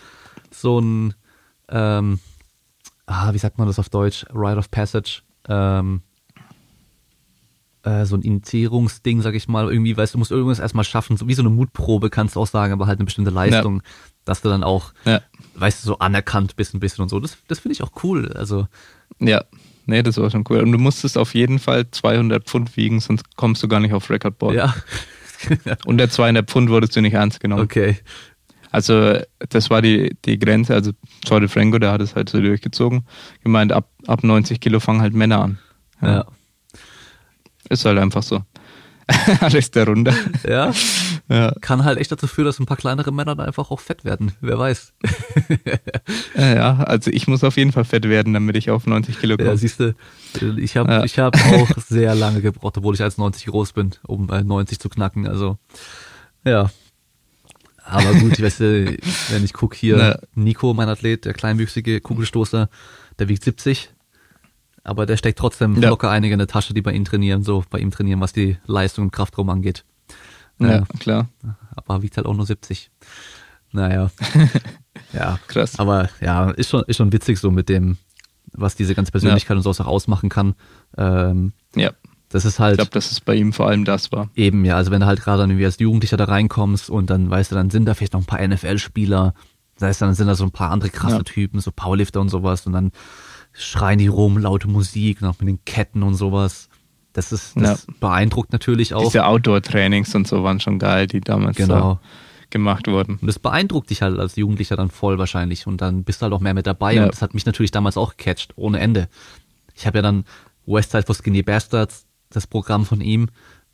So ein, ähm, ah, wie sagt man das auf Deutsch? Rite of Passage. Ähm, äh, so ein Initiierungsding, sag ich mal, irgendwie, weißt du, du musst irgendwas erstmal schaffen, so wie so eine Mutprobe kannst du auch sagen, aber halt eine bestimmte Leistung, dass du dann auch, Ja. weißt du, so anerkannt bist ein bisschen und so. Das, das finde ich auch cool. Also, Ja. Nee, das war schon cool. Und du musstest auf jeden Fall 200 Pfund wiegen, sonst kommst du gar nicht auf Recordboard. ja. Unter 200 Pfund wurdest du nicht ernst genommen. okay. Also das war die, die Grenze. Also Jordi Franco, der hat es halt so durchgezogen. Gemeint, ab, ab 90 Kilo fangen halt Männer an. Ja. Ist halt einfach so. Alles darunter. Ja. Ja. Kann halt echt dazu führen, dass ein paar kleinere Männer dann einfach auch fett werden. Wer weiß. Ja, also ich muss auf jeden Fall fett werden, damit ich auf 90 Kilo komme. Ja, siehst du, ich habe Ja. ich hab auch sehr lange gebraucht, obwohl ich als 90 groß bin, um bei 90 zu knacken. Also, ja. Aber gut, ich weiß, äh, wenn ich guck hier, Ja. Nico, mein Athlet, der kleinwüchsige Kugelstoßer, der wiegt 70. Aber der steckt trotzdem Ja. locker einige in der Tasche, die bei ihm trainieren, so bei ihm trainieren, was die Leistung und Kraftraum angeht. ja, Ja. klar. Aber wiegt halt auch nur 70. Naja. ja. Krass. Aber ja, ist schon, ist schon witzig so mit dem, was diese ganze Persönlichkeit und sowas auch ausmachen kann. Ähm, Ja, das ist ich halt glaube, dass es bei ihm vor allem das war. eben, ja, also wenn du halt gerade irgendwie als Jugendlicher da reinkommst und dann weißt du, dann sind da vielleicht noch ein paar NFL-Spieler, das heißt, dann sind da so ein paar andere krasse Ja. Typen, so Powerlifter und sowas und dann schreien die rum, laute Musik, noch mit den Ketten und sowas. Das ist, das beeindruckt natürlich auch. Diese Outdoor-Trainings und so waren schon geil, die damals Genau. gemacht wurden. Und das beeindruckt dich halt als Jugendlicher dann voll wahrscheinlich. Und dann bist du halt auch mehr mit dabei. Ja. Und das hat mich natürlich damals auch gecatcht, ohne Ende. Ich habe ja dann Westside for Skinny Bastards, das Programm von ihm,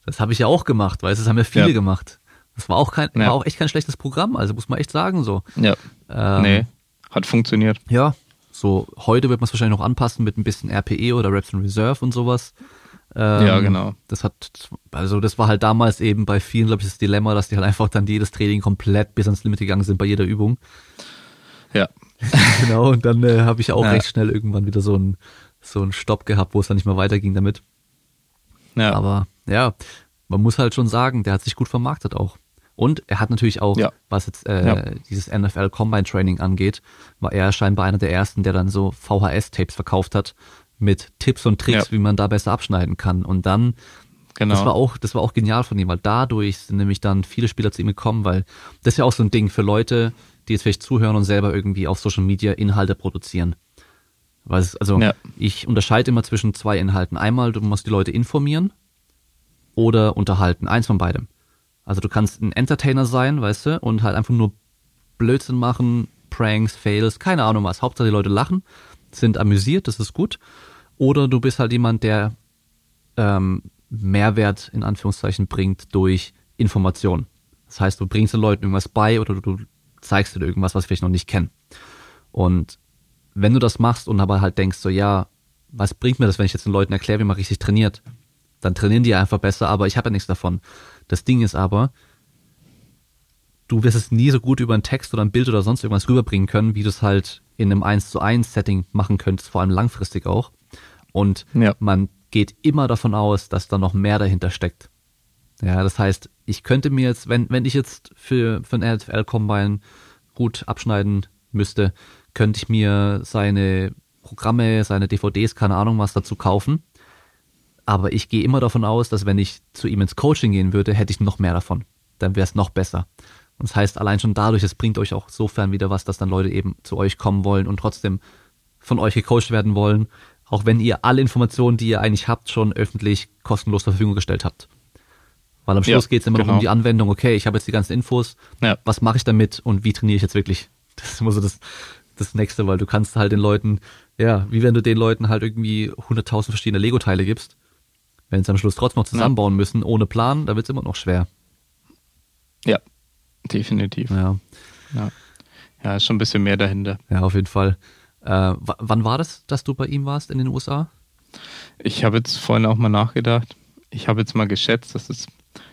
das habe ich ja auch gemacht, weil das haben ja viele Ja. gemacht. Das war auch kein, Ja. war auch echt kein schlechtes Programm, also muss man echt sagen so. Ja, Ähm, nee, hat funktioniert. Ja, so heute wird man es wahrscheinlich noch anpassen mit ein bisschen RPE oder Reps in Reserve und sowas. Ähm, Ja, genau. Das hat, also das war halt damals eben bei vielen, glaube ich, das Dilemma, dass die halt einfach dann jedes Training komplett bis ans Limit gegangen sind bei jeder Übung. Ja, Genau, und dann äh, habe ich auch Ja. recht schnell irgendwann wieder so einen so einen Stopp gehabt, wo es dann nicht mehr weiterging damit. ja, Aber ja, man muss halt schon sagen, der hat sich gut vermarktet auch. Und er hat natürlich auch, Ja. was jetzt äh, Ja. dieses NFL Combine Training angeht, war er scheinbar einer der ersten, der dann so VHS-Tapes verkauft hat mit Tipps und Tricks, Ja. wie man da besser abschneiden kann. Und dann, genau. das war auch, das war auch genial von ihm, weil dadurch sind nämlich dann viele Spieler zu ihm gekommen, weil das ist ja auch so ein Ding für Leute, die jetzt vielleicht zuhören und selber irgendwie auf Social Media Inhalte produzieren. Weil es, also Ja. ich unterscheide immer zwischen zwei Inhalten. Einmal, du musst die Leute informieren oder unterhalten. Eins von beidem. Also du kannst ein Entertainer sein, weißt du, und halt einfach nur Blödsinn machen, Pranks, Fails, keine Ahnung was. Hauptsache die Leute lachen, sind amüsiert, das ist gut. Oder du bist halt jemand, der ähm, Mehrwert in Anführungszeichen bringt durch Information. Das heißt, du bringst den Leuten irgendwas bei oder du zeigst ihnen irgendwas, was sie vielleicht noch nicht kennen. Und wenn du das machst und aber halt denkst so, ja, was bringt mir das, wenn ich jetzt den Leuten erkläre, wie man richtig trainiert? Dann trainieren die einfach besser, aber ich habe ja nichts davon. Das Ding ist aber, du wirst es nie so gut über einen Text oder ein Bild oder sonst irgendwas rüberbringen können, wie du es halt in einem 1 zu 1 Setting machen könntest, vor allem langfristig auch. Und Ja. man geht immer davon aus, dass da noch mehr dahinter steckt. Ja, das heißt, ich könnte mir jetzt, wenn, wenn ich jetzt für, für ein NFL Combine gut abschneiden müsste, könnte ich mir seine Programme, seine DVDs, keine Ahnung was dazu kaufen. Aber ich gehe immer davon aus, dass wenn ich zu ihm ins Coaching gehen würde, hätte ich noch mehr davon. Dann wäre es noch besser. Und das heißt, allein schon dadurch, es bringt euch auch sofern wieder was, dass dann Leute eben zu euch kommen wollen und trotzdem von euch gecoacht werden wollen, auch wenn ihr alle Informationen, die ihr eigentlich habt, schon öffentlich kostenlos zur Verfügung gestellt habt. Weil am Ja, Schluss geht es immer noch genau. um die Anwendung, okay, ich habe jetzt die ganzen Infos, Ja. was mache ich damit und wie trainiere ich jetzt wirklich? Das ist immer so das, das Nächste, weil du kannst halt den Leuten, ja, wie wenn du den Leuten halt irgendwie 100.000 verschiedene Lego-Teile gibst, wenn sie am Schluss trotzdem noch zusammenbauen müssen, ohne Plan, da wird es immer noch schwer. Ja, definitiv. Ja, Ja. ja, ist schon ein bisschen mehr dahinter. ja auf jeden Fall. Äh, wann war das, dass du bei ihm warst in den USA? Ich habe jetzt vorhin auch mal nachgedacht. Ich habe jetzt mal geschätzt, dass es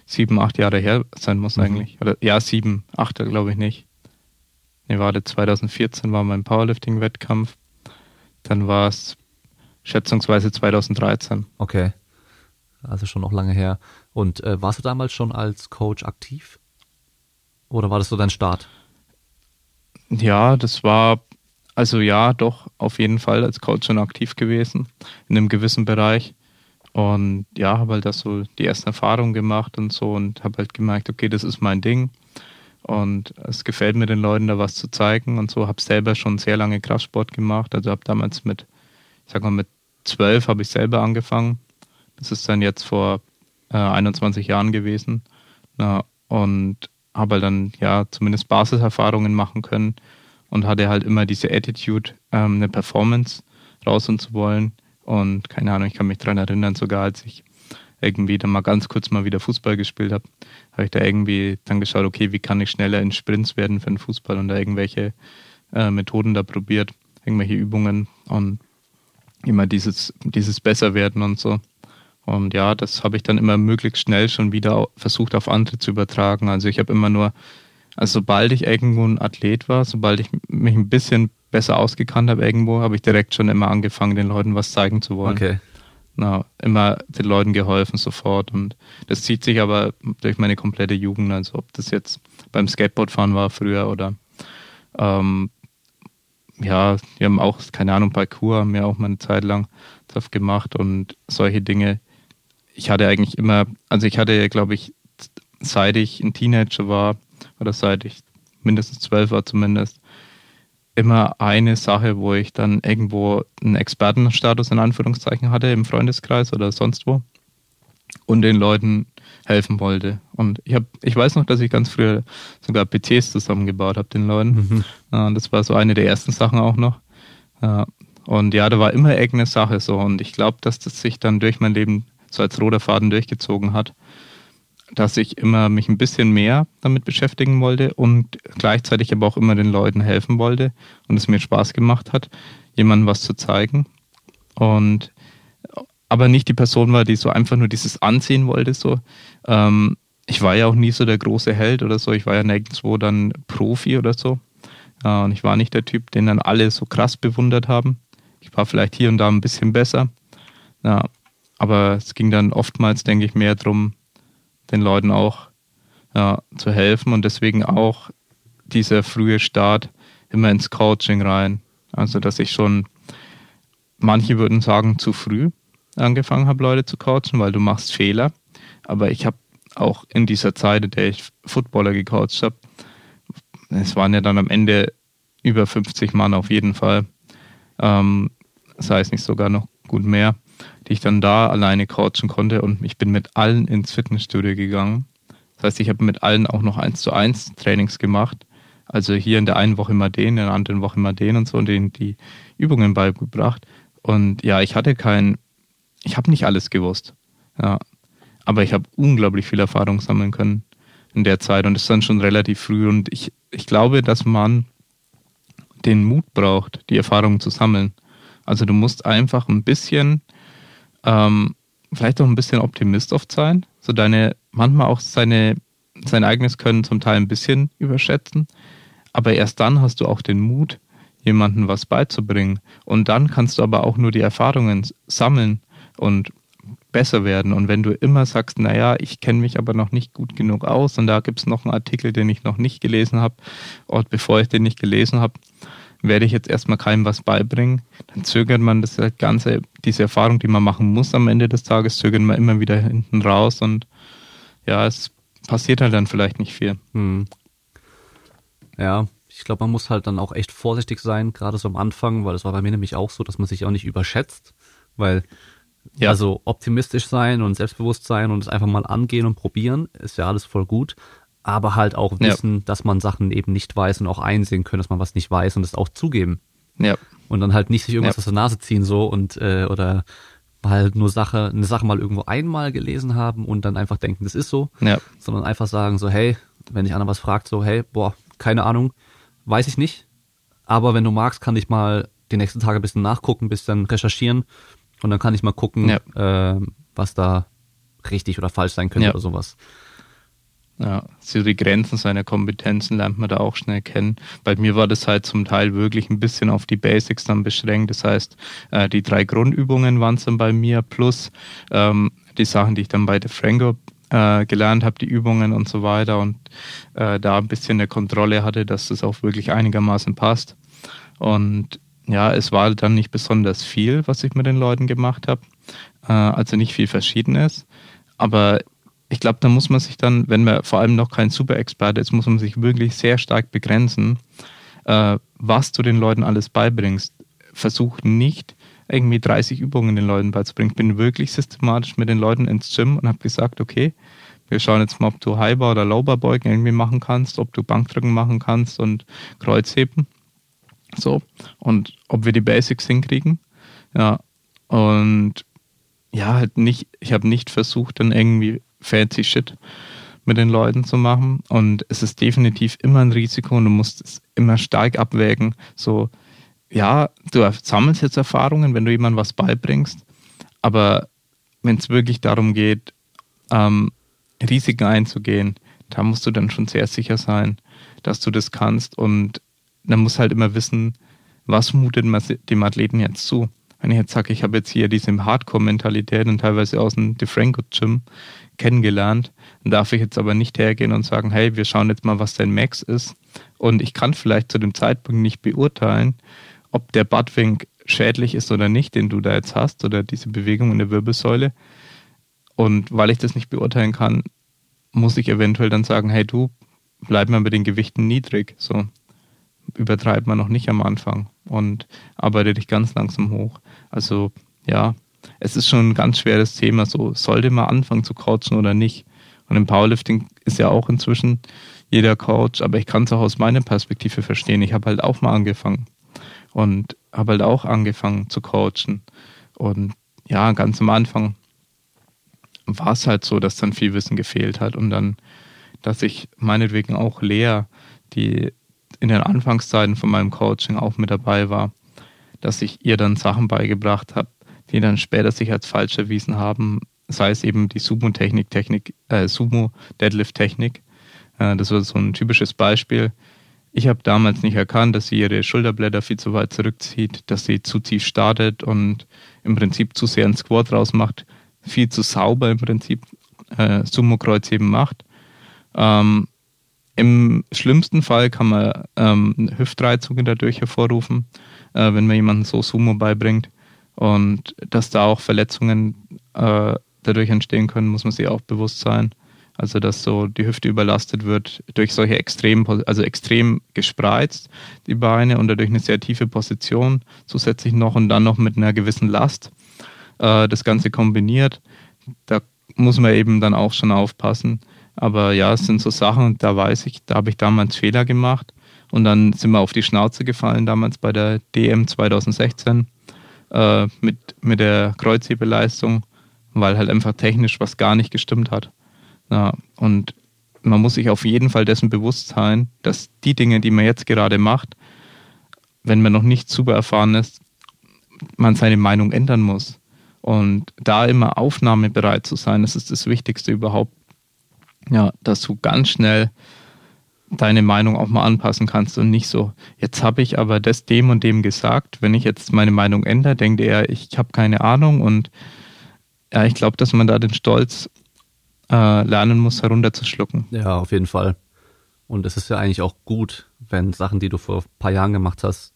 sieben, acht Jahre her sein muss Mhm. eigentlich. Oder ja, sieben, acht glaube ich nicht. Nee, warte, 2014 war mein Powerlifting-Wettkampf. Dann war es schätzungsweise 2013. Okay. Also schon noch lange her. Und äh, warst du damals schon als Coach aktiv? Oder war das so dein Start? Ja, das war, also ja, doch, auf jeden Fall als Coach schon aktiv gewesen, in einem gewissen Bereich. Und ja, habe halt das so die ersten Erfahrungen gemacht und so und habe halt gemerkt, okay, das ist mein Ding. Und es gefällt mir den Leuten da was zu zeigen und so. Habe selber schon sehr lange Kraftsport gemacht. Also habe damals mit, ich sag mal, mit zwölf habe ich selber angefangen. Das ist dann jetzt vor äh, 21 Jahren gewesen. Na, und habe halt dann ja zumindest Basiserfahrungen machen können und hatte halt immer diese Attitude, ähm, eine Performance raus und zu wollen. Und keine Ahnung, ich kann mich daran erinnern, sogar als ich irgendwie dann mal ganz kurz mal wieder Fußball gespielt habe, habe ich da irgendwie dann geschaut, okay, wie kann ich schneller in Sprints werden für den Fußball und da irgendwelche äh, Methoden da probiert, irgendwelche Übungen und immer dieses, dieses Besserwerden und so. Und ja, das habe ich dann immer möglichst schnell schon wieder versucht auf andere zu übertragen. Also ich habe immer nur, also sobald ich irgendwo ein Athlet war, sobald ich mich ein bisschen besser ausgekannt habe irgendwo, habe ich direkt schon immer angefangen, den Leuten was zeigen zu wollen. Okay. Na, immer den Leuten geholfen sofort. Und das zieht sich aber durch meine komplette Jugend, also ob das jetzt beim Skateboardfahren war früher oder ähm, ja, wir haben auch, keine Ahnung, Parkour haben wir auch mal eine Zeit lang drauf gemacht und solche Dinge, ich hatte eigentlich immer, also ich hatte, glaube ich, seit ich ein Teenager war, oder seit ich mindestens zwölf war zumindest, immer eine Sache, wo ich dann irgendwo einen Expertenstatus in Anführungszeichen hatte im Freundeskreis oder sonst wo und den Leuten helfen wollte. Und ich habe, ich weiß noch, dass ich ganz früher sogar PCs zusammengebaut habe den Leuten. Mhm. Das war so eine der ersten Sachen auch noch. Und ja, da war immer irgendeine Sache so. Und ich glaube, dass das sich dann durch mein Leben so als roter Faden durchgezogen hat, dass ich immer mich ein bisschen mehr damit beschäftigen wollte und gleichzeitig aber auch immer den Leuten helfen wollte und es mir Spaß gemacht hat, jemandem was zu zeigen. Und aber nicht die Person war, die so einfach nur dieses Ansehen wollte. So. Ähm, ich war ja auch nie so der große Held oder so. Ich war ja nirgendwo dann Profi oder so. Äh, und ich war nicht der Typ, den dann alle so krass bewundert haben. Ich war vielleicht hier und da ein bisschen besser. Ja, aber es ging dann oftmals, denke ich, mehr darum, den Leuten auch ja, zu helfen und deswegen auch dieser frühe Start immer ins Coaching rein. Also, dass ich schon, manche würden sagen, zu früh angefangen habe, Leute zu coachen, weil du machst Fehler. Aber ich habe auch in dieser Zeit, in der ich Footballer gecoacht habe, es waren ja dann am Ende über 50 Mann auf jeden Fall. Ähm, das heißt nicht sogar noch gut mehr die ich dann da alleine coachen konnte und ich bin mit allen ins Fitnessstudio gegangen. Das heißt, ich habe mit allen auch noch eins zu eins Trainings gemacht. Also hier in der einen Woche immer den, in der anderen Woche immer den und so und denen die Übungen beigebracht. Und ja, ich hatte kein, ich habe nicht alles gewusst. Ja. Aber ich habe unglaublich viel Erfahrung sammeln können in der Zeit und das ist dann schon relativ früh. Und ich, ich glaube, dass man den Mut braucht, die Erfahrung zu sammeln. Also du musst einfach ein bisschen ähm, vielleicht auch ein bisschen Optimist oft sein, so deine, manchmal auch seine, sein eigenes Können zum Teil ein bisschen überschätzen, aber erst dann hast du auch den Mut, jemandem was beizubringen. Und dann kannst du aber auch nur die Erfahrungen sammeln und besser werden. Und wenn du immer sagst, naja, ich kenne mich aber noch nicht gut genug aus und da gibt es noch einen Artikel, den ich noch nicht gelesen habe, und bevor ich den nicht gelesen habe, werde ich jetzt erstmal keinem was beibringen, dann zögert man das Ganze, diese Erfahrung, die man machen muss am Ende des Tages, zögert man immer wieder hinten raus und ja, es passiert halt dann vielleicht nicht viel. Hm. Ja, ich glaube, man muss halt dann auch echt vorsichtig sein, gerade so am Anfang, weil das war bei mir nämlich auch so, dass man sich auch nicht überschätzt, weil ja. also optimistisch sein und selbstbewusst sein und es einfach mal angehen und probieren, ist ja alles voll gut aber halt auch wissen, ja. dass man Sachen eben nicht weiß und auch einsehen können, dass man was nicht weiß und das auch zugeben. Ja. Und dann halt nicht sich irgendwas ja. aus der Nase ziehen so und äh, oder halt nur Sache, eine Sache mal irgendwo einmal gelesen haben und dann einfach denken, das ist so, ja. sondern einfach sagen so, hey, wenn dich einer was fragt, so, hey, boah, keine Ahnung, weiß ich nicht, aber wenn du magst, kann ich mal die nächsten Tage ein bisschen nachgucken, ein bisschen recherchieren und dann kann ich mal gucken, ja. äh, was da richtig oder falsch sein könnte ja. oder sowas. Ja, so die Grenzen seiner Kompetenzen lernt man da auch schnell kennen. Bei mir war das halt zum Teil wirklich ein bisschen auf die Basics dann beschränkt. Das heißt, äh, die drei Grundübungen waren es dann bei mir plus ähm, die Sachen, die ich dann bei DeFranco äh, gelernt habe, die Übungen und so weiter und äh, da ein bisschen eine Kontrolle hatte, dass das auch wirklich einigermaßen passt. Und ja, es war dann nicht besonders viel, was ich mit den Leuten gemacht habe, also nicht viel Verschiedenes. Aber ich glaube, da muss man sich dann, wenn man vor allem noch kein Super-Experte ist, muss man sich wirklich sehr stark begrenzen, äh, was du den Leuten alles beibringst. Versuch nicht, irgendwie 30 Übungen den Leuten beizubringen. Ich bin wirklich systematisch mit den Leuten ins Gym und habe gesagt, okay, wir schauen jetzt mal, ob du Highbar oder Lowbar Beugen irgendwie machen kannst, ob du Bankdrücken machen kannst und Kreuzheben. So. Und ob wir die Basics hinkriegen. Ja. Und ja, halt nicht, ich habe nicht versucht, dann irgendwie fancy Shit mit den Leuten zu machen. Und es ist definitiv immer ein Risiko und du musst es immer stark abwägen. So, ja, du sammelst jetzt Erfahrungen, wenn du jemandem was beibringst, aber wenn es wirklich darum geht, ähm, Risiken einzugehen, da musst du dann schon sehr sicher sein, dass du das kannst und dann muss halt immer wissen, was mutet man dem Athleten jetzt zu. Wenn ich jetzt sage, ich habe jetzt hier diese Hardcore-Mentalität und teilweise aus dem DeFranco-Gym kennengelernt, dann darf ich jetzt aber nicht hergehen und sagen, hey, wir schauen jetzt mal, was dein Max ist. Und ich kann vielleicht zu dem Zeitpunkt nicht beurteilen, ob der Buttwink schädlich ist oder nicht, den du da jetzt hast, oder diese Bewegung in der Wirbelsäule. Und weil ich das nicht beurteilen kann, muss ich eventuell dann sagen, hey du, bleib mal mit den Gewichten niedrig. So übertreibt man noch nicht am Anfang und arbeite dich ganz langsam hoch. Also ja, es ist schon ein ganz schweres Thema. So sollte man anfangen zu coachen oder nicht. Und im Powerlifting ist ja auch inzwischen jeder Coach, aber ich kann es auch aus meiner Perspektive verstehen. Ich habe halt auch mal angefangen und habe halt auch angefangen zu coachen. Und ja, ganz am Anfang war es halt so, dass dann viel Wissen gefehlt hat und dann, dass ich meinetwegen auch Lea, die in den Anfangszeiten von meinem Coaching auch mit dabei war, dass ich ihr dann Sachen beigebracht habe, die dann später sich als falsch erwiesen haben, sei es eben die Sumo-Technik, Technik, äh, Sumo-Deadlift-Technik. Äh, das war so ein typisches Beispiel. Ich habe damals nicht erkannt, dass sie ihre Schulterblätter viel zu weit zurückzieht, dass sie zu tief startet und im Prinzip zu sehr einen Squat rausmacht, viel zu sauber im Prinzip äh, Sumo-Kreuzheben macht. Ähm, Im schlimmsten Fall kann man ähm, Hüftreizungen dadurch hervorrufen, äh, wenn man jemanden so Sumo beibringt. Und dass da auch Verletzungen äh, dadurch entstehen können, muss man sich auch bewusst sein. Also dass so die Hüfte überlastet wird durch solche extrem, also extrem gespreizt, die Beine und dadurch eine sehr tiefe Position zusätzlich noch und dann noch mit einer gewissen Last. Äh, das Ganze kombiniert. Da muss man eben dann auch schon aufpassen. Aber ja, es sind so Sachen, da weiß ich, da habe ich damals Fehler gemacht. Und dann sind wir auf die Schnauze gefallen, damals bei der DM 2016 äh, mit, mit der Kreuzhebeleistung, weil halt einfach technisch was gar nicht gestimmt hat. Ja, und man muss sich auf jeden Fall dessen bewusst sein, dass die Dinge, die man jetzt gerade macht, wenn man noch nicht super erfahren ist, man seine Meinung ändern muss. Und da immer aufnahmebereit zu sein, das ist das Wichtigste überhaupt. Ja, dass du ganz schnell deine Meinung auch mal anpassen kannst und nicht so, jetzt habe ich aber das dem und dem gesagt. Wenn ich jetzt meine Meinung ändere, denkt er, ich habe keine Ahnung und ja, ich glaube, dass man da den Stolz äh, lernen muss, herunterzuschlucken. Ja, auf jeden Fall. Und es ist ja eigentlich auch gut, wenn Sachen, die du vor ein paar Jahren gemacht hast,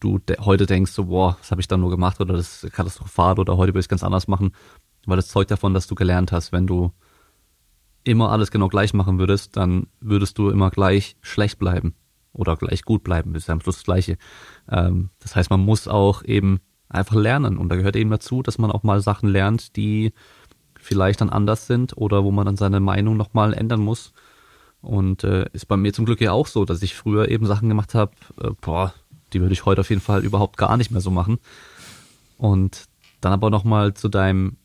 du de heute denkst so, boah, was habe ich da nur gemacht oder das ist katastrophal oder heute will ich es ganz anders machen, weil das zeugt davon, dass du gelernt hast, wenn du immer alles genau gleich machen würdest, dann würdest du immer gleich schlecht bleiben oder gleich gut bleiben, das ist ja am Schluss das Gleiche. Ähm, das heißt, man muss auch eben einfach lernen und da gehört eben dazu, dass man auch mal Sachen lernt, die vielleicht dann anders sind oder wo man dann seine Meinung nochmal ändern muss. Und äh, ist bei mir zum Glück ja auch so, dass ich früher eben Sachen gemacht habe, äh, boah, die würde ich heute auf jeden Fall überhaupt gar nicht mehr so machen. Und dann aber nochmal zu deinem,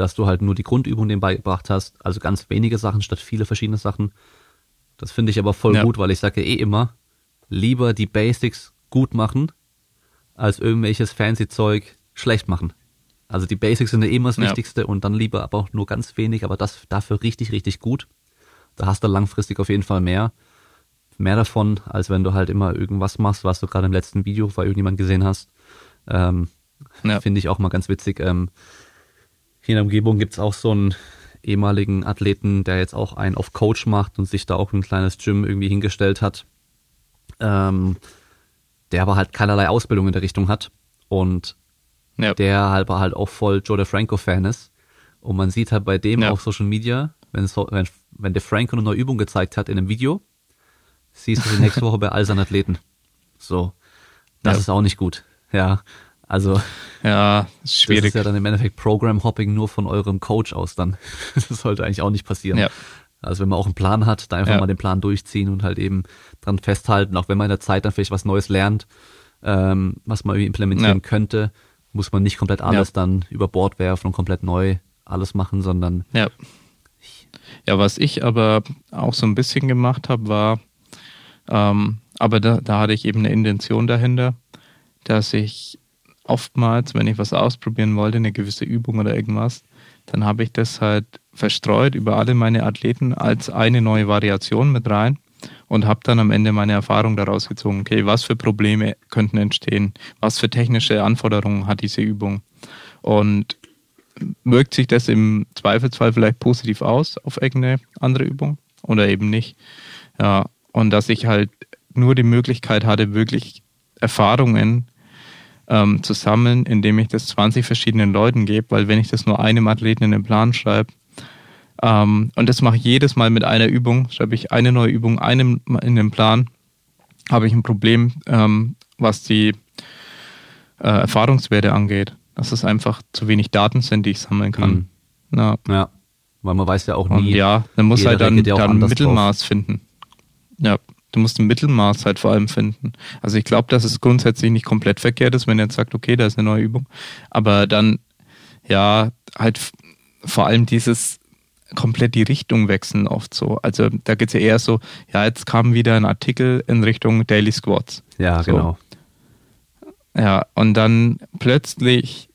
dass du halt nur die Grundübung dem beigebracht hast, also ganz wenige Sachen statt viele verschiedene Sachen. Das finde ich aber voll ja. gut, weil ich sage eh immer, lieber die Basics gut machen, als irgendwelches fancy Zeug schlecht machen. Also die Basics sind ja immer das ja. Wichtigste und dann lieber aber auch nur ganz wenig, aber das dafür richtig, richtig gut. Da hast du langfristig auf jeden Fall mehr. Mehr davon, als wenn du halt immer irgendwas machst, was du gerade im letzten Video bei irgendjemand gesehen hast. Ähm, ja. Finde ich auch mal ganz witzig. Ähm, Hier in der Umgebung gibt's auch so einen ehemaligen Athleten, der jetzt auch einen auf Coach macht und sich da auch ein kleines Gym irgendwie hingestellt hat. Ähm, der aber halt keinerlei Ausbildung in der Richtung hat und ja. der halt, halt auch voll Joe DeFranco-Fan ist. Und man sieht halt bei dem ja. auf Social Media, wenn, so, wenn, wenn DeFranco eine neue Übung gezeigt hat in einem Video, siehst du die nächste Woche bei all seinen Athleten. So. Das ja. ist auch nicht gut. Ja. Also. Ja, schwierig. Das ist ja dann im Endeffekt Program Hopping nur von eurem Coach aus dann. Das sollte eigentlich auch nicht passieren. Ja. Also wenn man auch einen Plan hat, da einfach ja. mal den Plan durchziehen und halt eben dran festhalten, auch wenn man in der Zeit dann vielleicht was Neues lernt, ähm, was man implementieren ja. könnte, muss man nicht komplett alles dann über Bord werfen und komplett neu alles machen, sondern ja. Ja, was ich aber auch so ein bisschen gemacht habe, war, ähm, aber da, da hatte ich eben eine Intention dahinter, dass ich oftmals, wenn ich was ausprobieren wollte, eine gewisse Übung oder irgendwas, dann habe ich das halt verstreut über alle meine Athleten als eine neue Variation mit rein und habe dann am Ende meine Erfahrung daraus gezogen. Okay, was für Probleme könnten entstehen? Was für technische Anforderungen hat diese Übung? Und wirkt sich das im Zweifelsfall vielleicht positiv aus auf irgendeine andere Übung oder eben nicht? Ja, und dass ich halt nur die Möglichkeit hatte, wirklich Erfahrungen ähm, zu sammeln, indem ich das 20 verschiedenen Leuten gebe, weil wenn ich das nur einem Athleten in den Plan schreibe, ähm, und das mache ich jedes Mal mit einer Übung, schreibe ich eine neue Übung einem in den Plan, habe ich ein Problem, ähm, was die äh, Erfahrungswerte angeht. Dass es einfach zu wenig Daten sind, die ich sammeln kann. Mhm. Ja. ja. Weil man weiß ja auch nie. Und ja, dann muss halt dann, dann ein Mittelmaß drauf. finden. Ja, du musst ein Mittelmaß halt vor allem finden. Also ich glaube, dass es grundsätzlich nicht komplett verkehrt ist, wenn er jetzt sagt, okay, da ist eine neue Übung. Aber dann, ja, halt vor allem dieses komplett die Richtung wechseln oft so. Also da geht es ja eher so, ja, jetzt kam wieder ein Artikel in Richtung Daily Squats. Ja, so. genau. Ja, und dann plötzlich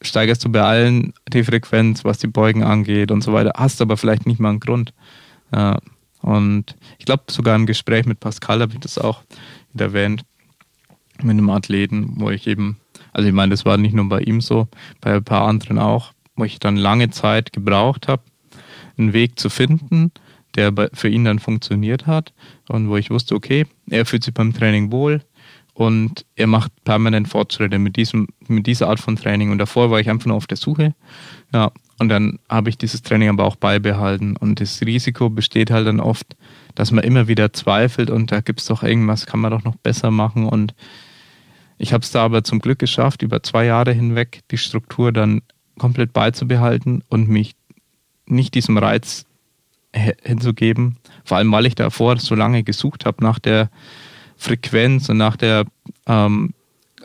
steigerst du bei allen die Frequenz, was die Beugen angeht und so weiter, hast aber vielleicht nicht mal einen Grund. Ja, und ich glaube, sogar im Gespräch mit Pascal habe ich das auch wieder erwähnt, mit einem Athleten, wo ich eben, also ich meine, das war nicht nur bei ihm so, bei ein paar anderen auch, wo ich dann lange Zeit gebraucht habe, einen Weg zu finden, der für ihn dann funktioniert hat und wo ich wusste, okay, er fühlt sich beim Training wohl und er macht permanent Fortschritte mit diesem mit dieser Art von Training und davor war ich einfach nur auf der Suche. Ja, und dann habe ich dieses Training aber auch beibehalten und das Risiko besteht halt dann oft, dass man immer wieder zweifelt und da gibt es doch irgendwas, kann man doch noch besser machen und ich habe es da aber zum Glück geschafft, über zwei Jahre hinweg die Struktur dann komplett beizubehalten und mich nicht diesem Reiz hinzugeben. Vor allem, weil ich davor so lange gesucht habe nach der Frequenz und nach der ähm,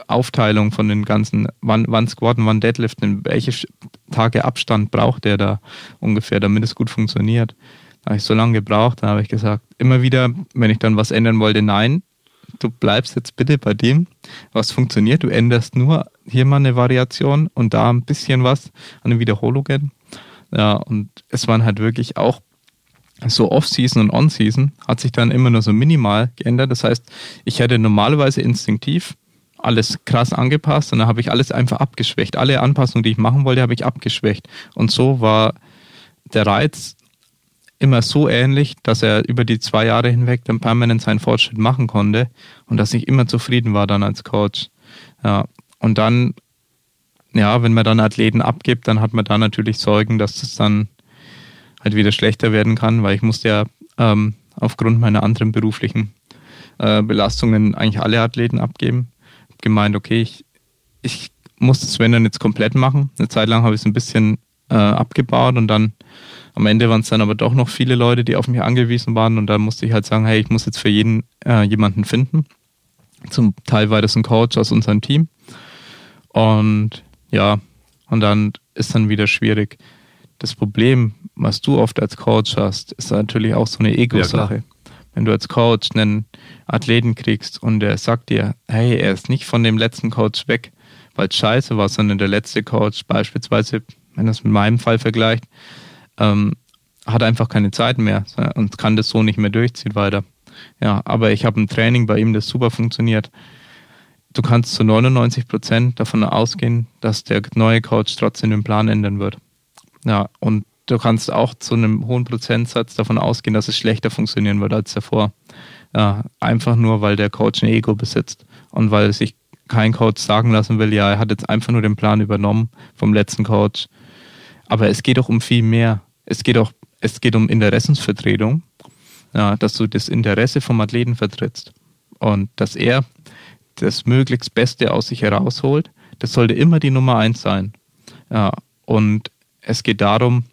Aufteilung von den ganzen, wann, wann Squatten, wann Deadliften, welche Tage Abstand braucht der da ungefähr, damit es gut funktioniert. Da habe ich so lange gebraucht, da habe ich gesagt, immer wieder, wenn ich dann was ändern wollte, nein, du bleibst jetzt bitte bei dem, was funktioniert. Du änderst nur hier mal eine Variation und da ein bisschen was an den Wiederholungen. Ja, und es waren halt wirklich auch so Off-Season und On-Season hat sich dann immer nur so minimal geändert. Das heißt, ich hätte normalerweise instinktiv alles krass angepasst und dann habe ich alles einfach abgeschwächt. Alle Anpassungen, die ich machen wollte, habe ich abgeschwächt. Und so war der Reiz immer so ähnlich, dass er über die zwei Jahre hinweg dann permanent seinen Fortschritt machen konnte und dass ich immer zufrieden war dann als Coach. Ja. Und dann ja, wenn man dann Athleten abgibt, dann hat man da natürlich Sorgen, dass das dann halt wieder schlechter werden kann, weil ich musste ja ähm, aufgrund meiner anderen beruflichen äh, Belastungen eigentlich alle Athleten abgeben. Gemeint, okay, ich, ich muss das wenn dann jetzt komplett machen. Eine Zeit lang habe ich es ein bisschen äh, abgebaut und dann am Ende waren es dann aber doch noch viele Leute, die auf mich angewiesen waren und dann musste ich halt sagen, hey, ich muss jetzt für jeden äh, jemanden finden. Zum Teil war das ein Coach aus unserem Team. Und ja, und dann ist dann wieder schwierig. Das Problem, was du oft als Coach hast, ist natürlich auch so eine Ego-Sache. Ja, Wenn du als Coach einen Athleten kriegst und der sagt dir, hey, er ist nicht von dem letzten Coach weg, weil es scheiße war, sondern der letzte Coach beispielsweise, wenn das mit meinem Fall vergleicht, ähm, hat einfach keine Zeit mehr und kann das so nicht mehr durchziehen weiter. Ja, aber ich habe ein Training bei ihm, das super funktioniert du kannst zu 99 Prozent davon ausgehen, dass der neue Coach trotzdem den Plan ändern wird. Ja, und du kannst auch zu einem hohen Prozentsatz davon ausgehen, dass es schlechter funktionieren wird als davor. Ja, einfach nur, weil der Coach ein Ego besitzt und weil sich kein Coach sagen lassen will, ja, er hat jetzt einfach nur den Plan übernommen vom letzten Coach. Aber es geht doch um viel mehr. Es geht auch, es geht um Interessensvertretung, ja, dass du das Interesse vom Athleten vertrittst und dass er das möglichst Beste aus sich herausholt. Das sollte immer die Nummer eins sein. Ja, und es geht darum,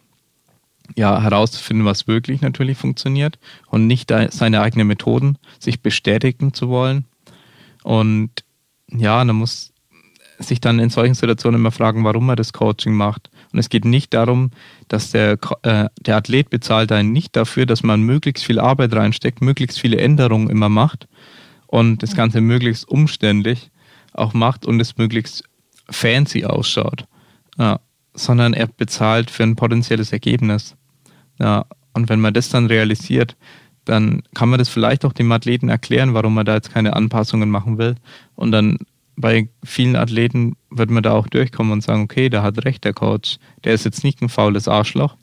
ja, herauszufinden, was wirklich natürlich funktioniert und nicht seine eigenen Methoden sich bestätigen zu wollen. Und ja, man muss sich dann in solchen Situationen immer fragen, warum er das Coaching macht. Und es geht nicht darum, dass der, äh, der Athlet bezahlt einen nicht dafür, dass man möglichst viel Arbeit reinsteckt, möglichst viele Änderungen immer macht und das Ganze möglichst umständlich auch macht und es möglichst fancy ausschaut. Ja, sondern er bezahlt für ein potenzielles Ergebnis. Ja, und wenn man das dann realisiert, dann kann man das vielleicht auch dem Athleten erklären, warum man da jetzt keine Anpassungen machen will. Und dann bei vielen Athleten wird man da auch durchkommen und sagen, okay, der hat recht, der Coach. Der ist jetzt nicht ein faules Arschloch,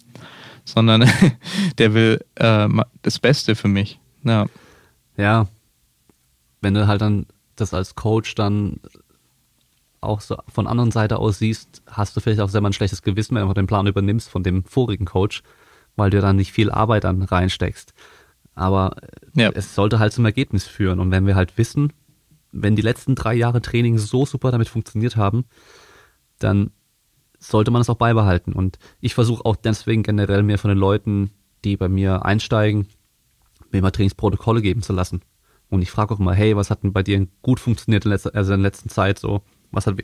sondern der will äh, das Beste für mich. Ja. ja, wenn du halt dann das als Coach dann auch so von anderen Seite aus siehst, hast du vielleicht auch selber ein schlechtes Gewissen, wenn du den Plan übernimmst von dem vorigen Coach, weil du dann nicht viel Arbeit dann reinsteckst. Aber ja. es sollte halt zum Ergebnis führen. Und wenn wir halt wissen, wenn die letzten drei Jahre Training so super damit funktioniert haben, dann sollte man es auch beibehalten. Und ich versuche auch deswegen generell mehr von den Leuten, die bei mir einsteigen, mir mal Trainingsprotokolle geben zu lassen. Und ich frage auch immer, hey, was hat denn bei dir gut funktioniert in letzter, also in der letzten Zeit so? Was hat,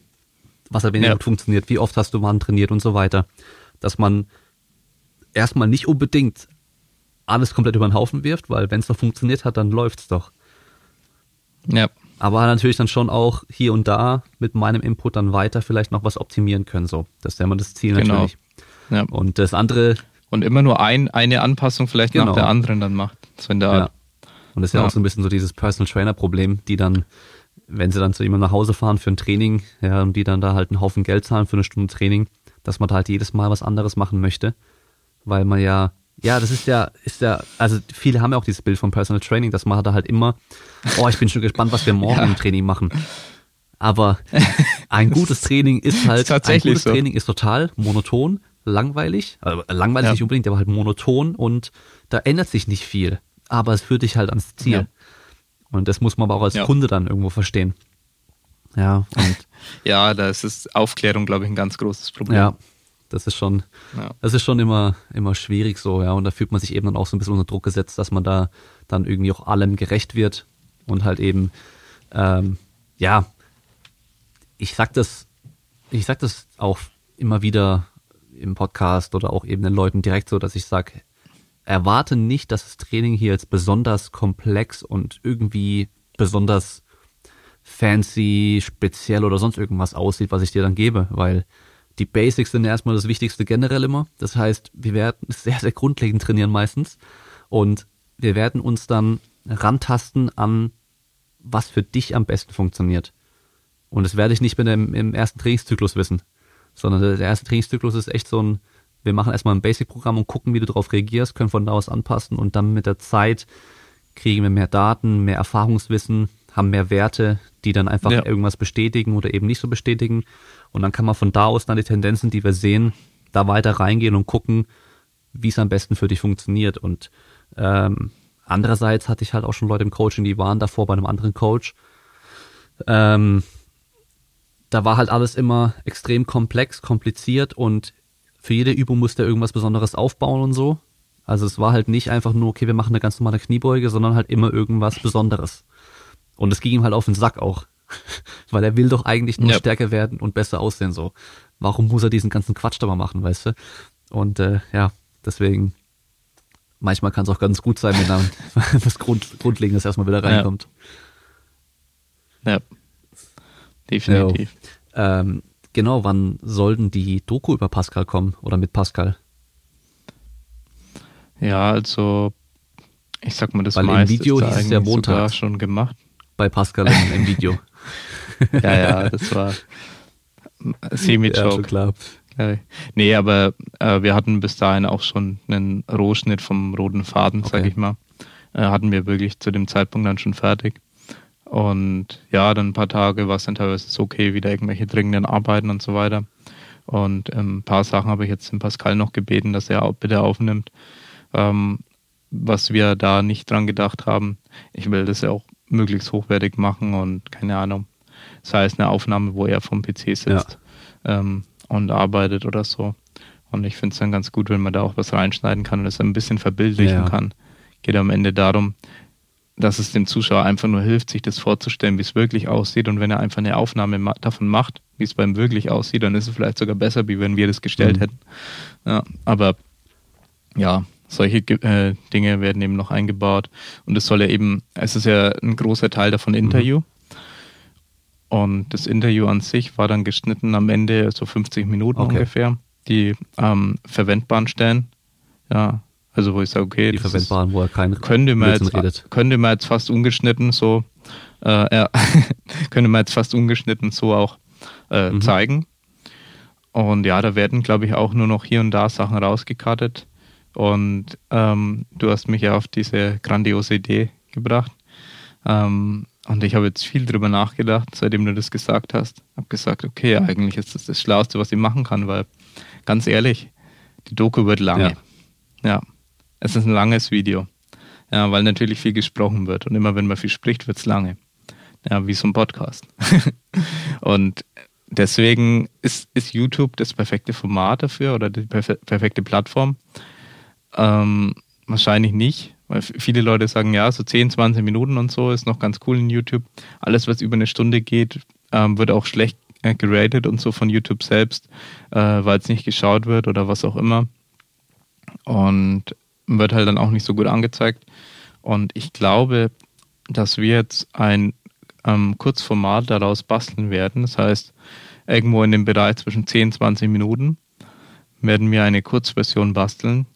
was hat weniger ja. gut funktioniert? Wie oft hast du mal trainiert und so weiter? Dass man erstmal nicht unbedingt alles komplett über den Haufen wirft, weil wenn es doch funktioniert hat, dann läuft's doch. Ja. Aber natürlich dann schon auch hier und da mit meinem Input dann weiter vielleicht noch was optimieren können. So, das ja immer das Ziel genau. natürlich. Ja. Und das andere. Und immer nur ein, eine Anpassung vielleicht genau. nach der anderen dann macht. So in der Art. Ja. Und das ist ja. ja auch so ein bisschen so dieses Personal Trainer Problem, die dann, wenn sie dann zu jemandem nach Hause fahren für ein Training, ja, und die dann da halt einen Haufen Geld zahlen für eine Stunde Training, dass man da halt jedes Mal was anderes machen möchte, weil man ja ja, das ist ja, ist ja, also viele haben ja auch dieses Bild vom Personal Training, dass man da halt immer, oh, ich bin schon gespannt, was wir morgen ja. im Training machen. Aber ein gutes Training ist halt, ist ein gutes so. Training ist total monoton, langweilig, also langweilig ja. nicht unbedingt, aber halt monoton und da ändert sich nicht viel. Aber es führt dich halt ans Ziel. Ja. Und das muss man aber auch als Kunde dann irgendwo verstehen. Ja, und ja, da ist Aufklärung, glaube ich, ein ganz großes Problem. Ja, das ist schon, ja. das ist schon immer, immer schwierig so, ja. Und da fühlt man sich eben dann auch so ein bisschen unter Druck gesetzt, dass man da dann irgendwie auch allem gerecht wird und halt eben, ähm, ja, ich sag das, ich sag das auch immer wieder im Podcast oder auch eben den Leuten direkt so, dass ich sage, erwarte nicht, dass das Training hier jetzt besonders komplex und irgendwie besonders fancy, speziell oder sonst irgendwas aussieht, was ich dir dann gebe, weil die Basics sind erstmal das Wichtigste generell immer. Das heißt, wir werden sehr, sehr grundlegend trainieren meistens. Und wir werden uns dann rantasten an, was für dich am besten funktioniert. Und das werde ich nicht mit dem, im ersten Trainingszyklus wissen, sondern der erste Trainingszyklus ist echt so ein, wir machen erstmal ein Basic-Programm und gucken, wie du darauf reagierst, können von da aus anpassen und dann mit der Zeit kriegen wir mehr Daten, mehr Erfahrungswissen, haben mehr Werte, die dann einfach ja. irgendwas bestätigen oder eben nicht so bestätigen. Und dann kann man von da aus dann die Tendenzen, die wir sehen, da weiter reingehen und gucken, wie es am besten für dich funktioniert. Und ähm, andererseits hatte ich halt auch schon Leute im Coaching, die waren davor bei einem anderen Coach. Ähm, da war halt alles immer extrem komplex, kompliziert und für jede Übung musste er irgendwas Besonderes aufbauen und so. Also es war halt nicht einfach nur, okay, wir machen eine ganz normale Kniebeuge, sondern halt immer irgendwas Besonderes. Und es ging ihm halt auf den Sack auch. Weil er will doch eigentlich nur ja. stärker werden und besser aussehen so. Warum muss er diesen ganzen Quatsch da mal machen, weißt du? Und äh, ja, deswegen, manchmal kann es auch ganz gut sein, wenn dann das Grund, Grundlegendes erstmal wieder reinkommt. Ja, ja. definitiv. Ja. Ähm, genau, wann sollten die Doku über Pascal kommen oder mit Pascal? Ja, also ich sag mal, das Weil im Video hieß es ja Montag schon gemacht bei Pascal im Video. ja, ja, das war Semi-Joke. Ja, klar. Nee, aber äh, wir hatten bis dahin auch schon einen Rohschnitt vom roten Faden, okay. sag ich mal. Äh, hatten wir wirklich zu dem Zeitpunkt dann schon fertig. Und ja, dann ein paar Tage war es dann teilweise so okay, wieder irgendwelche dringenden Arbeiten und so weiter. Und ähm, ein paar Sachen habe ich jetzt den Pascal noch gebeten, dass er auch bitte aufnimmt. Ähm, was wir da nicht dran gedacht haben. Ich will das ja auch möglichst hochwertig machen und keine Ahnung. Das heißt eine Aufnahme, wo er vom PC sitzt ja. ähm, und arbeitet oder so. Und ich finde es dann ganz gut, wenn man da auch was reinschneiden kann und es ein bisschen verbildlichen ja. kann. Geht am Ende darum, dass es dem Zuschauer einfach nur hilft, sich das vorzustellen, wie es wirklich aussieht. Und wenn er einfach eine Aufnahme ma davon macht, wie es beim wirklich aussieht, dann ist es vielleicht sogar besser, wie wenn wir das gestellt mhm. hätten. Ja, aber ja, solche äh, Dinge werden eben noch eingebaut. Und es soll ja eben, es ist ja ein großer Teil davon Interview. Mhm. Und das Interview an sich war dann geschnitten am Ende so 50 Minuten okay. ungefähr. Die ähm, verwendbaren Stellen. Ja, also wo ich sage, okay, die verwendbaren, ist, wo er kein könnte man jetzt redet. könnte man jetzt fast ungeschnitten so äh, ja, könnte man jetzt fast ungeschnitten so auch äh, mhm. zeigen. Und ja, da werden, glaube ich, auch nur noch hier und da Sachen rausgekartet. Und ähm, du hast mich ja auf diese grandiose Idee gebracht. Ähm, und ich habe jetzt viel drüber nachgedacht, seitdem du das gesagt hast. Habe gesagt, okay, eigentlich ist das das Schlauste, was ich machen kann, weil ganz ehrlich, die Doku wird lange. Ja. ja. Es ist ein langes Video. Ja, weil natürlich viel gesprochen wird. Und immer wenn man viel spricht, wird es lange. Ja, wie so ein Podcast. und deswegen ist, ist YouTube das perfekte Format dafür oder die perfekte Plattform. Ähm, wahrscheinlich nicht, weil viele Leute sagen, ja, so 10, 20 Minuten und so ist noch ganz cool in YouTube. Alles, was über eine Stunde geht, ähm, wird auch schlecht äh, geratet und so von YouTube selbst, äh, weil es nicht geschaut wird oder was auch immer. Und wird halt dann auch nicht so gut angezeigt. Und ich glaube, dass wir jetzt ein ähm, Kurzformat daraus basteln werden. Das heißt, irgendwo in dem Bereich zwischen 10, 20 Minuten werden wir eine Kurzversion basteln,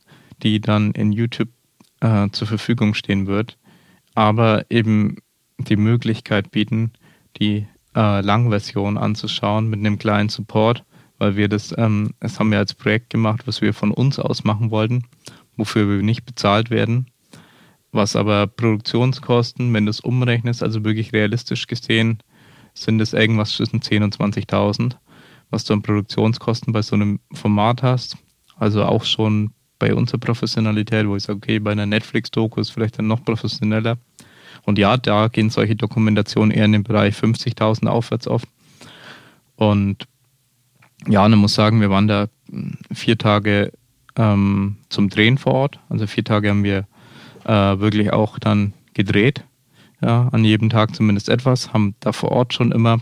die dann in YouTube äh, zur Verfügung stehen wird, aber eben die Möglichkeit bieten, die äh, Langversion anzuschauen mit einem kleinen Support, weil wir das, ähm, das haben wir als Projekt gemacht, was wir von uns aus machen wollten, wofür wir nicht bezahlt werden, was aber Produktionskosten, wenn du es umrechnest, also wirklich realistisch gesehen, sind es irgendwas zwischen 10.000 und 20.000, was du an Produktionskosten bei so einem Format hast. Also auch schon bei unserer Professionalität, wo ich sage, okay, bei einer Netflix-Doku ist vielleicht dann noch professioneller. Und ja, da gehen solche Dokumentationen eher in den Bereich 50.000 aufwärts oft. Und ja, man muss sagen, wir waren da vier Tage ähm, zum Drehen vor Ort. Also vier Tage haben wir äh, wirklich auch dann gedreht. Ja, an jedem Tag zumindest etwas, haben da vor Ort schon immer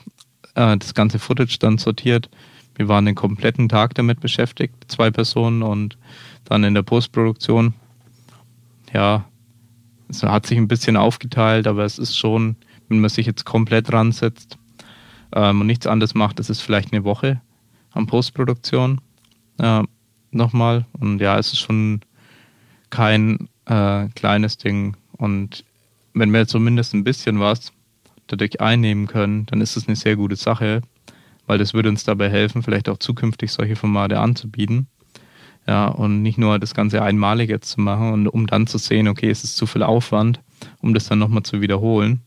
äh, das ganze Footage dann sortiert. Wir waren den kompletten Tag damit beschäftigt, zwei Personen und dann in der Postproduktion, ja, es hat sich ein bisschen aufgeteilt, aber es ist schon, wenn man sich jetzt komplett ransetzt ähm, und nichts anderes macht, ist vielleicht eine Woche an Postproduktion äh, nochmal. Und ja, es ist schon kein äh, kleines Ding. Und wenn wir zumindest ein bisschen was dadurch einnehmen können, dann ist es eine sehr gute Sache, weil das würde uns dabei helfen, vielleicht auch zukünftig solche Formate anzubieten. Ja, und nicht nur das Ganze einmalig jetzt zu machen und um dann zu sehen, okay, es ist zu viel Aufwand, um das dann nochmal zu wiederholen.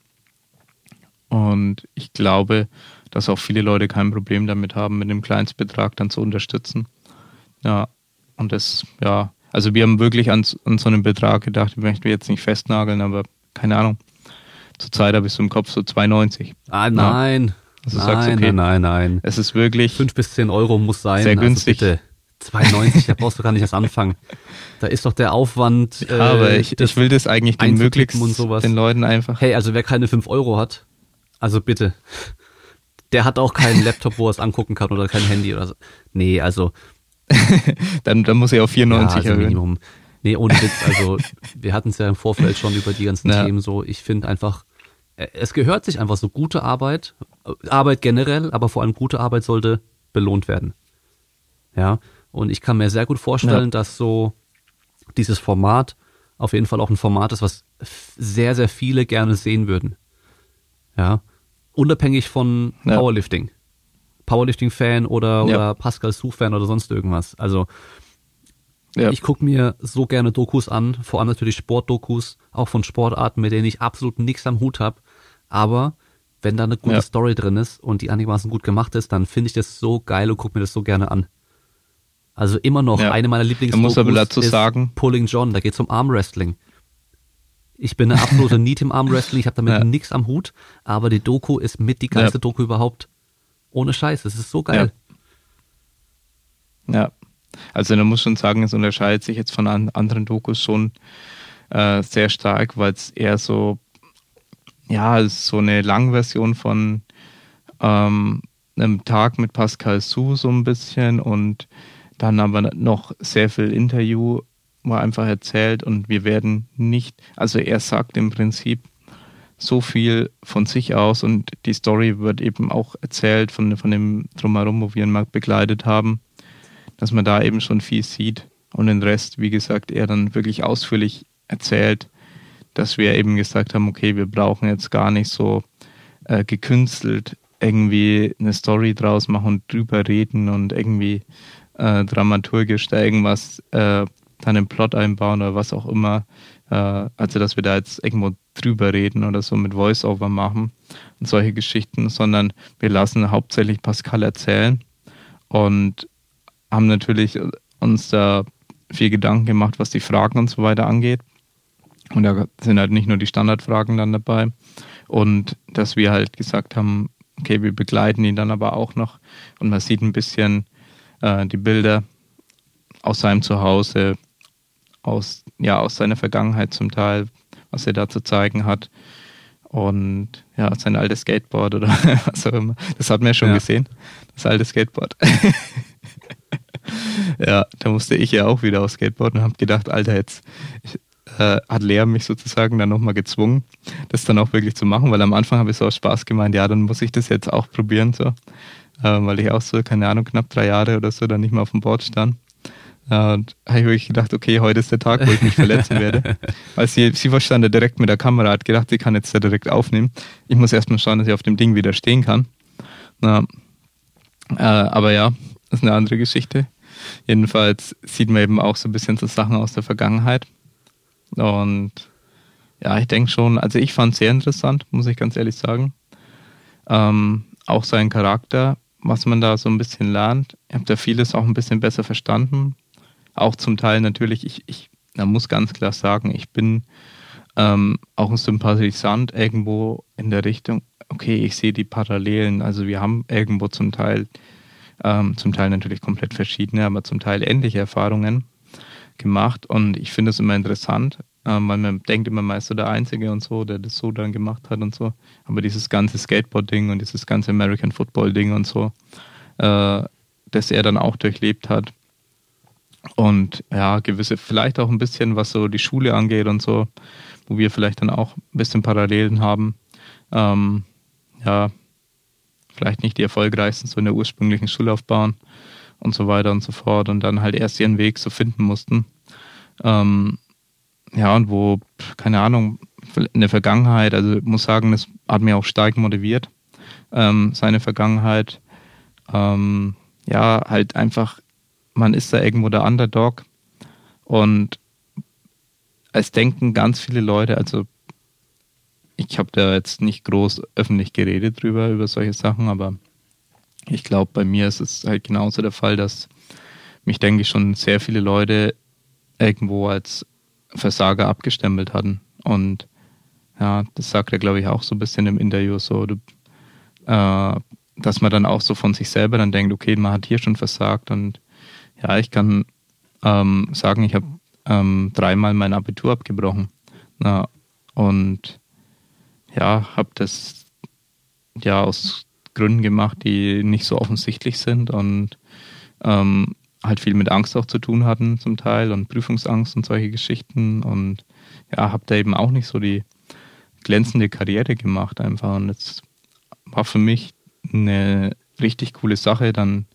Und ich glaube, dass auch viele Leute kein Problem damit haben, mit dem Kleinstbetrag dann zu unterstützen. Ja, und das, ja, also wir haben wirklich an, an so einen Betrag gedacht, ich möchte jetzt nicht festnageln, aber keine Ahnung. Zurzeit habe ich so im Kopf so 2,90. Ah, nein. Ja. Also nein, sagst, okay, nein, nein, nein. Es ist wirklich. Fünf bis zehn Euro muss sein. Sehr günstig. Also bitte. 2,90, da brauchst du gar nicht erst anfangen. Da ist doch der Aufwand. Ja, äh, aber ich, ich will das eigentlich den möglichst und sowas. den Leuten einfach. Hey, also wer keine 5 Euro hat, also bitte. Der hat auch keinen Laptop, wo er es angucken kann oder kein Handy oder so. Nee, also. dann, dann muss er auf 94 ja, also. Minimum. Nee, ohne Witz, also wir hatten es ja im Vorfeld schon über die ganzen ja. Themen so. Ich finde einfach, äh, es gehört sich einfach so gute Arbeit, äh, Arbeit generell, aber vor allem gute Arbeit sollte belohnt werden. Ja, und ich kann mir sehr gut vorstellen, ja. dass so dieses Format auf jeden Fall auch ein Format ist, was sehr, sehr viele gerne sehen würden. Ja. Unabhängig von ja. Powerlifting. Powerlifting-Fan oder, ja. oder Pascal Su-Fan oder sonst irgendwas. Also ich gucke mir so gerne Dokus an, vor allem natürlich Sportdokus, auch von Sportarten, mit denen ich absolut nichts am Hut habe. Aber wenn da eine gute. Story drin ist und die einigermaßen gut gemacht ist, dann finde ich das so geil und gucke mir das so gerne an. Also immer noch ja. eine meiner Lieblingsdokus ist sagen. Pulling John, da geht es um Armwrestling. Ich bin eine absolute Need im Armwrestling, ich habe damit ja. nichts am Hut, aber die Doku ist mit die geilste ja. Doku überhaupt. Ohne Scheiß, es ist so geil. Ja. ja. Also da muss schon sagen, es unterscheidet sich jetzt von anderen Dokus schon äh, sehr stark, weil es eher so, ja, es ist so eine Langversion von ähm, einem Tag mit Pascal Su so ein bisschen und dann aber noch sehr viel Interview, wo er einfach erzählt und wir werden nicht, also er sagt im Prinzip so viel von sich aus und die Story wird eben auch erzählt von, von dem Drumherum, wo wir ihn mal begleitet haben, dass man da eben schon viel sieht und den Rest, wie gesagt, er dann wirklich ausführlich erzählt, dass wir eben gesagt haben, okay, wir brauchen jetzt gar nicht so äh, gekünstelt irgendwie eine Story draus machen und drüber reden und irgendwie äh, dramaturgisch da irgendwas äh, dann im Plot einbauen oder was auch immer. Äh, also, dass wir da jetzt irgendwo drüber reden oder so mit Voice-Over machen und solche Geschichten, sondern wir lassen hauptsächlich Pascal erzählen und haben natürlich uns da viel Gedanken gemacht, was die Fragen und so weiter angeht. Und da sind halt nicht nur die Standardfragen dann dabei. Und dass wir halt gesagt haben, okay, wir begleiten ihn dann aber auch noch und man sieht ein bisschen, äh, die Bilder aus seinem Zuhause, aus, ja, aus seiner Vergangenheit zum Teil, was er da zu zeigen hat. Und ja, sein altes Skateboard oder was auch immer. Das hat man ja schon ja. gesehen, das alte Skateboard. ja, da musste ich ja auch wieder aufs Skateboard und habe gedacht, Alter, jetzt äh, hat Lea mich sozusagen dann nochmal gezwungen, das dann auch wirklich zu machen, weil am Anfang habe ich so aus Spaß gemeint, ja, dann muss ich das jetzt auch probieren, so äh, weil ich auch so, keine Ahnung, knapp drei Jahre oder so dann nicht mehr auf dem Board stand. Äh, und habe ich wirklich gedacht, okay, heute ist der Tag, wo ich mich verletzen werde. Weil sie, sie stand da direkt mit der Kamera, hat gedacht, sie kann jetzt da direkt aufnehmen. Ich muss erstmal schauen, dass ich auf dem Ding wieder stehen kann. Na, äh, aber ja, das ist eine andere Geschichte. Jedenfalls sieht man eben auch so ein bisschen so Sachen aus der Vergangenheit. Und ja, ich denke schon, also ich fand es sehr interessant, muss ich ganz ehrlich sagen. Ähm, auch sein Charakter was man da so ein bisschen lernt. Ich habe da vieles auch ein bisschen besser verstanden. Auch zum Teil natürlich, ich, ich man muss ganz klar sagen, ich bin ähm, auch ein Sympathisant irgendwo in der Richtung, okay, ich sehe die Parallelen. Also wir haben irgendwo zum Teil, ähm, zum Teil natürlich komplett verschiedene, aber zum Teil ähnliche Erfahrungen gemacht. Und ich finde es immer interessant, ähm, weil man denkt immer, man ist so der Einzige und so, der das so dann gemacht hat und so. Aber dieses ganze Skateboard-Ding und dieses ganze American Football-Ding und so, äh, das er dann auch durchlebt hat. Und ja, gewisse, vielleicht auch ein bisschen, was so die Schule angeht und so, wo wir vielleicht dann auch ein bisschen Parallelen haben. Ähm, ja, vielleicht nicht die erfolgreichsten so in der ursprünglichen Schullaufbahn und so weiter und so fort und dann halt erst ihren Weg so finden mussten. Ähm, ja, und wo, keine Ahnung, in der Vergangenheit, also ich muss sagen, das hat mir auch stark motiviert, ähm, seine Vergangenheit. Ähm, ja, halt einfach, man ist da irgendwo der Underdog und es denken ganz viele Leute, also ich habe da jetzt nicht groß öffentlich geredet drüber, über solche Sachen, aber ich glaube, bei mir ist es halt genauso der Fall, dass mich, denke ich, schon sehr viele Leute irgendwo als Versager abgestempelt hatten. Und ja, das sagt er, glaube ich, auch so ein bisschen im Interview so, du, äh, dass man dann auch so von sich selber dann denkt, okay, man hat hier schon versagt. Und ja, ich kann ähm, sagen, ich habe ähm, dreimal mein Abitur abgebrochen. Na, und ja, habe das ja aus Gründen gemacht, die nicht so offensichtlich sind und ähm, halt viel mit Angst auch zu tun hatten zum Teil und Prüfungsangst und solche Geschichten und ja, habe da eben auch nicht so die glänzende Karriere gemacht einfach und es war für mich eine richtig coole Sache dann,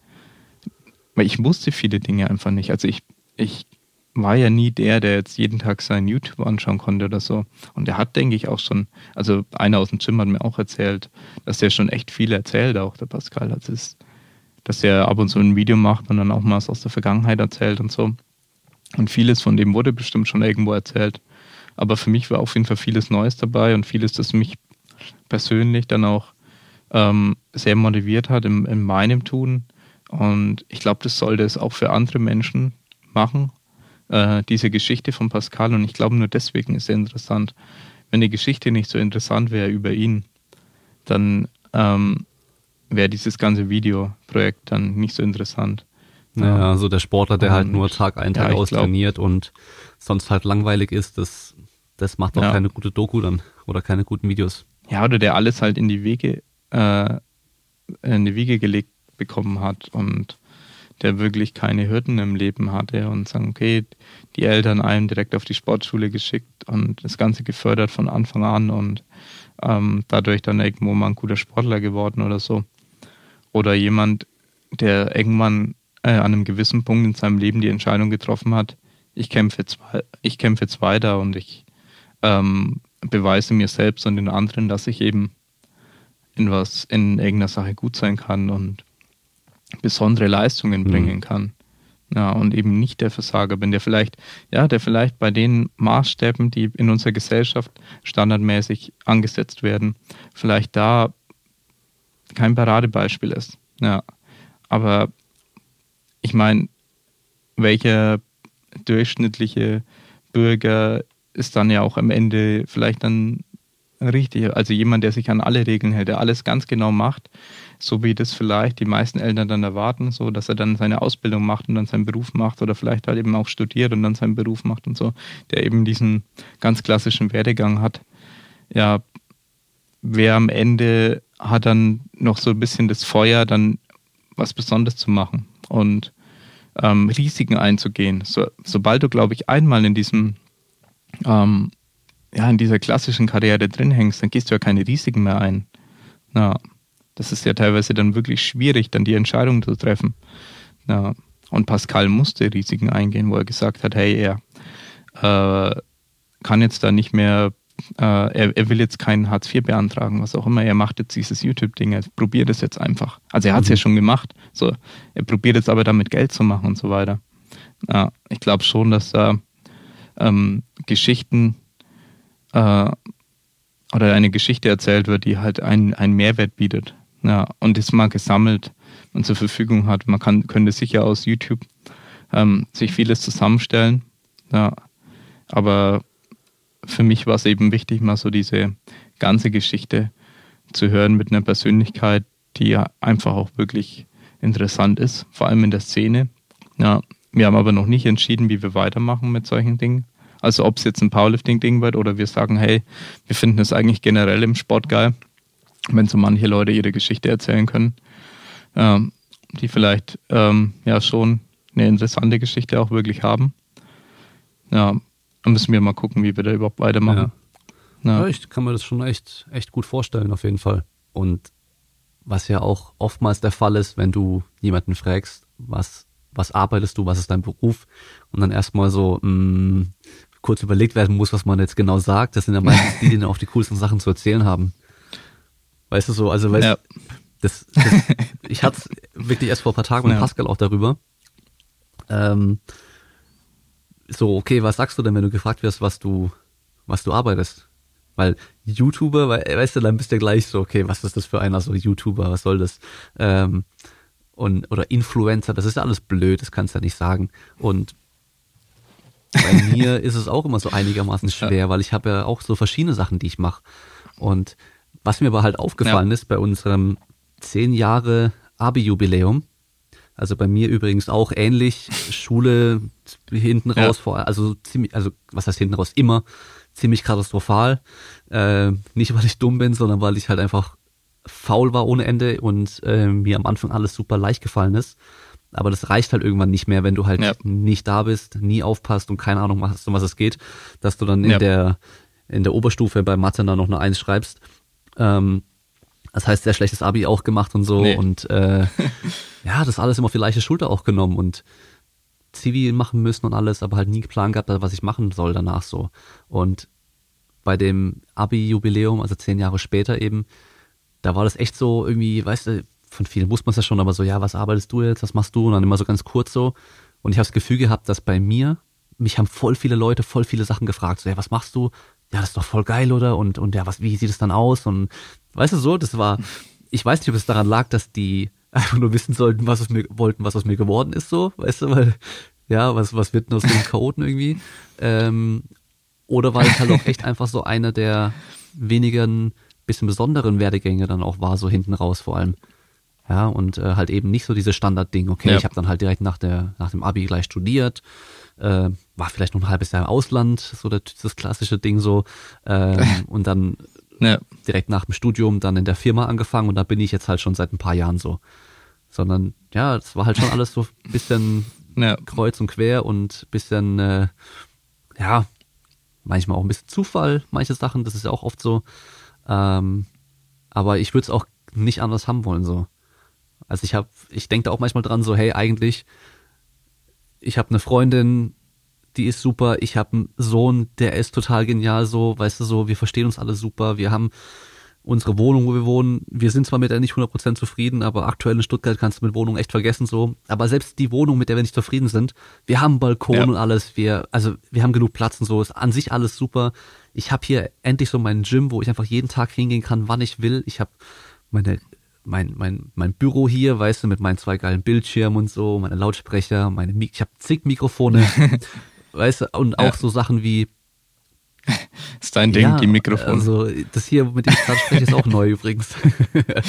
weil ich wusste viele Dinge einfach nicht. Also ich, ich war ja nie der, der jetzt jeden Tag seinen YouTube anschauen konnte oder so. Und er hat, denke ich, auch schon, also einer aus dem Gym hat mir auch erzählt, dass der schon echt viel erzählt, auch der Pascal. Also es dass er ab und zu ein Video macht und dann auch mal was aus der Vergangenheit erzählt und so. Und vieles von dem wurde bestimmt schon irgendwo erzählt. Aber für mich war auf jeden Fall vieles Neues dabei und vieles, das mich persönlich dann auch ähm, sehr motiviert hat in, in meinem Tun. Und ich glaube, das sollte es auch für andere Menschen machen, äh, diese Geschichte von Pascal. Und ich glaube, nur deswegen ist er interessant. Wenn die Geschichte nicht so interessant wäre über ihn, dann ähm, wäre dieses ganze Videoprojekt dann nicht so interessant. Ja, ja so der Sportler, der halt und, halt nur Tag ein, Tag ja, aus trainiert und sonst halt langweilig ist, das, das macht auch ja. keine gute Doku dann oder keine guten Videos. Ja, oder der alles halt in die Wege, äh, in die Wiege gelegt bekommen hat und der wirklich keine Hürden im Leben hatte und sagen, okay, die Eltern einem direkt auf die Sportschule geschickt und das Ganze gefördert von Anfang an und ähm, dadurch dann irgendwo mal ein guter Sportler geworden oder so. Oder jemand, der irgendwann äh, an einem gewissen Punkt in seinem Leben die Entscheidung getroffen hat, ich kämpfe jetzt, ich kämpfe jetzt weiter und ich ähm, beweise mir selbst und den anderen, dass ich eben in was, in irgendeiner Sache gut sein kann und besondere Leistungen mhm. bringen kann. Ja, und eben nicht der Versager bin, der vielleicht, ja, der vielleicht bei den Maßstäben, die in unserer Gesellschaft standardmäßig angesetzt werden, vielleicht da kein Paradebeispiel ist. Ja. Aber ich meine, welcher durchschnittliche Bürger ist dann ja auch am Ende vielleicht dann richtig, also jemand, der sich an alle Regeln hält, der alles ganz genau macht, so wie das vielleicht die meisten Eltern dann erwarten, so dass er dann seine Ausbildung macht und dann seinen Beruf macht oder vielleicht halt eben auch studiert und dann seinen Beruf macht und so, der eben diesen ganz klassischen Werdegang hat. Ja, wer am Ende hat dann noch so ein bisschen das Feuer, dann was Besonderes zu machen und ähm, Risiken einzugehen. So, sobald du, glaube ich, einmal in diesem ähm, ja, in dieser klassischen Karriere drin hängst, dann gehst du ja keine Risiken mehr ein. Ja, das ist ja teilweise dann wirklich schwierig, dann die Entscheidung zu treffen. Ja, und Pascal musste Risiken eingehen, wo er gesagt hat, hey, er äh, kann jetzt da nicht mehr, äh, er, er, will jetzt keinen Hartz IV beantragen, was auch immer. Er macht jetzt dieses YouTube-Ding, er probiert es jetzt einfach. Also er hat es mhm. ja schon gemacht. So, er probiert jetzt aber damit Geld zu machen und so weiter. Ja, ich glaube schon, dass da ähm, Geschichten äh, oder eine Geschichte erzählt wird, die halt einen, einen Mehrwert bietet. Ja, und ist mal gesammelt und zur Verfügung hat. Man kann, könnte sicher aus YouTube ähm, sich vieles zusammenstellen. Ja, aber für mich war es eben wichtig, mal so diese ganze Geschichte zu hören mit einer Persönlichkeit, die ja einfach auch wirklich interessant ist, vor allem in der Szene. Ja, wir haben aber noch nicht entschieden, wie wir weitermachen mit solchen Dingen. Also ob es jetzt ein Powerlifting-Ding wird oder wir sagen, hey, wir finden es eigentlich generell im Sport geil, wenn so manche Leute ihre Geschichte erzählen können, ähm, die vielleicht ähm, ja schon eine interessante Geschichte auch wirklich haben. Ja, dann müssen wir mal gucken, wie wir da überhaupt weitermachen. Ja. Ja. ja. ich kann mir das schon echt, echt gut vorstellen, auf jeden Fall. Und was ja auch oftmals der Fall ist, wenn du jemanden fragst, was, was arbeitest du, was ist dein Beruf? Und dann erstmal so, mh, mm, kurz überlegt werden muss, was man jetzt genau sagt. Das sind ja meistens die, die dann auch die coolsten Sachen zu erzählen haben. Weißt du so, also weißt ja. das, das, ich hatte es wirklich erst vor ein paar Tagen mit ja. Pascal auch darüber. Ähm, so, okay, was sagst du denn, wenn du gefragt wirst, was du, was du arbeitest? Weil YouTuber, weißt du, dann bist du ja gleich so, okay, was ist das für einer, so YouTuber, was soll das? Ähm, und, oder Influencer, das ist ja alles blöd, das kannst du ja nicht sagen. Und bei mir ist es auch immer so einigermaßen schwer, weil ich habe ja auch so verschiedene Sachen, die ich mache. Und was mir aber halt aufgefallen ja. ist bei unserem zehn Jahre Abi-Jubiläum, also bei mir übrigens auch ähnlich, Schule hinten raus, ja. vor, also ziemlich, also was heißt hinten raus, immer ziemlich katastrophal. Äh, nicht, weil ich dumm bin, sondern weil ich halt einfach faul war ohne Ende und äh, mir am Anfang alles super leicht gefallen ist. Aber das reicht halt irgendwann nicht mehr, wenn du halt ja. nicht da bist, nie aufpasst und keine Ahnung hast, um was es geht, dass du dann in ja. der in der Oberstufe bei Mathe dann noch eine Eins schreibst. Ähm, das heißt, sehr schlechtes Abi auch gemacht und so nee. und äh, ja, das alles immer auf die leichte Schulter auch genommen und Zivi machen müssen und alles, aber halt nie geplant gehabt, was ich machen soll danach so. Und bei dem Abi-Jubiläum, also zehn Jahre später eben, da war das echt so irgendwie, weißt du, von vielen wusste man es ja schon, aber so, ja, was arbeitest du jetzt, was machst du? Und dann immer so ganz kurz so. Und ich habe das Gefühl gehabt, dass bei mir, mich haben voll viele Leute voll viele Sachen gefragt. So, ja, was machst du? Ja, das ist doch voll geil, oder? Und, und ja, was, wie sieht es dann aus? Und weißt du so, das war, ich weiß nicht, ob es daran lag, dass die einfach nur wissen sollten, was aus mir wollten, was aus mir geworden ist, so, weißt du, weil, ja, was, was wird denn aus den Chaoten irgendwie? Ähm, oder weil ich halt auch echt einfach so einer der wenigen bisschen besonderen Werdegänge dann auch war, so hinten raus vor allem. Ja, und äh, halt eben nicht so diese Standardding, okay, ja. ich habe dann halt direkt nach der nach dem Abi gleich studiert, äh, war vielleicht noch ein halbes Jahr im Ausland, so das, das klassische Ding so, ähm, und dann ja. direkt nach dem Studium dann in der Firma angefangen und da bin ich jetzt halt schon seit ein paar Jahren so. Sondern ja, es war halt schon alles so ein bisschen ja. kreuz und quer und bisschen, äh, ja, manchmal auch ein bisschen Zufall, manche Sachen, das ist ja auch oft so. Ähm, aber ich würde es auch nicht anders haben wollen so. Also ich habe, ich denke da auch manchmal dran so, hey, eigentlich, ich habe eine Freundin, die ist super, ich habe einen Sohn, der ist total genial so, weißt du so, wir verstehen uns alle super, wir haben unsere Wohnung, wo wir wohnen, wir sind zwar mit der nicht 100% zufrieden, aber aktuell in Stuttgart kannst du mit Wohnung echt vergessen so, aber selbst die Wohnung, mit der wir nicht zufrieden sind, wir haben Balkon ja. und alles, wir also wir haben genug Platz und so, ist an sich alles super. Ich habe hier endlich so meinen Gym, wo ich einfach jeden Tag hingehen kann, wann ich will. Ich habe meine mein, mein, mein Büro hier, weißt du, mit meinen zwei geilen Bildschirmen und so, meine Lautsprecher, meine Mik ich habe zig Mikrofone, weißt du, und auch ja. so Sachen wie ist dein Ding, ja, die Mikrofone. Also das hier, mit dem ich gerade spreche, ist auch neu übrigens.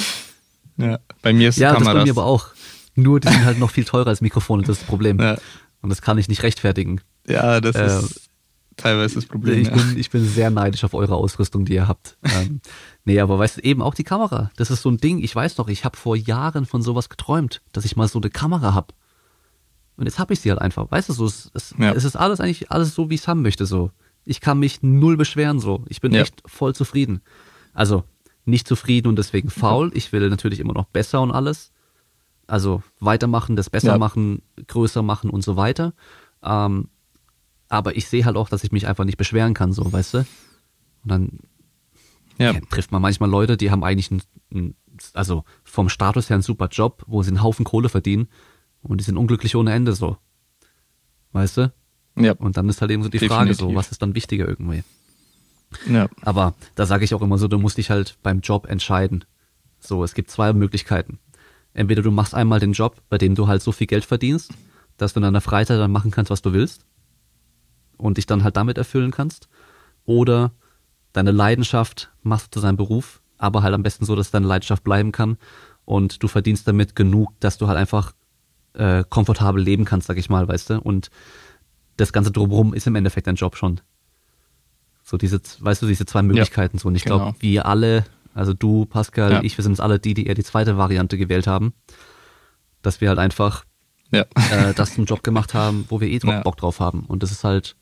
ja, bei mir ist ja, Kameras. Ja, das bei mir aber auch. Nur die sind halt noch viel teurer als Mikrofone, das ist das Problem. Ja. Und das kann ich nicht rechtfertigen. Ja, das äh, ist teilweise das Problem. Ich, ja. bin, ich bin sehr neidisch auf eure Ausrüstung, die ihr habt. ähm, nee, aber weißt du, eben auch die Kamera. Das ist so ein Ding, ich weiß doch, ich habe vor Jahren von sowas geträumt, dass ich mal so eine Kamera hab. Und jetzt habe ich sie halt einfach. Weißt du, so, es, es, ja. es ist alles eigentlich alles so, wie ich es haben möchte. So, ich kann mich null beschweren. So, ich bin ja. echt voll zufrieden. Also nicht zufrieden und deswegen faul. Ich will natürlich immer noch besser und alles. Also weitermachen, das besser ja. machen, größer machen und so weiter. Ähm, aber ich sehe halt auch, dass ich mich einfach nicht beschweren kann, so, weißt du? Und dann ja. trifft man manchmal Leute, die haben eigentlich einen, also vom Status her einen super Job, wo sie einen Haufen Kohle verdienen und die sind unglücklich ohne Ende so. Weißt du? Ja. Und dann ist halt eben so die Definitiv. Frage so, was ist dann wichtiger irgendwie? Ja. Aber da sage ich auch immer so, du musst dich halt beim Job entscheiden. So, es gibt zwei Möglichkeiten. Entweder du machst einmal den Job, bei dem du halt so viel Geld verdienst, dass du in deiner Freizeit dann machen kannst, was du willst und dich dann halt damit erfüllen kannst. Oder deine Leidenschaft machst du zu seinem Beruf, aber halt am besten so, dass deine Leidenschaft bleiben kann und du verdienst damit genug, dass du halt einfach äh, komfortabel leben kannst, sag ich mal, weißt du? Und das Ganze drumherum ist im Endeffekt dein Job schon. So diese, weißt du, diese zwei Möglichkeiten ja, so. Und ich genau. glaube, wir alle, also du, Pascal, ja. ich, wir sind uns alle die, die eher die zweite Variante gewählt haben, dass wir halt einfach ja. äh, das einen Job gemacht haben, wo wir eh ja. Bock drauf haben. Und das ist halt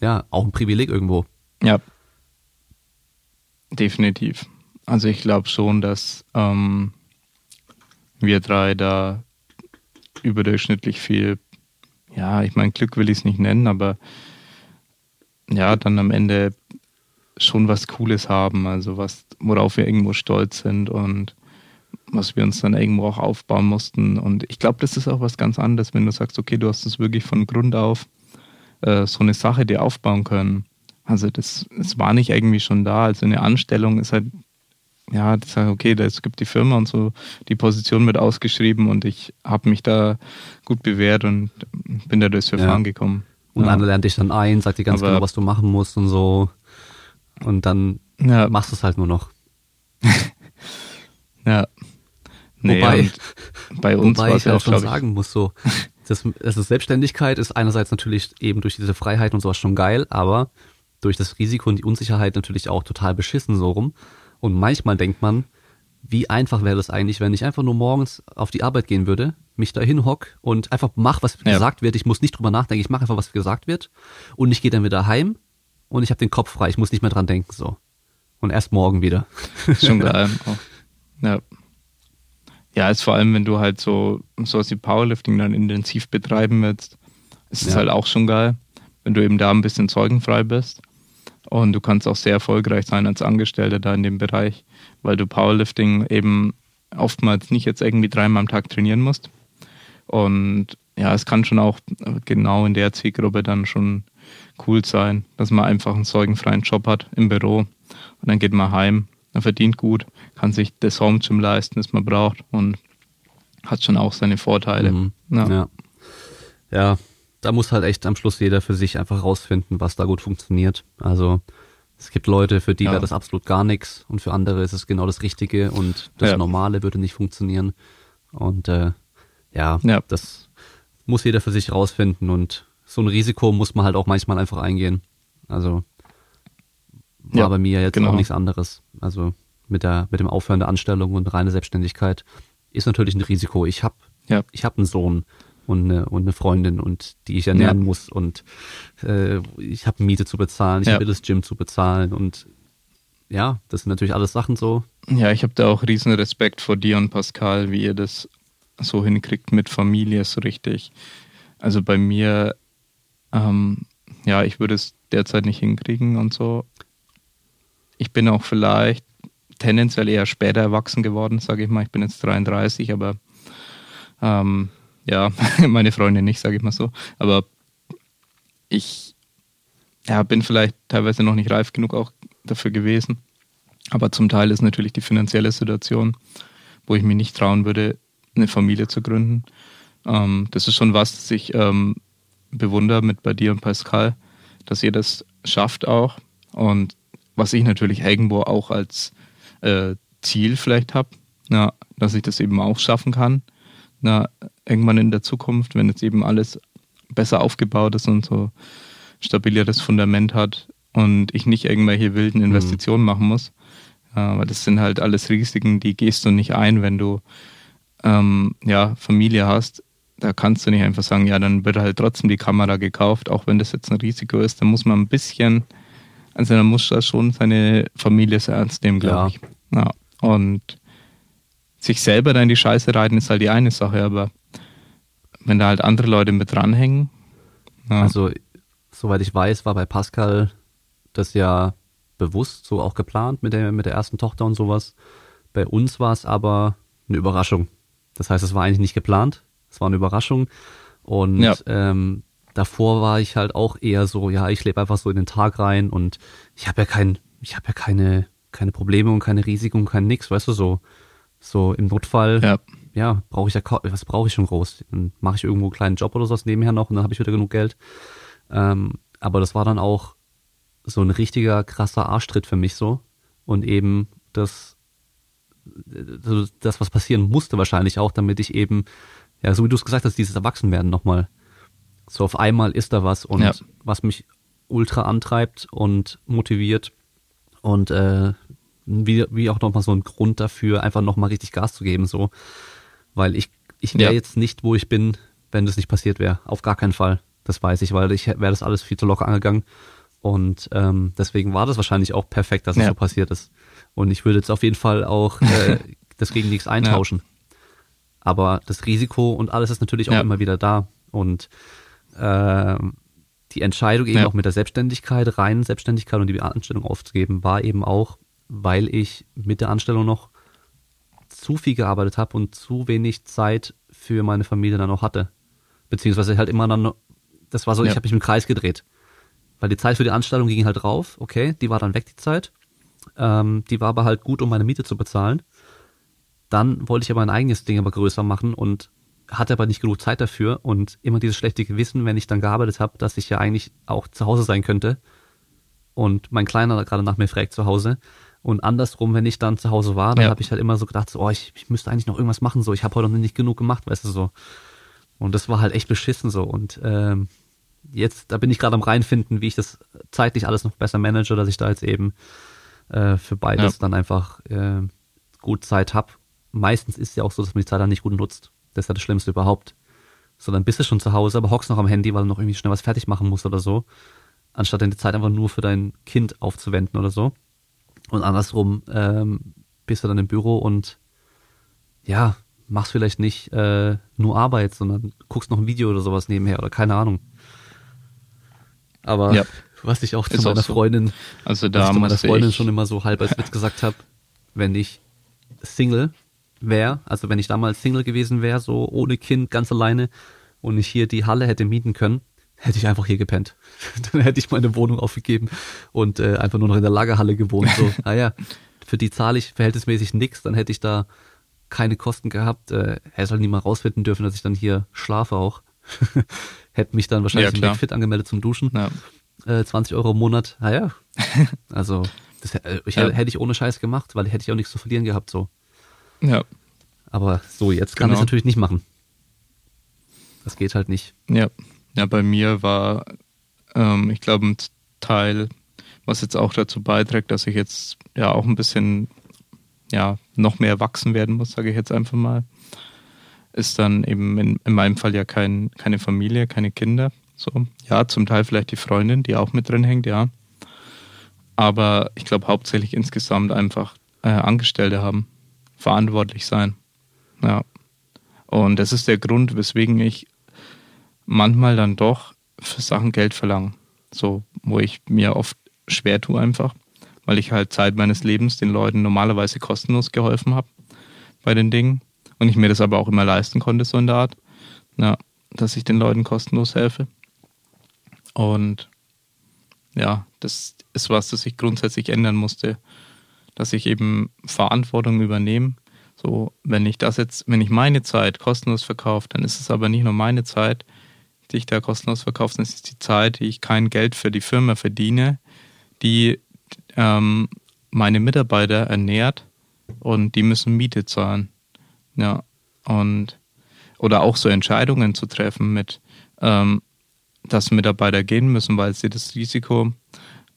ja, auch ein Privileg irgendwo. Ja. Definitiv. Also ich glaube schon, dass ähm, wir drei da überdurchschnittlich viel, ja, ich meine, Glück will ich es nicht nennen, aber ja, dann am Ende schon was Cooles haben, also was, worauf wir irgendwo stolz sind und was wir uns dann irgendwo auch aufbauen mussten. Und ich glaube, das ist auch was ganz anderes, wenn du sagst, okay, du hast es wirklich von Grund auf äh, so eine Sache dir aufbauen können. Also das, das war nicht irgendwie schon da. Also eine Anstellung ist halt, ja, heißt, okay, es gibt die Firma und so die Position mit ausgeschrieben und ich habe mich da gut bewährt und bin da durchs Verfahren ja. gekommen. Und ja. einer lernt dich dann ein, sagt dir ganz Aber, genau, was du machen musst und so. Und dann ja. machst du es halt nur noch. ja. Nee, wobei, bei uns wobei ich ja auch schon sagen muss, so, das, also Selbstständigkeit ist einerseits natürlich eben durch diese Freiheit und sowas schon geil, aber durch das Risiko und die Unsicherheit natürlich auch total beschissen so rum. Und manchmal denkt man, wie einfach wäre das eigentlich, wenn ich einfach nur morgens auf die Arbeit gehen würde, mich da hinhock und einfach mach, was ja. gesagt wird. Ich muss nicht drüber nachdenken, ich mache einfach, was gesagt wird. Und ich gehe dann wieder heim und ich habe den Kopf frei, ich muss nicht mehr dran denken so. Und erst morgen wieder. Schon geil. ja. Ja, ist vor allem, wenn du halt so sowas wie Powerlifting dann intensiv betreiben willst, ist es ja. halt auch schon geil, wenn du eben da ein bisschen zeugenfrei bist. Und du kannst auch sehr erfolgreich sein als Angestellter da in dem Bereich, weil du Powerlifting eben oftmals nicht jetzt irgendwie dreimal am Tag trainieren musst. Und ja, es kann schon auch genau in der Zielgruppe dann schon cool sein, dass man einfach einen sorgenfreien Job hat im Büro und dann geht man heim, man verdient gut, kann sich das Home Gym leisten, das man braucht und hat schon auch seine Vorteile. Mhm. Ja. ja. ja. Da muss halt echt am Schluss jeder für sich einfach rausfinden, was da gut funktioniert. Also es gibt Leute, für die ja. wäre das absolut gar nichts und für andere ist es genau das Richtige und das ja. Normale würde nicht funktionieren. Und äh, ja, ja, das muss jeder für sich rausfinden und so ein Risiko muss man halt auch manchmal einfach eingehen. Also war ja, bei mir jetzt genau. auch nichts anderes. Also mit der mit dem Aufhören der Anstellung und reine Selbstständigkeit ist natürlich ein Risiko. Ich habe ja. ich habe einen Sohn und eine, und eine Freundin und die ich ernähren ja. muss und äh, ich habe Miete zu bezahlen, ich ja. habe das Gym zu bezahlen und ja, das sind natürlich alles Sachen so. Ja, ich habe da auch riesen Respekt vor dir und Pascal, wie ihr das so hinkriegt mit Familie so richtig. Also bei mir, ähm, ja, ich würde es derzeit nicht hinkriegen und so. Ich bin auch vielleicht tendenziell eher später erwachsen geworden, sage ich mal. Ich bin jetzt 33, aber ähm, ja, meine Freundin nicht, sage ich mal so. Aber ich ja, bin vielleicht teilweise noch nicht reif genug auch dafür gewesen. Aber zum Teil ist natürlich die finanzielle Situation, wo ich mir nicht trauen würde, eine Familie zu gründen. Ähm, das ist schon was, das ich ähm, bewundere mit bei dir und Pascal, dass ihr das schafft auch. Und was ich natürlich irgendwo auch als äh, Ziel vielleicht habe, dass ich das eben auch schaffen kann. Na, irgendwann in der Zukunft, wenn jetzt eben alles besser aufgebaut ist und so stabileres Fundament hat und ich nicht irgendwelche wilden mhm. Investitionen mhm. machen muss. Aber das sind halt alles Risiken, die gehst du nicht ein, wenn du ähm, ja, Familie hast. Da kannst du nicht einfach sagen, ja, dann wird halt trotzdem die Kamera gekauft, auch wenn das jetzt ein Risiko ist. Da muss man ein bisschen, also da muss da schon seine Familie sehr ernst nehmen, glaube ja. ich. Ja. Und sich selber da in die Scheiße reiten ist halt die eine Sache, aber wenn da halt andere Leute mit dranhängen. Ja. Also, soweit ich weiß, war bei Pascal das ja bewusst so auch geplant mit der, mit der ersten Tochter und sowas. Bei uns war es aber eine Überraschung. Das heißt, es war eigentlich nicht geplant. Es war eine Überraschung. Und ja. ähm, davor war ich halt auch eher so, ja, ich lebe einfach so in den Tag rein und ich habe ja kein, ich habe ja keine, keine Probleme und keine Risiken und kein nix, weißt du so. So im Notfall, ja, ja brauche ich ja, was brauche ich schon groß? Dann mache ich irgendwo einen kleinen Job oder sowas nebenher noch und dann habe ich wieder genug Geld. Ähm, aber das war dann auch so ein richtiger krasser Arschtritt für mich so. Und eben das, das, was passieren musste wahrscheinlich auch, damit ich eben, ja, so wie du es gesagt hast, dieses Erwachsenwerden nochmal. So auf einmal ist da was und ja. was mich ultra antreibt und motiviert und äh, wie, wie auch nochmal so ein Grund dafür, einfach nochmal richtig Gas zu geben, so. Weil ich, ich wäre ja. jetzt nicht, wo ich bin, wenn das nicht passiert wäre. Auf gar keinen Fall. Das weiß ich, weil ich wäre das alles viel zu locker angegangen. Und ähm, deswegen war das wahrscheinlich auch perfekt, dass es ja. so passiert ist. Und ich würde jetzt auf jeden Fall auch äh, das gegen nichts eintauschen. Ja. Aber das Risiko und alles ist natürlich auch ja. immer wieder da. Und äh, die Entscheidung eben auch mit der Selbstständigkeit, rein Selbstständigkeit und die Anstellung aufzugeben, war eben auch, weil ich mit der Anstellung noch zu viel gearbeitet habe und zu wenig Zeit für meine Familie dann noch hatte. Beziehungsweise halt immer dann, das war so, ja. ich habe mich im Kreis gedreht. Weil die Zeit für die Anstellung ging halt drauf, okay, die war dann weg, die Zeit. Ähm, die war aber halt gut, um meine Miete zu bezahlen. Dann wollte ich aber mein eigenes Ding aber größer machen und hatte aber nicht genug Zeit dafür und immer dieses schlechte Gewissen, wenn ich dann gearbeitet habe, dass ich ja eigentlich auch zu Hause sein könnte und mein Kleiner gerade nach mir fragt zu Hause und andersrum, wenn ich dann zu Hause war, dann ja. habe ich halt immer so gedacht, so, oh, ich, ich müsste eigentlich noch irgendwas machen, so, ich habe heute noch nicht genug gemacht, weißt du so. Und das war halt echt beschissen so. Und ähm, jetzt, da bin ich gerade am reinfinden, wie ich das zeitlich alles noch besser manage, dass ich da jetzt eben äh, für beides ja. dann einfach äh, gut Zeit hab. Meistens ist es ja auch so, dass man die Zeit dann nicht gut nutzt. Das ist ja das Schlimmste überhaupt. So, dann bist du schon zu Hause, aber hockst noch am Handy, weil du noch irgendwie schnell was fertig machen musst oder so. Anstatt deine Zeit einfach nur für dein Kind aufzuwenden oder so. Und andersrum ähm, bist du dann im Büro und ja, machst vielleicht nicht äh, nur Arbeit, sondern guckst noch ein Video oder sowas nebenher oder keine Ahnung. Aber ja. was ich auch zu Ist meiner auch so. Freundin, also da was ich zu meiner Freundin schon immer so halb als Witz gesagt habe, wenn ich Single wäre, also wenn ich damals Single gewesen wäre, so ohne Kind, ganz alleine und ich hier die Halle hätte mieten können, hätte ich einfach hier gepennt. Dann hätte ich meine Wohnung aufgegeben und äh, einfach nur noch in der Lagerhalle gewohnt. So, naja, ah für die zahle ich verhältnismäßig nichts, dann hätte ich da keine Kosten gehabt. Äh, hätte halt nie mal rausfinden dürfen, dass ich dann hier schlafe auch. hätte mich dann wahrscheinlich ja, im Backfit angemeldet zum Duschen. Ja. Äh, 20 Euro im Monat, naja. also das äh, ich, ja. hätte ich ohne Scheiß gemacht, weil hätte ich auch nichts zu verlieren gehabt so. Ja. Aber so, jetzt kann genau. ich natürlich nicht machen. Das geht halt nicht. Ja. Ja, bei mir war, ähm, ich glaube, ein Teil, was jetzt auch dazu beiträgt, dass ich jetzt ja auch ein bisschen ja noch mehr wachsen werden muss, sage ich jetzt einfach mal, ist dann eben in, in meinem Fall ja kein, keine Familie, keine Kinder. So, ja, zum Teil vielleicht die Freundin, die auch mit drin hängt, ja. Aber ich glaube hauptsächlich insgesamt einfach äh, Angestellte haben, verantwortlich sein. Ja. Und das ist der Grund, weswegen ich manchmal dann doch für Sachen Geld verlange. So, wo ich mir oft schwer tue einfach, weil ich halt Zeit meines Lebens den Leuten normalerweise kostenlos geholfen habe bei den Dingen und ich mir das aber auch immer leisten konnte, so in der Art, ja, dass ich den Leuten kostenlos helfe. Und ja, das ist was, das ich grundsätzlich ändern musste, dass ich eben Verantwortung übernehme. So, wenn ich das jetzt, wenn ich meine Zeit kostenlos verkaufe, dann ist es aber nicht nur meine Zeit, die ich da kostenlos verkaufe, sondern es ist die Zeit, die ich kein Geld für die Firma verdiene, die ähm, meine Mitarbeiter ernährt und die müssen Miete zahlen. Ja, und oder auch so Entscheidungen zu treffen mit, ähm, dass Mitarbeiter gehen müssen, weil sie das Risiko,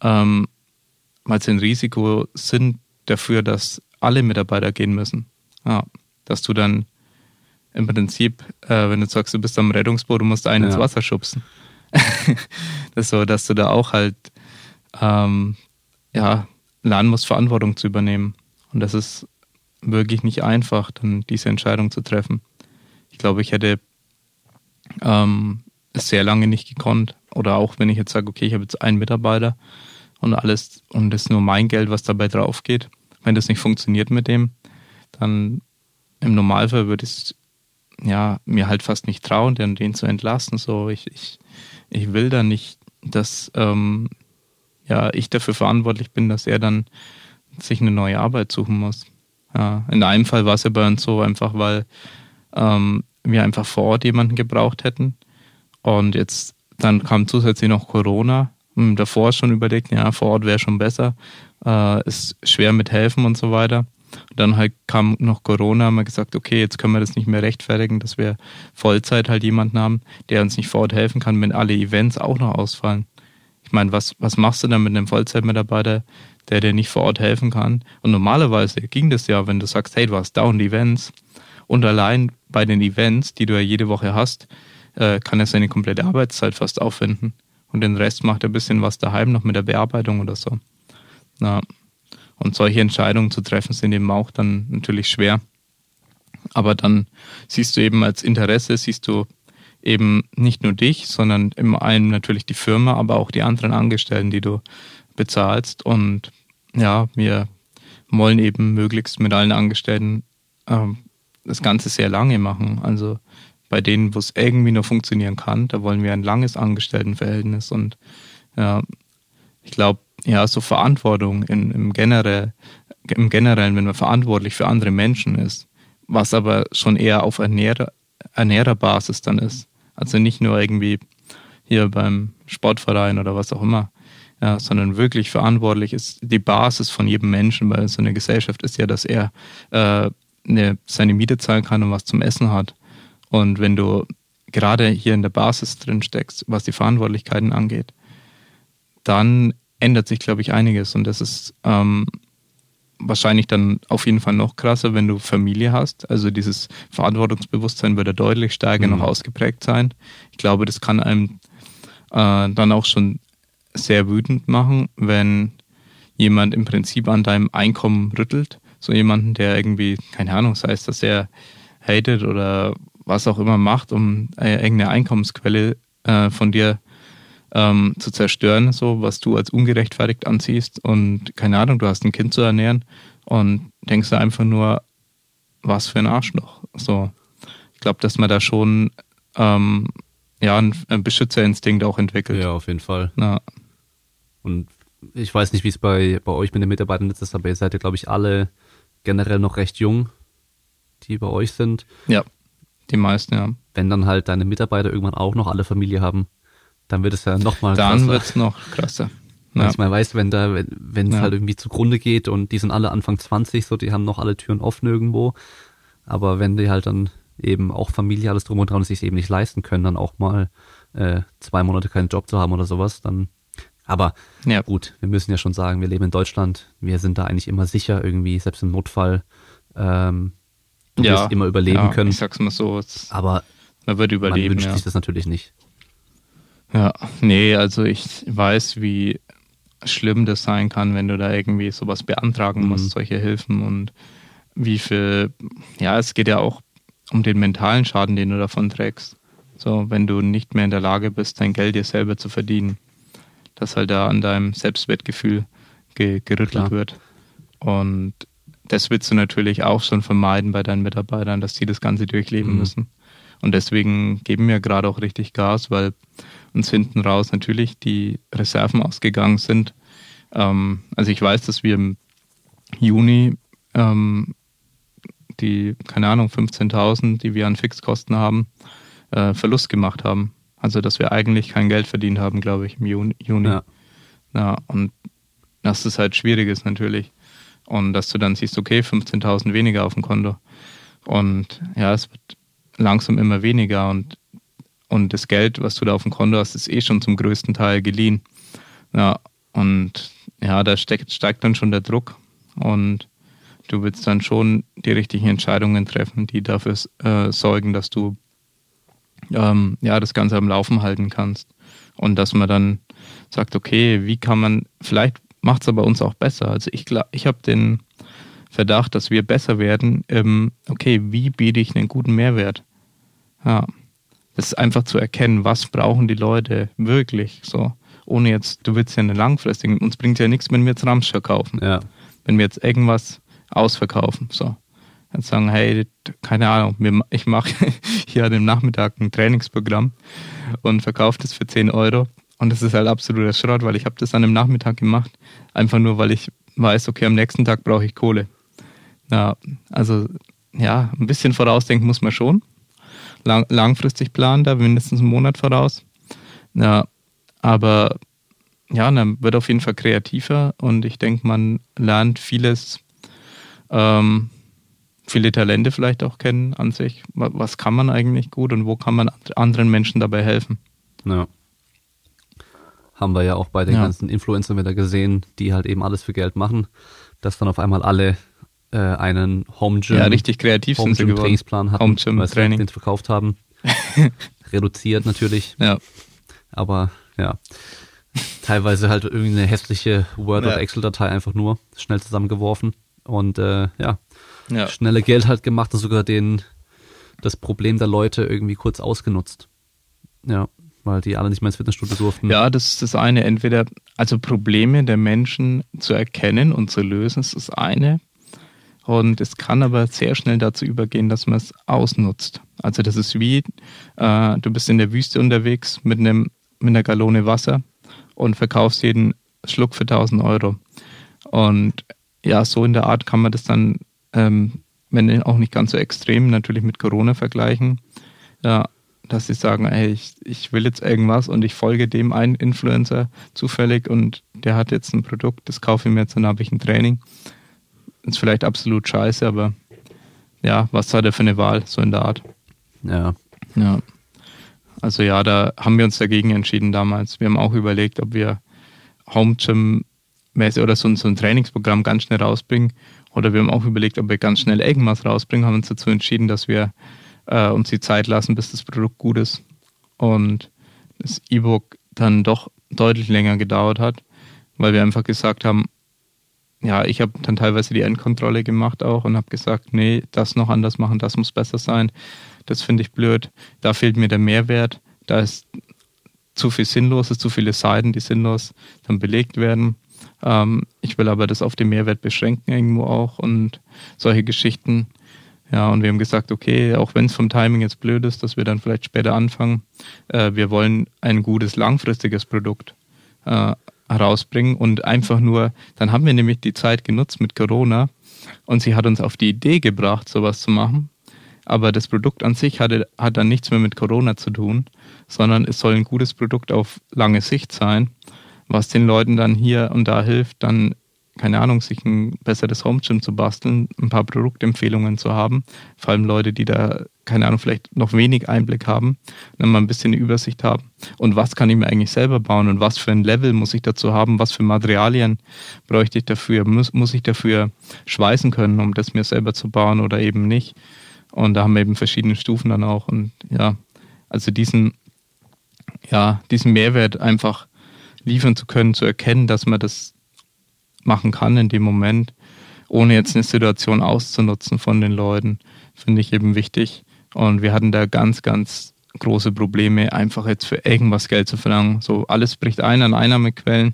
ähm, weil sie ein Risiko sind dafür, dass alle Mitarbeiter gehen müssen. Ja, dass du dann im Prinzip, äh, wenn du sagst, du bist am Rettungsboot, du musst einen ja. ins Wasser schubsen. das ist so, dass du da auch halt ähm, ja, lernen musst, Verantwortung zu übernehmen. Und das ist wirklich nicht einfach, dann diese Entscheidung zu treffen. Ich glaube, ich hätte ähm, es sehr lange nicht gekonnt. Oder auch wenn ich jetzt sage, okay, ich habe jetzt einen Mitarbeiter und alles und das ist nur mein Geld, was dabei drauf geht. Wenn das nicht funktioniert mit dem, dann im Normalfall würde ich ja, mir halt fast nicht trauen, den, den zu entlassen. So, ich, ich, ich will da nicht, dass ähm, ja, ich dafür verantwortlich bin, dass er dann sich eine neue Arbeit suchen muss. Ja, in einem Fall war es ja bei uns so einfach, weil ähm, wir einfach vor Ort jemanden gebraucht hätten. Und jetzt dann kam zusätzlich noch Corona. Und davor schon überlegt, ja, vor Ort wäre schon besser. Äh, ist schwer mit helfen und so weiter. Dann halt kam noch Corona, haben wir gesagt, okay, jetzt können wir das nicht mehr rechtfertigen, dass wir Vollzeit halt jemanden haben, der uns nicht vor Ort helfen kann, wenn alle Events auch noch ausfallen. Ich meine, was, was machst du dann mit einem Vollzeitmitarbeiter, der dir nicht vor Ort helfen kann? Und normalerweise ging das ja, wenn du sagst, hey, du hast down Events und allein bei den Events, die du ja jede Woche hast, äh, kann er seine komplette Arbeitszeit fast aufwenden. Und den Rest macht er ein bisschen was daheim noch mit der Bearbeitung oder so. Na, und solche Entscheidungen zu treffen sind eben auch dann natürlich schwer. Aber dann siehst du eben als Interesse, siehst du eben nicht nur dich, sondern im einen natürlich die Firma, aber auch die anderen Angestellten, die du bezahlst. Und ja, wir wollen eben möglichst mit allen Angestellten ähm, das Ganze sehr lange machen. Also bei denen, wo es irgendwie nur funktionieren kann, da wollen wir ein langes Angestelltenverhältnis. Und ja, ich glaube, ja, so Verantwortung in, im, generell, im Generellen, wenn man verantwortlich für andere Menschen ist, was aber schon eher auf Ernährer, Ernährerbasis dann ist. Also nicht nur irgendwie hier beim Sportverein oder was auch immer, ja, sondern wirklich verantwortlich ist die Basis von jedem Menschen, weil so eine Gesellschaft ist ja, dass er äh, eine, seine Miete zahlen kann und was zum Essen hat. Und wenn du gerade hier in der Basis drin steckst, was die Verantwortlichkeiten angeht, dann ändert sich, glaube ich, einiges. Und das ist ähm, wahrscheinlich dann auf jeden Fall noch krasser, wenn du Familie hast. Also dieses Verantwortungsbewusstsein würde deutlich stärker mhm. noch ausgeprägt sein. Ich glaube, das kann einem äh, dann auch schon sehr wütend machen, wenn jemand im Prinzip an deinem Einkommen rüttelt. So jemanden, der irgendwie, keine Ahnung, sei es, dass er hatet oder was auch immer macht, um äh, irgendeine Einkommensquelle äh, von dir ähm, zu zerstören, so was du als ungerechtfertigt anziehst und keine Ahnung, du hast ein Kind zu ernähren und denkst da einfach nur, was für ein Arschloch. So, ich glaube, dass man da schon ähm, ja einen Beschützerinstinkt auch entwickelt. Ja, auf jeden Fall. Ja. Und ich weiß nicht, wie es bei, bei euch mit den Mitarbeitern ist, aber ihr seid ja, glaube ich, alle generell noch recht jung, die bei euch sind. Ja, die meisten, ja. Wenn dann halt deine Mitarbeiter irgendwann auch noch alle Familie haben, dann wird es ja nochmal Dann wird es noch krasser. Ja. Ich meine, weißt wenn da, wenn es ja. halt irgendwie zugrunde geht und die sind alle Anfang 20, so, die haben noch alle Türen offen irgendwo. Aber wenn die halt dann eben auch Familie alles drum und dran und sich eben nicht leisten können, dann auch mal äh, zwei Monate keinen Job zu haben oder sowas, dann aber ja. gut, wir müssen ja schon sagen, wir leben in Deutschland, wir sind da eigentlich immer sicher irgendwie, selbst im Notfall, ähm, du ja, wirst immer überleben ja, können. Ich sag's mal so, aber man wird überleben. Man wünscht sich das natürlich nicht. Ja, nee, also ich weiß, wie schlimm das sein kann, wenn du da irgendwie sowas beantragen mhm. musst, solche Hilfen und wie viel, ja, es geht ja auch um den mentalen Schaden, den du davon trägst. So, wenn du nicht mehr in der Lage bist, dein Geld dir selber zu verdienen, dass halt da an deinem Selbstwertgefühl ge gerüttelt Klar. wird. Und das willst du natürlich auch schon vermeiden bei deinen Mitarbeitern, dass die das Ganze durchleben mhm. müssen. Und deswegen geben wir gerade auch richtig Gas, weil uns hinten raus natürlich die Reserven ausgegangen sind. Ähm, also ich weiß, dass wir im Juni ähm, die, keine Ahnung, 15.000, die wir an Fixkosten haben, äh, Verlust gemacht haben. Also dass wir eigentlich kein Geld verdient haben, glaube ich, im Juni. Ja. ja. Und dass das halt schwierig ist natürlich. Und dass du dann siehst, okay, 15.000 weniger auf dem Konto. Und ja, es wird langsam immer weniger und und das Geld, was du da auf dem Konto hast, ist eh schon zum größten Teil geliehen. Ja, und ja, da steckt, steigt dann schon der Druck. Und du willst dann schon die richtigen Entscheidungen treffen, die dafür äh, sorgen, dass du ähm, ja, das Ganze am Laufen halten kannst. Und dass man dann sagt, okay, wie kann man, vielleicht macht es aber uns auch besser. Also ich, ich habe den Verdacht, dass wir besser werden, ähm, okay, wie biete ich einen guten Mehrwert? Ja, ist einfach zu erkennen, was brauchen die Leute wirklich so. Ohne jetzt, du willst ja eine langfristige, uns bringt ja nichts, wenn wir jetzt Ramsch verkaufen. Ja. Wenn wir jetzt irgendwas ausverkaufen, so. Dann sagen, hey, keine Ahnung, ich mache hier an dem Nachmittag ein Trainingsprogramm und verkaufe das für 10 Euro. Und das ist halt absoluter Schrott, weil ich habe das an dem Nachmittag gemacht, einfach nur, weil ich weiß, okay, am nächsten Tag brauche ich Kohle. Ja, also ja, ein bisschen vorausdenken muss man schon lang, langfristig planen, da mindestens einen Monat voraus. Ja, aber ja, man wird auf jeden Fall kreativer und ich denke, man lernt vieles, ähm, viele Talente vielleicht auch kennen an sich. Was kann man eigentlich gut und wo kann man anderen Menschen dabei helfen? Ja. Haben wir ja auch bei den ja. ganzen Influencern wieder gesehen, die halt eben alles für Geld machen, dass dann auf einmal alle äh, einen Home Gym, ja, richtig kreativ Home Gym Trainingsplan hatten, Home Gym weil sie den verkauft haben. Reduziert natürlich. Ja. Aber ja. Teilweise halt irgendwie eine hässliche Word- ja. oder Excel-Datei einfach nur schnell zusammengeworfen und äh, ja, ja, schnelle Geld halt gemacht und sogar den das Problem der Leute irgendwie kurz ausgenutzt. Ja, weil die alle nicht mehr ins Fitnessstudio durften. Ja, das ist das eine. Entweder, also Probleme der Menschen zu erkennen und zu lösen, ist das eine. Und es kann aber sehr schnell dazu übergehen, dass man es ausnutzt. Also das ist wie, äh, du bist in der Wüste unterwegs mit, einem, mit einer Gallone Wasser und verkaufst jeden Schluck für 1000 Euro. Und ja, so in der Art kann man das dann, ähm, wenn auch nicht ganz so extrem, natürlich mit Corona vergleichen. Ja, dass sie sagen, ey, ich, ich will jetzt irgendwas und ich folge dem einen Influencer zufällig und der hat jetzt ein Produkt, das kaufe ich mir jetzt, dann habe ich ein Training ist vielleicht absolut scheiße, aber ja, was hat er für eine Wahl, so in der Art? Ja. Ja. Also ja, da haben wir uns dagegen entschieden damals. Wir haben auch überlegt, ob wir Home Gym oder so, so ein Trainingsprogramm ganz schnell rausbringen. Oder wir haben auch überlegt, ob wir ganz schnell irgendwas rausbringen, haben uns dazu entschieden, dass wir äh, uns die Zeit lassen, bis das Produkt gut ist. Und das E-Book dann doch deutlich länger gedauert hat, weil wir einfach gesagt haben, ja, ich habe dann teilweise die Endkontrolle gemacht auch und habe gesagt, nee, das noch anders machen, das muss besser sein. Das finde ich blöd. Da fehlt mir der Mehrwert. Da ist zu viel Sinnloses, zu viele Seiten, die sinnlos dann belegt werden. Ähm, ich will aber das auf den Mehrwert beschränken irgendwo auch und solche Geschichten. Ja, und wir haben gesagt, okay, auch wenn es vom Timing jetzt blöd ist, dass wir dann vielleicht später anfangen, äh, wir wollen ein gutes langfristiges Produkt äh, herausbringen und einfach nur, dann haben wir nämlich die Zeit genutzt mit Corona und sie hat uns auf die Idee gebracht, sowas zu machen. Aber das Produkt an sich hatte, hat dann nichts mehr mit Corona zu tun, sondern es soll ein gutes Produkt auf lange Sicht sein, was den Leuten dann hier und da hilft, dann keine Ahnung, sich ein besseres Home-Gym zu basteln, ein paar Produktempfehlungen zu haben. Vor allem Leute, die da, keine Ahnung, vielleicht noch wenig Einblick haben, dann mal ein bisschen eine Übersicht haben. Und was kann ich mir eigentlich selber bauen und was für ein Level muss ich dazu haben, was für Materialien bräuchte ich dafür, muss, muss ich dafür schweißen können, um das mir selber zu bauen oder eben nicht. Und da haben wir eben verschiedene Stufen dann auch. Und ja, also diesen, ja, diesen Mehrwert einfach liefern zu können, zu erkennen, dass man das machen kann in dem Moment, ohne jetzt eine Situation auszunutzen von den Leuten, finde ich eben wichtig. Und wir hatten da ganz, ganz große Probleme, einfach jetzt für irgendwas Geld zu verlangen. So alles bricht ein an Einnahmequellen.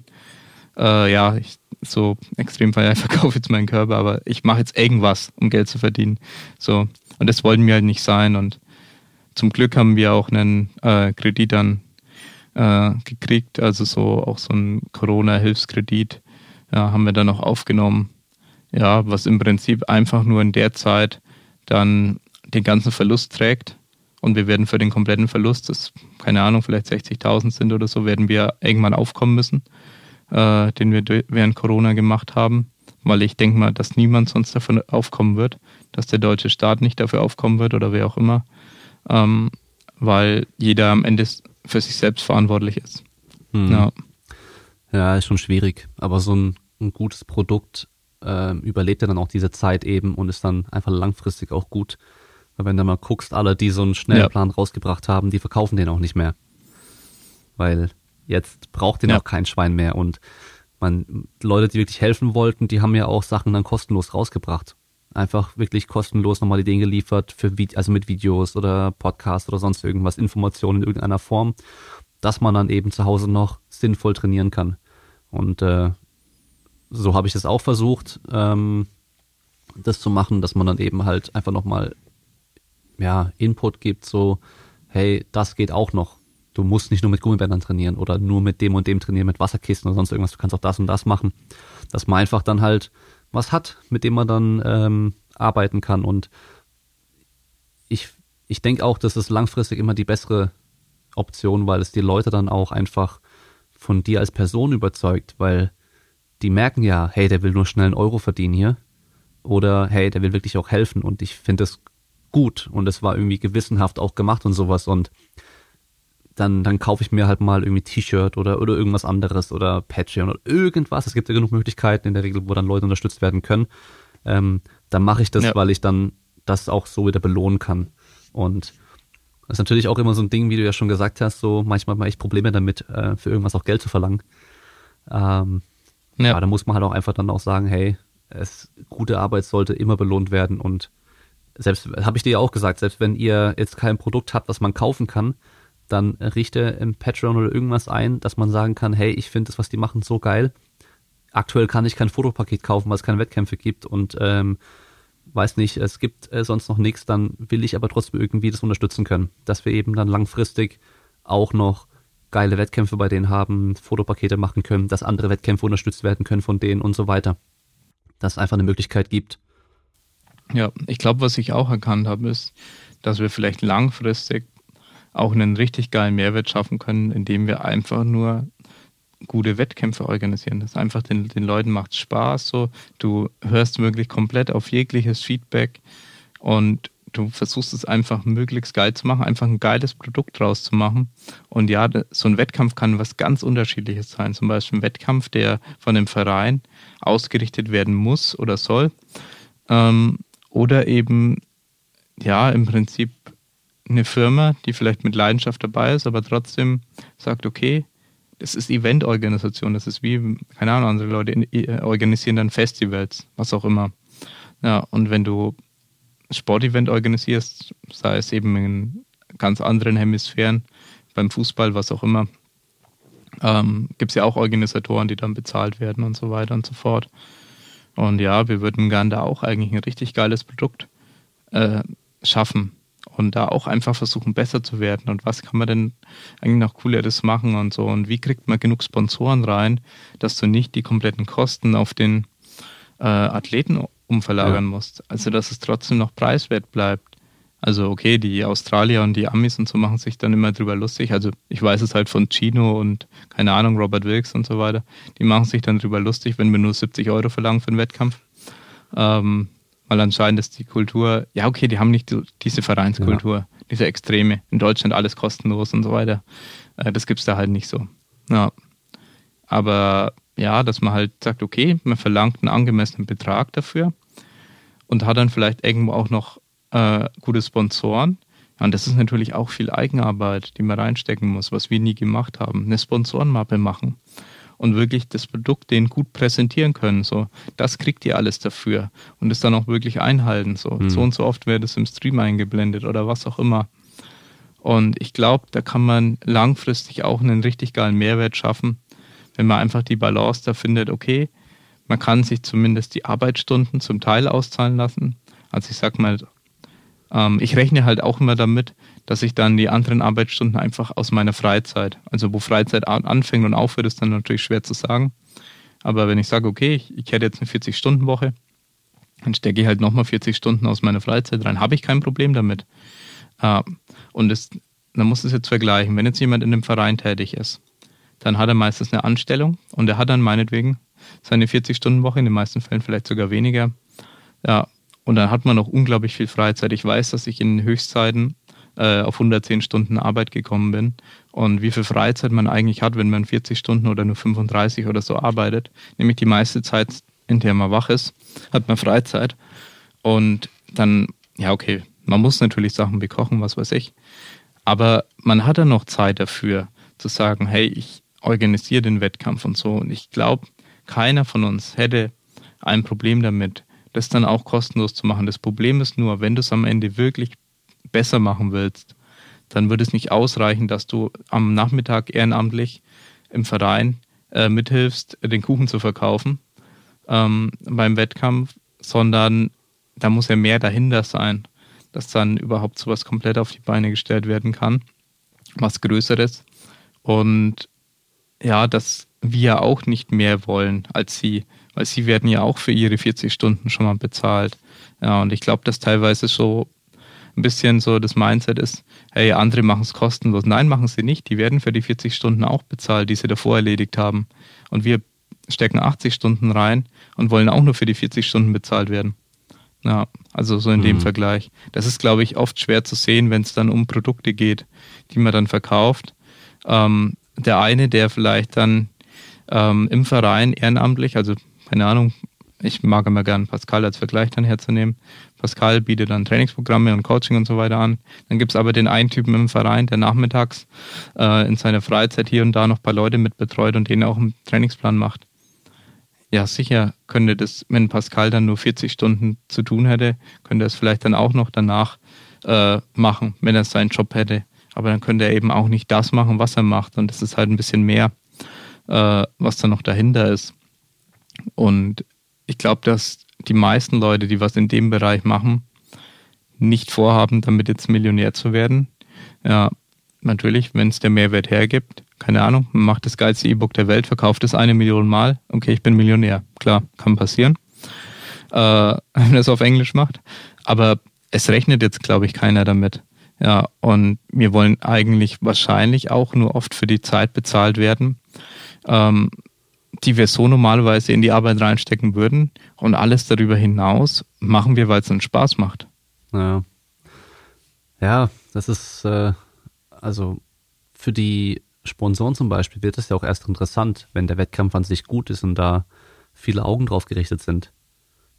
Äh, ja, ich, so Extremfall, ja, ich verkaufe jetzt meinen Körper, aber ich mache jetzt irgendwas, um Geld zu verdienen. So. Und das wollten wir halt nicht sein. Und zum Glück haben wir auch einen äh, Kredit dann äh, gekriegt, also so auch so ein Corona-Hilfskredit, ja, haben wir dann noch aufgenommen. Ja, was im Prinzip einfach nur in der Zeit dann den ganzen Verlust trägt. Und wir werden für den kompletten Verlust, das keine Ahnung, vielleicht 60.000 sind oder so, werden wir irgendwann aufkommen müssen, äh, den wir während Corona gemacht haben. Weil ich denke mal, dass niemand sonst davon aufkommen wird, dass der deutsche Staat nicht dafür aufkommen wird oder wer auch immer. Ähm, weil jeder am Ende für sich selbst verantwortlich ist. Hm. Ja. Ja, ist schon schwierig. Aber so ein, ein gutes Produkt äh, überlebt ja dann auch diese Zeit eben und ist dann einfach langfristig auch gut. Weil wenn du mal guckst, alle, die so einen Schnellplan ja. rausgebracht haben, die verkaufen den auch nicht mehr. Weil jetzt braucht den ja. auch kein Schwein mehr. Und man, Leute, die wirklich helfen wollten, die haben ja auch Sachen dann kostenlos rausgebracht. Einfach wirklich kostenlos nochmal Ideen geliefert, für also mit Videos oder Podcasts oder sonst irgendwas, Informationen in irgendeiner Form dass man dann eben zu Hause noch sinnvoll trainieren kann. Und äh, so habe ich es auch versucht, ähm, das zu machen, dass man dann eben halt einfach nochmal ja, Input gibt, so, hey, das geht auch noch. Du musst nicht nur mit Gummibändern trainieren oder nur mit dem und dem trainieren, mit Wasserkisten oder sonst irgendwas. Du kannst auch das und das machen. Dass man einfach dann halt was hat, mit dem man dann ähm, arbeiten kann. Und ich, ich denke auch, dass es langfristig immer die bessere Option, weil es die Leute dann auch einfach von dir als Person überzeugt, weil die merken ja, hey, der will nur schnell einen Euro verdienen hier. Oder hey, der will wirklich auch helfen und ich finde es gut und es war irgendwie gewissenhaft auch gemacht und sowas und dann, dann kaufe ich mir halt mal irgendwie T-Shirt oder, oder irgendwas anderes oder Patreon oder irgendwas. Es gibt ja genug Möglichkeiten in der Regel, wo dann Leute unterstützt werden können. Ähm, dann mache ich das, ja. weil ich dann das auch so wieder belohnen kann. Und das ist natürlich auch immer so ein Ding, wie du ja schon gesagt hast, so manchmal man echt Probleme damit, äh, für irgendwas auch Geld zu verlangen. Ähm, ja. Aber da muss man halt auch einfach dann auch sagen, hey, es, gute Arbeit sollte immer belohnt werden und selbst, habe ich dir ja auch gesagt, selbst wenn ihr jetzt kein Produkt habt, was man kaufen kann, dann richte im Patreon oder irgendwas ein, dass man sagen kann, hey, ich finde das, was die machen, so geil. Aktuell kann ich kein Fotopaket kaufen, weil es keine Wettkämpfe gibt und ähm, weiß nicht, es gibt äh, sonst noch nichts, dann will ich aber trotzdem irgendwie das unterstützen können, dass wir eben dann langfristig auch noch geile Wettkämpfe bei denen haben, Fotopakete machen können, dass andere Wettkämpfe unterstützt werden können von denen und so weiter. Dass es einfach eine Möglichkeit gibt. Ja, ich glaube, was ich auch erkannt habe, ist, dass wir vielleicht langfristig auch einen richtig geilen Mehrwert schaffen können, indem wir einfach nur gute Wettkämpfe organisieren. Das einfach den, den Leuten macht Spaß. So, du hörst wirklich komplett auf jegliches Feedback und du versuchst es einfach möglichst geil zu machen, einfach ein geiles Produkt draus zu machen. Und ja, so ein Wettkampf kann was ganz Unterschiedliches sein. Zum Beispiel ein Wettkampf, der von dem Verein ausgerichtet werden muss oder soll. Ähm, oder eben, ja, im Prinzip eine Firma, die vielleicht mit Leidenschaft dabei ist, aber trotzdem sagt, okay, das ist Eventorganisation, das ist wie, keine Ahnung, andere Leute äh, organisieren dann Festivals, was auch immer. Ja, und wenn du Sportevent organisierst, sei es eben in ganz anderen Hemisphären, beim Fußball, was auch immer, ähm, gibt es ja auch Organisatoren, die dann bezahlt werden und so weiter und so fort. Und ja, wir würden gerne da auch eigentlich ein richtig geiles Produkt äh, schaffen und da auch einfach versuchen, besser zu werden. Und was kann man denn eigentlich noch cooleres machen und so? Und wie kriegt man genug Sponsoren rein, dass du nicht die kompletten Kosten auf den äh, Athleten umverlagern ja. musst? Also, dass es trotzdem noch preiswert bleibt. Also, okay, die Australier und die Amis und so machen sich dann immer drüber lustig. Also, ich weiß es halt von Chino und keine Ahnung, Robert Wilkes und so weiter. Die machen sich dann drüber lustig, wenn wir nur 70 Euro verlangen für einen Wettkampf. Ähm, weil anscheinend ist die Kultur, ja okay, die haben nicht diese Vereinskultur, ja. diese Extreme. In Deutschland alles kostenlos und so weiter. Äh, das gibt es da halt nicht so. Ja. Aber ja, dass man halt sagt, okay, man verlangt einen angemessenen Betrag dafür und hat dann vielleicht irgendwo auch noch äh, gute Sponsoren. Ja, und das ist natürlich auch viel Eigenarbeit, die man reinstecken muss, was wir nie gemacht haben. Eine Sponsorenmappe machen und wirklich das Produkt denen gut präsentieren können. So, das kriegt ihr alles dafür und es dann auch wirklich einhalten. So, mhm. so und so oft wird es im Stream eingeblendet oder was auch immer. Und ich glaube, da kann man langfristig auch einen richtig geilen Mehrwert schaffen, wenn man einfach die Balance da findet, okay, man kann sich zumindest die Arbeitsstunden zum Teil auszahlen lassen. Also ich sag mal, ähm, ich rechne halt auch immer damit, dass ich dann die anderen Arbeitsstunden einfach aus meiner Freizeit, also wo Freizeit anfängt und aufhört, ist dann natürlich schwer zu sagen. Aber wenn ich sage, okay, ich, ich hätte jetzt eine 40-Stunden-Woche, dann stecke ich halt nochmal 40 Stunden aus meiner Freizeit rein, habe ich kein Problem damit. Äh, und das, man muss es jetzt vergleichen. Wenn jetzt jemand in einem Verein tätig ist, dann hat er meistens eine Anstellung und er hat dann meinetwegen seine 40-Stunden-Woche, in den meisten Fällen vielleicht sogar weniger. Ja, und dann hat man noch unglaublich viel Freizeit. Ich weiß, dass ich in Höchstzeiten äh, auf 110 Stunden Arbeit gekommen bin und wie viel Freizeit man eigentlich hat, wenn man 40 Stunden oder nur 35 oder so arbeitet. Nämlich die meiste Zeit, in der man wach ist, hat man Freizeit. Und dann, ja, okay, man muss natürlich Sachen bekochen, was weiß ich. Aber man hat dann noch Zeit dafür, zu sagen, hey, ich organisiere den Wettkampf und so. Und ich glaube, keiner von uns hätte ein Problem damit, das dann auch kostenlos zu machen. Das Problem ist nur, wenn du es am Ende wirklich besser machen willst, dann wird es nicht ausreichen, dass du am Nachmittag ehrenamtlich im Verein äh, mithilfst, den Kuchen zu verkaufen ähm, beim Wettkampf, sondern da muss ja mehr dahinter sein, dass dann überhaupt sowas komplett auf die Beine gestellt werden kann, was Größeres. Und ja, dass wir auch nicht mehr wollen als sie weil sie werden ja auch für ihre 40 Stunden schon mal bezahlt. Ja, und ich glaube, dass teilweise so ein bisschen so das Mindset ist, hey, andere machen es kostenlos. Nein, machen sie nicht. Die werden für die 40 Stunden auch bezahlt, die sie davor erledigt haben. Und wir stecken 80 Stunden rein und wollen auch nur für die 40 Stunden bezahlt werden. Ja, also so in mhm. dem Vergleich. Das ist, glaube ich, oft schwer zu sehen, wenn es dann um Produkte geht, die man dann verkauft. Ähm, der eine, der vielleicht dann ähm, im Verein ehrenamtlich, also keine Ahnung, ich mag immer gern Pascal als Vergleich dann herzunehmen. Pascal bietet dann Trainingsprogramme und Coaching und so weiter an. Dann gibt es aber den einen Typen im Verein, der nachmittags äh, in seiner Freizeit hier und da noch ein paar Leute mit betreut und denen auch einen Trainingsplan macht. Ja, sicher könnte das, wenn Pascal dann nur 40 Stunden zu tun hätte, könnte er es vielleicht dann auch noch danach äh, machen, wenn er seinen Job hätte. Aber dann könnte er eben auch nicht das machen, was er macht. Und das ist halt ein bisschen mehr, äh, was da noch dahinter ist. Und ich glaube, dass die meisten Leute, die was in dem Bereich machen, nicht vorhaben, damit jetzt Millionär zu werden. Ja, natürlich, wenn es der Mehrwert hergibt, keine Ahnung, man macht das geilste E-Book der Welt, verkauft es eine Million Mal, okay, ich bin Millionär. Klar, kann passieren, äh, wenn es auf Englisch macht. Aber es rechnet jetzt, glaube ich, keiner damit. Ja, und wir wollen eigentlich wahrscheinlich auch nur oft für die Zeit bezahlt werden. Ähm, die wir so normalerweise in die Arbeit reinstecken würden. Und alles darüber hinaus machen wir, weil es uns Spaß macht. Ja. Ja, das ist, äh, also für die Sponsoren zum Beispiel wird es ja auch erst interessant, wenn der Wettkampf an sich gut ist und da viele Augen drauf gerichtet sind.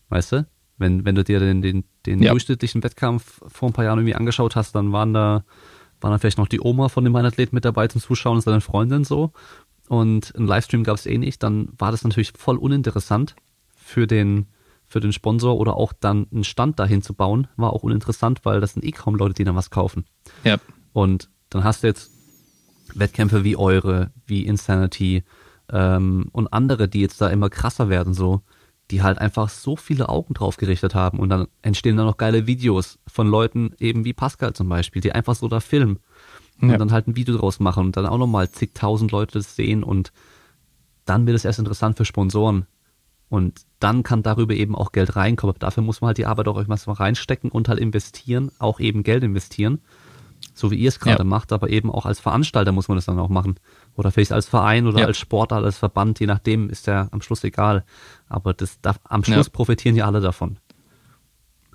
Weißt du? Wenn, wenn du dir den, den, den ja. durchschnittlichen Wettkampf vor ein paar Jahren irgendwie angeschaut hast, dann waren da, waren da vielleicht noch die Oma von dem Athleten mit dabei zum Zuschauen und seine Freundin so und ein Livestream gab es eh nicht, dann war das natürlich voll uninteressant für den, für den Sponsor oder auch dann einen Stand dahin zu bauen, war auch uninteressant, weil das sind eh kaum Leute, die dann was kaufen. Ja. Und dann hast du jetzt Wettkämpfe wie eure, wie Insanity ähm, und andere, die jetzt da immer krasser werden, so, die halt einfach so viele Augen drauf gerichtet haben und dann entstehen dann noch geile Videos von Leuten eben wie Pascal zum Beispiel, die einfach so da filmen und ja. dann halt ein Video draus machen und dann auch nochmal zigtausend Leute das sehen und dann wird es erst interessant für Sponsoren. Und dann kann darüber eben auch Geld reinkommen. Aber dafür muss man halt die Arbeit auch irgendwas mal reinstecken und halt investieren, auch eben Geld investieren. So wie ihr es gerade ja. macht, aber eben auch als Veranstalter muss man das dann auch machen. Oder vielleicht als Verein oder ja. als Sportler, als Verband, je nachdem, ist ja am Schluss egal. Aber das darf, am Schluss profitieren ja alle davon.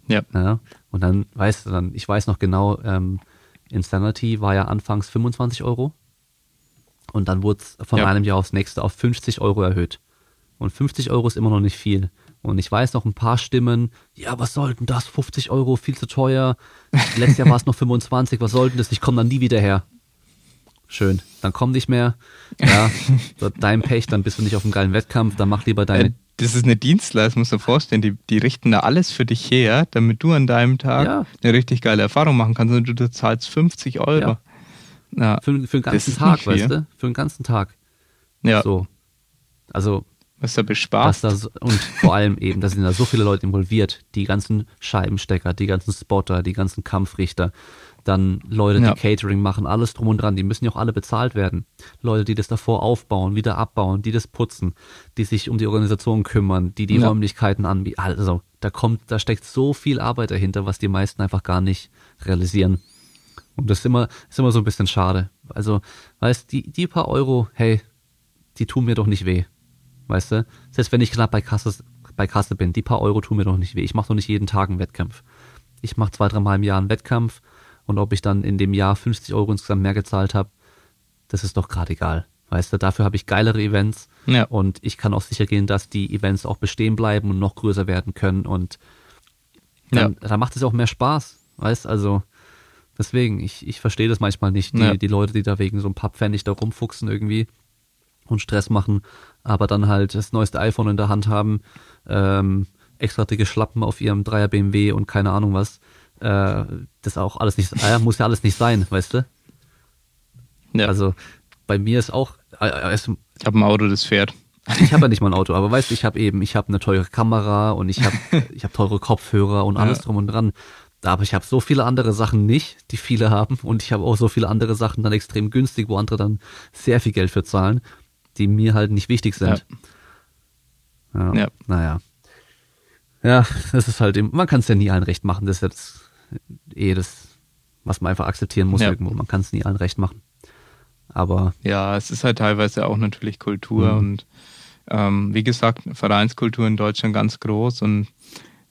Ja. ja. Und dann weißt du dann, ich weiß noch genau, ähm, Insanity war ja anfangs 25 Euro. Und dann wurde es von einem Jahr aufs nächste auf 50 Euro erhöht. Und 50 Euro ist immer noch nicht viel. Und ich weiß noch ein paar Stimmen, ja, was soll denn das? 50 Euro, viel zu teuer. Letztes Jahr war es noch 25, was soll denn das? Ich komme dann nie wieder her. Schön, dann komm nicht mehr. Ja, dein Pech, dann bist du nicht auf einem geilen Wettkampf, dann mach lieber deine. Äh, das ist eine Dienstleistung, musst du dir vorstellen. Die, die richten da alles für dich her, damit du an deinem Tag ja. eine richtig geile Erfahrung machen kannst und du zahlst 50 Euro. Ja. Ja, für, für den ganzen Tag, weißt du? Für den ganzen Tag. Ja. So. Also was da bespart. Da so, und vor allem eben, da sind da so viele Leute involviert. Die ganzen Scheibenstecker, die ganzen Spotter, die ganzen Kampfrichter, dann Leute, die ja. Catering machen, alles drum und dran. Die müssen ja auch alle bezahlt werden. Leute, die das davor aufbauen, wieder abbauen, die das putzen, die sich um die Organisation kümmern, die die ja. Räumlichkeiten anbieten. Also, da kommt, da steckt so viel Arbeit dahinter, was die meisten einfach gar nicht realisieren. Und das ist immer, ist immer so ein bisschen schade. Also, weißt, die, die paar Euro, hey, die tun mir doch nicht weh. Weißt du? Selbst wenn ich knapp bei Kasse, bei Kasse bin, die paar Euro tun mir doch nicht weh. Ich mache doch nicht jeden Tag einen Wettkampf. Ich mache zwei, dreimal im Jahr einen Wettkampf und ob ich dann in dem Jahr 50 Euro insgesamt mehr gezahlt habe, das ist doch gerade egal. Weißt du, dafür habe ich geilere Events ja. und ich kann auch sicher gehen, dass die Events auch bestehen bleiben und noch größer werden können und dann, ja. dann macht es auch mehr Spaß. Weißt also deswegen, ich, ich verstehe das manchmal nicht, die, ja. die Leute, die da wegen so einem Papppfennig da rumfuchsen irgendwie und Stress machen, aber dann halt das neueste iPhone in der Hand haben, ähm, extra dicke Schlappen auf ihrem Dreier BMW und keine Ahnung was. Äh, das auch alles nicht, äh, muss ja alles nicht sein, weißt du? Ja. Also bei mir ist auch. Äh, äh ich habe ein Auto, das fährt. Ich habe ja nicht mal ein Auto, aber weißt du, ich habe eben, ich habe eine teure Kamera und ich habe, ich habe teure Kopfhörer und alles ja. drum und dran. Aber ich habe so viele andere Sachen nicht, die viele haben, und ich habe auch so viele andere Sachen dann extrem günstig, wo andere dann sehr viel Geld für zahlen die mir halt nicht wichtig sind. Ja. ja. ja. Naja. Ja, das ist halt eben, man kann es ja nie allen recht machen. Das ist jetzt eh das, was man einfach akzeptieren muss ja. irgendwo. Man kann es nie allen recht machen. Aber. Ja, es ist halt teilweise auch natürlich Kultur mhm. und ähm, wie gesagt, Vereinskultur in Deutschland ganz groß und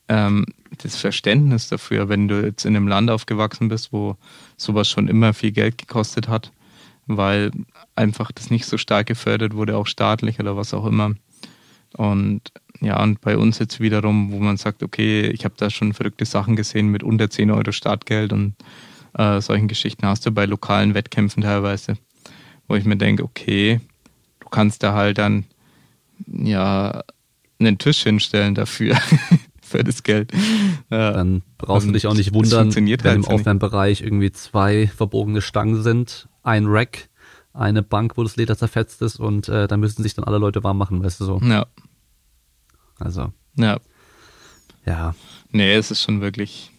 ähm, das Verständnis dafür, wenn du jetzt in einem Land aufgewachsen bist, wo sowas schon immer viel Geld gekostet hat, weil einfach das nicht so stark gefördert wurde, auch staatlich oder was auch immer. Und ja, und bei uns jetzt wiederum, wo man sagt, okay, ich habe da schon verrückte Sachen gesehen mit unter 10 Euro Startgeld und äh, solchen Geschichten hast du bei lokalen Wettkämpfen teilweise, wo ich mir denke, okay, du kannst da halt dann ja einen Tisch hinstellen dafür. für das Geld. Ja. Dann brauchst du dich auch nicht wundern, wenn halt im Aufwärmbereich irgendwie zwei verbogene Stangen sind, ein Rack eine Bank, wo das Leder zerfetzt ist und äh, da müssen sich dann alle Leute warm machen, weißt du so. Ja. Also. Ja. Ja. Nee, es ist schon wirklich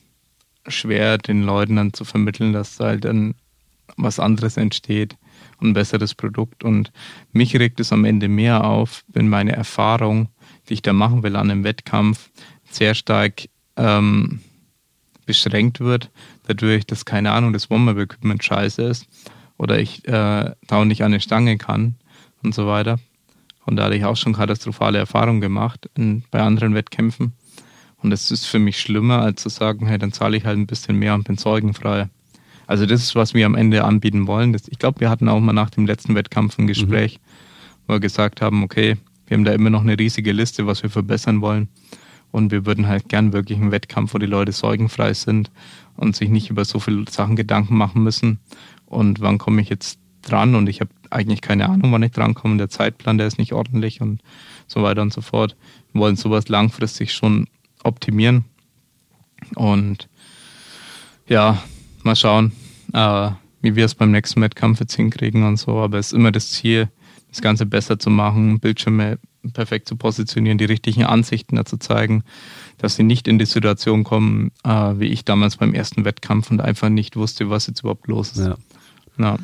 schwer, den Leuten dann zu vermitteln, dass da halt dann was anderes entsteht und ein besseres Produkt. Und mich regt es am Ende mehr auf, wenn meine Erfahrung, die ich da machen will an einem Wettkampf, sehr stark ähm, beschränkt wird, dadurch, dass, keine Ahnung, das Warm-Up-Equipment scheiße ist oder ich äh, dauernd nicht an eine Stange kann und so weiter. Und da hatte ich auch schon katastrophale Erfahrungen gemacht in, bei anderen Wettkämpfen. Und das ist für mich schlimmer, als zu sagen, hey, dann zahle ich halt ein bisschen mehr und bin zeugenfrei. Also das ist, was wir am Ende anbieten wollen. Das, ich glaube, wir hatten auch mal nach dem letzten Wettkampf ein Gespräch, mhm. wo wir gesagt haben, okay, wir haben da immer noch eine riesige Liste, was wir verbessern wollen. Und wir würden halt gern wirklich einen Wettkampf, wo die Leute sorgenfrei sind und sich nicht über so viele Sachen Gedanken machen müssen, und wann komme ich jetzt dran und ich habe eigentlich keine Ahnung, wann ich drankomme. Der Zeitplan, der ist nicht ordentlich und so weiter und so fort. Wir wollen sowas langfristig schon optimieren und ja, mal schauen, äh, wie wir es beim nächsten Wettkampf jetzt hinkriegen und so. Aber es ist immer das Ziel, das Ganze besser zu machen, Bildschirme perfekt zu positionieren, die richtigen Ansichten dazu zeigen, dass sie nicht in die Situation kommen, äh, wie ich damals beim ersten Wettkampf und einfach nicht wusste, was jetzt überhaupt los ist. Ja. Ja.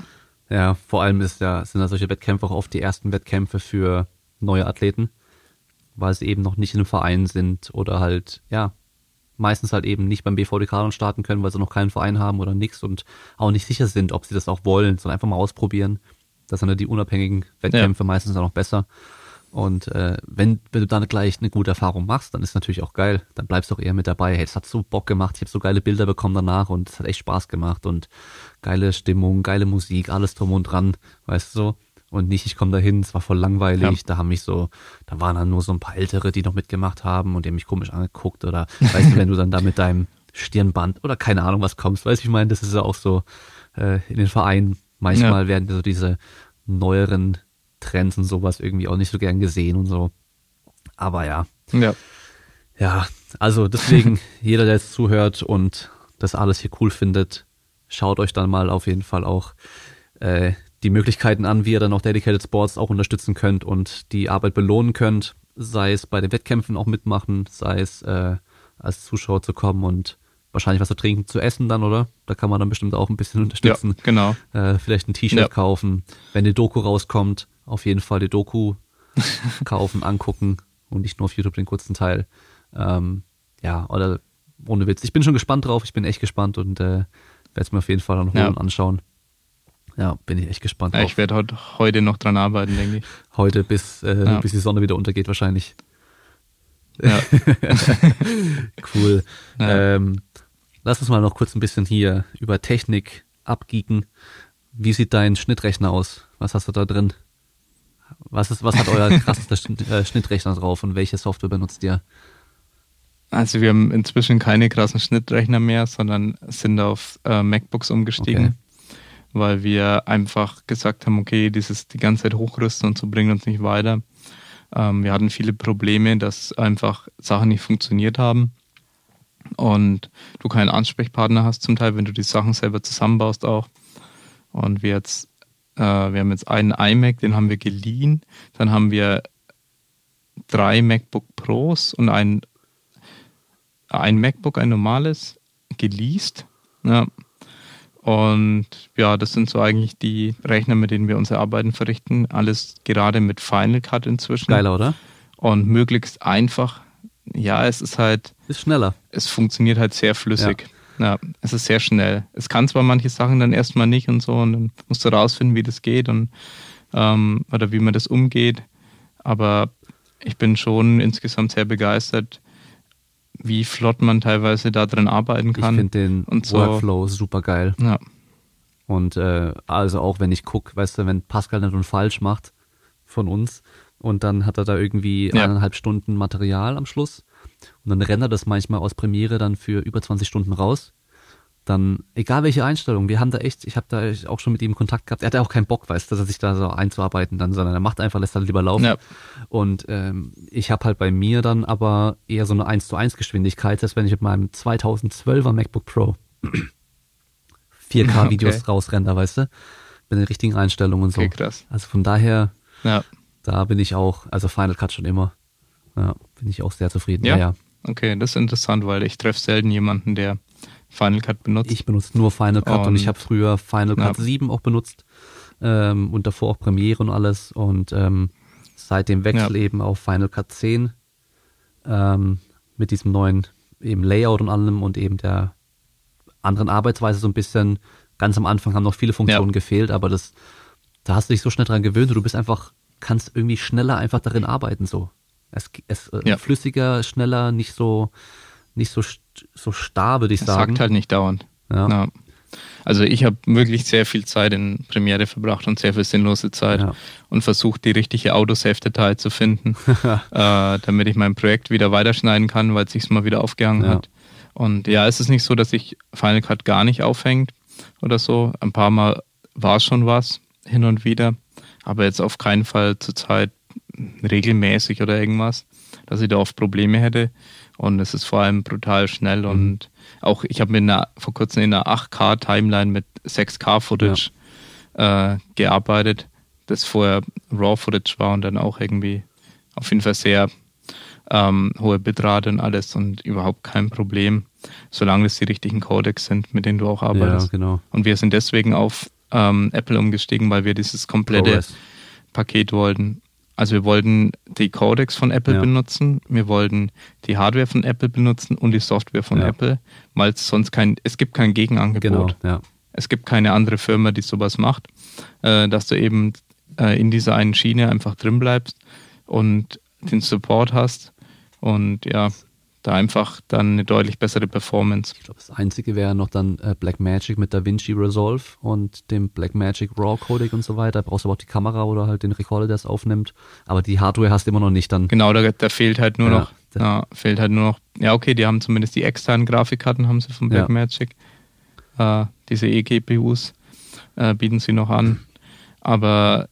Ja, vor allem ist ja, sind ja solche Wettkämpfe auch oft die ersten Wettkämpfe für neue Athleten, weil sie eben noch nicht in einem Verein sind oder halt, ja, meistens halt eben nicht beim BVDK starten können, weil sie noch keinen Verein haben oder nichts und auch nicht sicher sind, ob sie das auch wollen, sondern einfach mal ausprobieren. Das sind ja die unabhängigen Wettkämpfe ja. meistens auch noch besser. Und äh, wenn, wenn du dann gleich eine gute Erfahrung machst, dann ist natürlich auch geil. Dann bleibst du auch eher mit dabei. Hey, es hat so Bock gemacht, ich habe so geile Bilder bekommen danach und es hat echt Spaß gemacht und geile Stimmung, geile Musik, alles drum und dran, weißt du so. Und nicht, ich komme dahin, es war voll langweilig, ja. da haben mich so, da waren dann nur so ein paar Ältere, die noch mitgemacht haben und die haben mich komisch angeguckt oder weißt du, wenn du dann da mit deinem Stirnband oder keine Ahnung was kommst, weißt du, ich meine, das ist ja auch so äh, in den Vereinen, manchmal ja. werden so diese neueren Trends und sowas irgendwie auch nicht so gern gesehen und so. Aber ja. Ja. Ja, also deswegen, jeder, der jetzt zuhört und das alles hier cool findet, schaut euch dann mal auf jeden Fall auch äh, die Möglichkeiten an, wie ihr dann auch Dedicated Sports auch unterstützen könnt und die Arbeit belohnen könnt, sei es bei den Wettkämpfen auch mitmachen, sei es äh, als Zuschauer zu kommen und wahrscheinlich was zu trinken, zu essen dann, oder? Da kann man dann bestimmt auch ein bisschen unterstützen. Ja, genau. Äh, vielleicht ein T-Shirt ja. kaufen. Wenn die Doku rauskommt, auf jeden Fall die Doku kaufen, angucken und nicht nur auf YouTube den kurzen Teil. Ähm, ja, oder ohne Witz. Ich bin schon gespannt drauf, ich bin echt gespannt und äh, werde es mir auf jeden Fall dann holen ja. anschauen. Ja, bin ich echt gespannt ja, Ich werde heute, heute noch dran arbeiten, denke ich. Heute, bis, äh, ja. bis die Sonne wieder untergeht wahrscheinlich. Ja. cool. Ja. Ähm, lass uns mal noch kurz ein bisschen hier über Technik abgeeken. Wie sieht dein Schnittrechner aus? Was hast du da drin? Was, ist, was hat euer krassester äh, Schnittrechner drauf und welche Software benutzt ihr? Also wir haben inzwischen keine krassen Schnittrechner mehr, sondern sind auf äh, MacBooks umgestiegen, okay. weil wir einfach gesagt haben, okay, dieses die ganze Zeit hochrüsten und so bringt uns nicht weiter. Ähm, wir hatten viele Probleme, dass einfach Sachen nicht funktioniert haben und du keinen Ansprechpartner hast zum Teil, wenn du die Sachen selber zusammenbaust auch. Und wir jetzt äh, wir haben jetzt einen iMac, den haben wir geliehen. Dann haben wir drei MacBook Pros und ein, ein MacBook, ein normales, geleast. Ja. Und ja, das sind so eigentlich die Rechner, mit denen wir unsere Arbeiten verrichten. Alles gerade mit Final Cut inzwischen. Geiler, oder? Und möglichst einfach. Ja, es ist halt. Ist schneller. Es funktioniert halt sehr flüssig. Ja. Ja, es ist sehr schnell. Es kann zwar manche Sachen dann erstmal nicht und so, und dann musst du rausfinden, wie das geht und ähm, oder wie man das umgeht. Aber ich bin schon insgesamt sehr begeistert, wie flott man teilweise da drin arbeiten kann. Ich finde den und so. Workflow super geil. Ja. Und äh, also auch wenn ich gucke, weißt du, wenn Pascal nicht und falsch macht von uns und dann hat er da irgendwie ja. eineinhalb Stunden Material am Schluss und dann rennt er das manchmal aus Premiere dann für über 20 Stunden raus. Dann, egal welche Einstellung, wir haben da echt, ich habe da auch schon mit ihm Kontakt gehabt. Er hat ja auch keinen Bock, weißt du, dass er sich da so einzuarbeiten dann, sondern er macht einfach, lässt halt lieber laufen. Ja. Und ähm, ich habe halt bei mir dann aber eher so eine 1 zu 1 Geschwindigkeit, dass wenn ich mit meinem 2012er MacBook Pro 4K-Videos okay. rausrenne, weißt du, mit den richtigen Einstellungen und so. Okay, krass. Also von daher, ja. da bin ich auch, also Final Cut schon immer. Ja, bin ich auch sehr zufrieden. Ja, ja. Okay, das ist interessant, weil ich treffe selten jemanden, der Final Cut benutzt. Ich benutze nur Final Cut und, und ich habe früher Final Cut ja. 7 auch benutzt ähm, und davor auch Premiere und alles und ähm, seit dem Wechsel ja. eben auf Final Cut 10 ähm, mit diesem neuen eben Layout und allem und eben der anderen Arbeitsweise so ein bisschen. Ganz am Anfang haben noch viele Funktionen ja. gefehlt, aber das, da hast du dich so schnell dran gewöhnt und du bist einfach, kannst irgendwie schneller einfach darin arbeiten so. Es, es äh, ja. flüssiger, schneller, nicht so, nicht so, so starr, würde ich es sagen. sagt halt nicht dauernd. Ja. ja. Also ich habe wirklich sehr viel Zeit in Premiere verbracht und sehr viel sinnlose Zeit ja. und versucht, die richtige Autosave-Datei zu finden, äh, damit ich mein Projekt wieder weiterschneiden kann, weil es sich mal wieder aufgehangen ja. hat. Und ja, es ist nicht so, dass sich Final Cut gar nicht aufhängt oder so. Ein paar Mal war es schon was, hin und wieder, aber jetzt auf keinen Fall zur Zeit regelmäßig oder irgendwas, dass ich da oft Probleme hätte. Und es ist vor allem brutal schnell. Mhm. Und auch ich habe mir vor kurzem in einer 8K-Timeline mit 6K-Footage ja. äh, gearbeitet. das vorher Raw-Footage war und dann auch irgendwie auf jeden Fall sehr ähm, hohe Bitrate und alles und überhaupt kein Problem, solange es die richtigen Codecs sind, mit denen du auch arbeitest. Ja, genau. Und wir sind deswegen auf ähm, Apple umgestiegen, weil wir dieses komplette ProRes. Paket wollten. Also wir wollten die Codecs von Apple Ja. benutzen, wir wollten die Hardware von Apple benutzen und die Software von Ja. Apple, weil es sonst kein, es gibt kein Gegenangebot. Genau, ja. Es gibt keine andere Firma, die sowas macht, äh, dass du eben äh, in dieser einen Schiene einfach drin bleibst und den Support hast und ja, da einfach dann eine deutlich bessere Performance. Ich glaube, das einzige wäre noch dann äh, Blackmagic mit DaVinci Resolve und dem Blackmagic RAW Codec und so weiter. Brauchst aber auch die Kamera oder halt den Recorder, der es aufnimmt. Aber die Hardware hast du immer noch nicht dann. Genau, da, da fehlt halt nur Ja, noch, ja, fehlt halt nur noch, ja okay, die haben zumindest die externen Grafikkarten, haben sie von Ja. Blackmagic. Äh, diese eGPUs äh, bieten sie noch an. Aber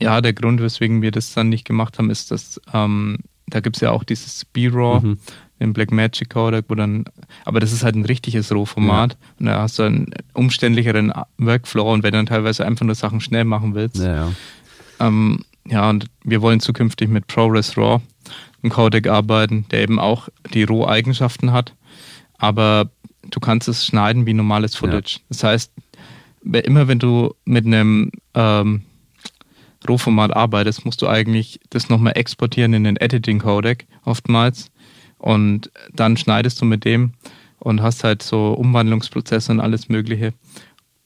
ja, der Grund, weswegen wir das dann nicht gemacht haben, ist, dass ähm, da gibt es ja auch dieses B-RAW, Mhm. den Blackmagic Codec, wo dann, aber das ist halt ein richtiges RAW-Format und da hast du einen umständlicheren Workflow und wenn du dann teilweise einfach nur Sachen schnell machen willst, Ja, ja. ähm, ja, und wir wollen zukünftig mit ProRes RAW, einem Codec arbeiten, der eben auch die Roh-Eigenschaften hat, aber du kannst es schneiden wie normales Footage. Das heißt, immer wenn du mit einem ähm, Rohformat arbeitest, musst du eigentlich das nochmal exportieren in den Editing-Codec oftmals und dann schneidest du mit dem und hast halt so Umwandlungsprozesse und alles Mögliche.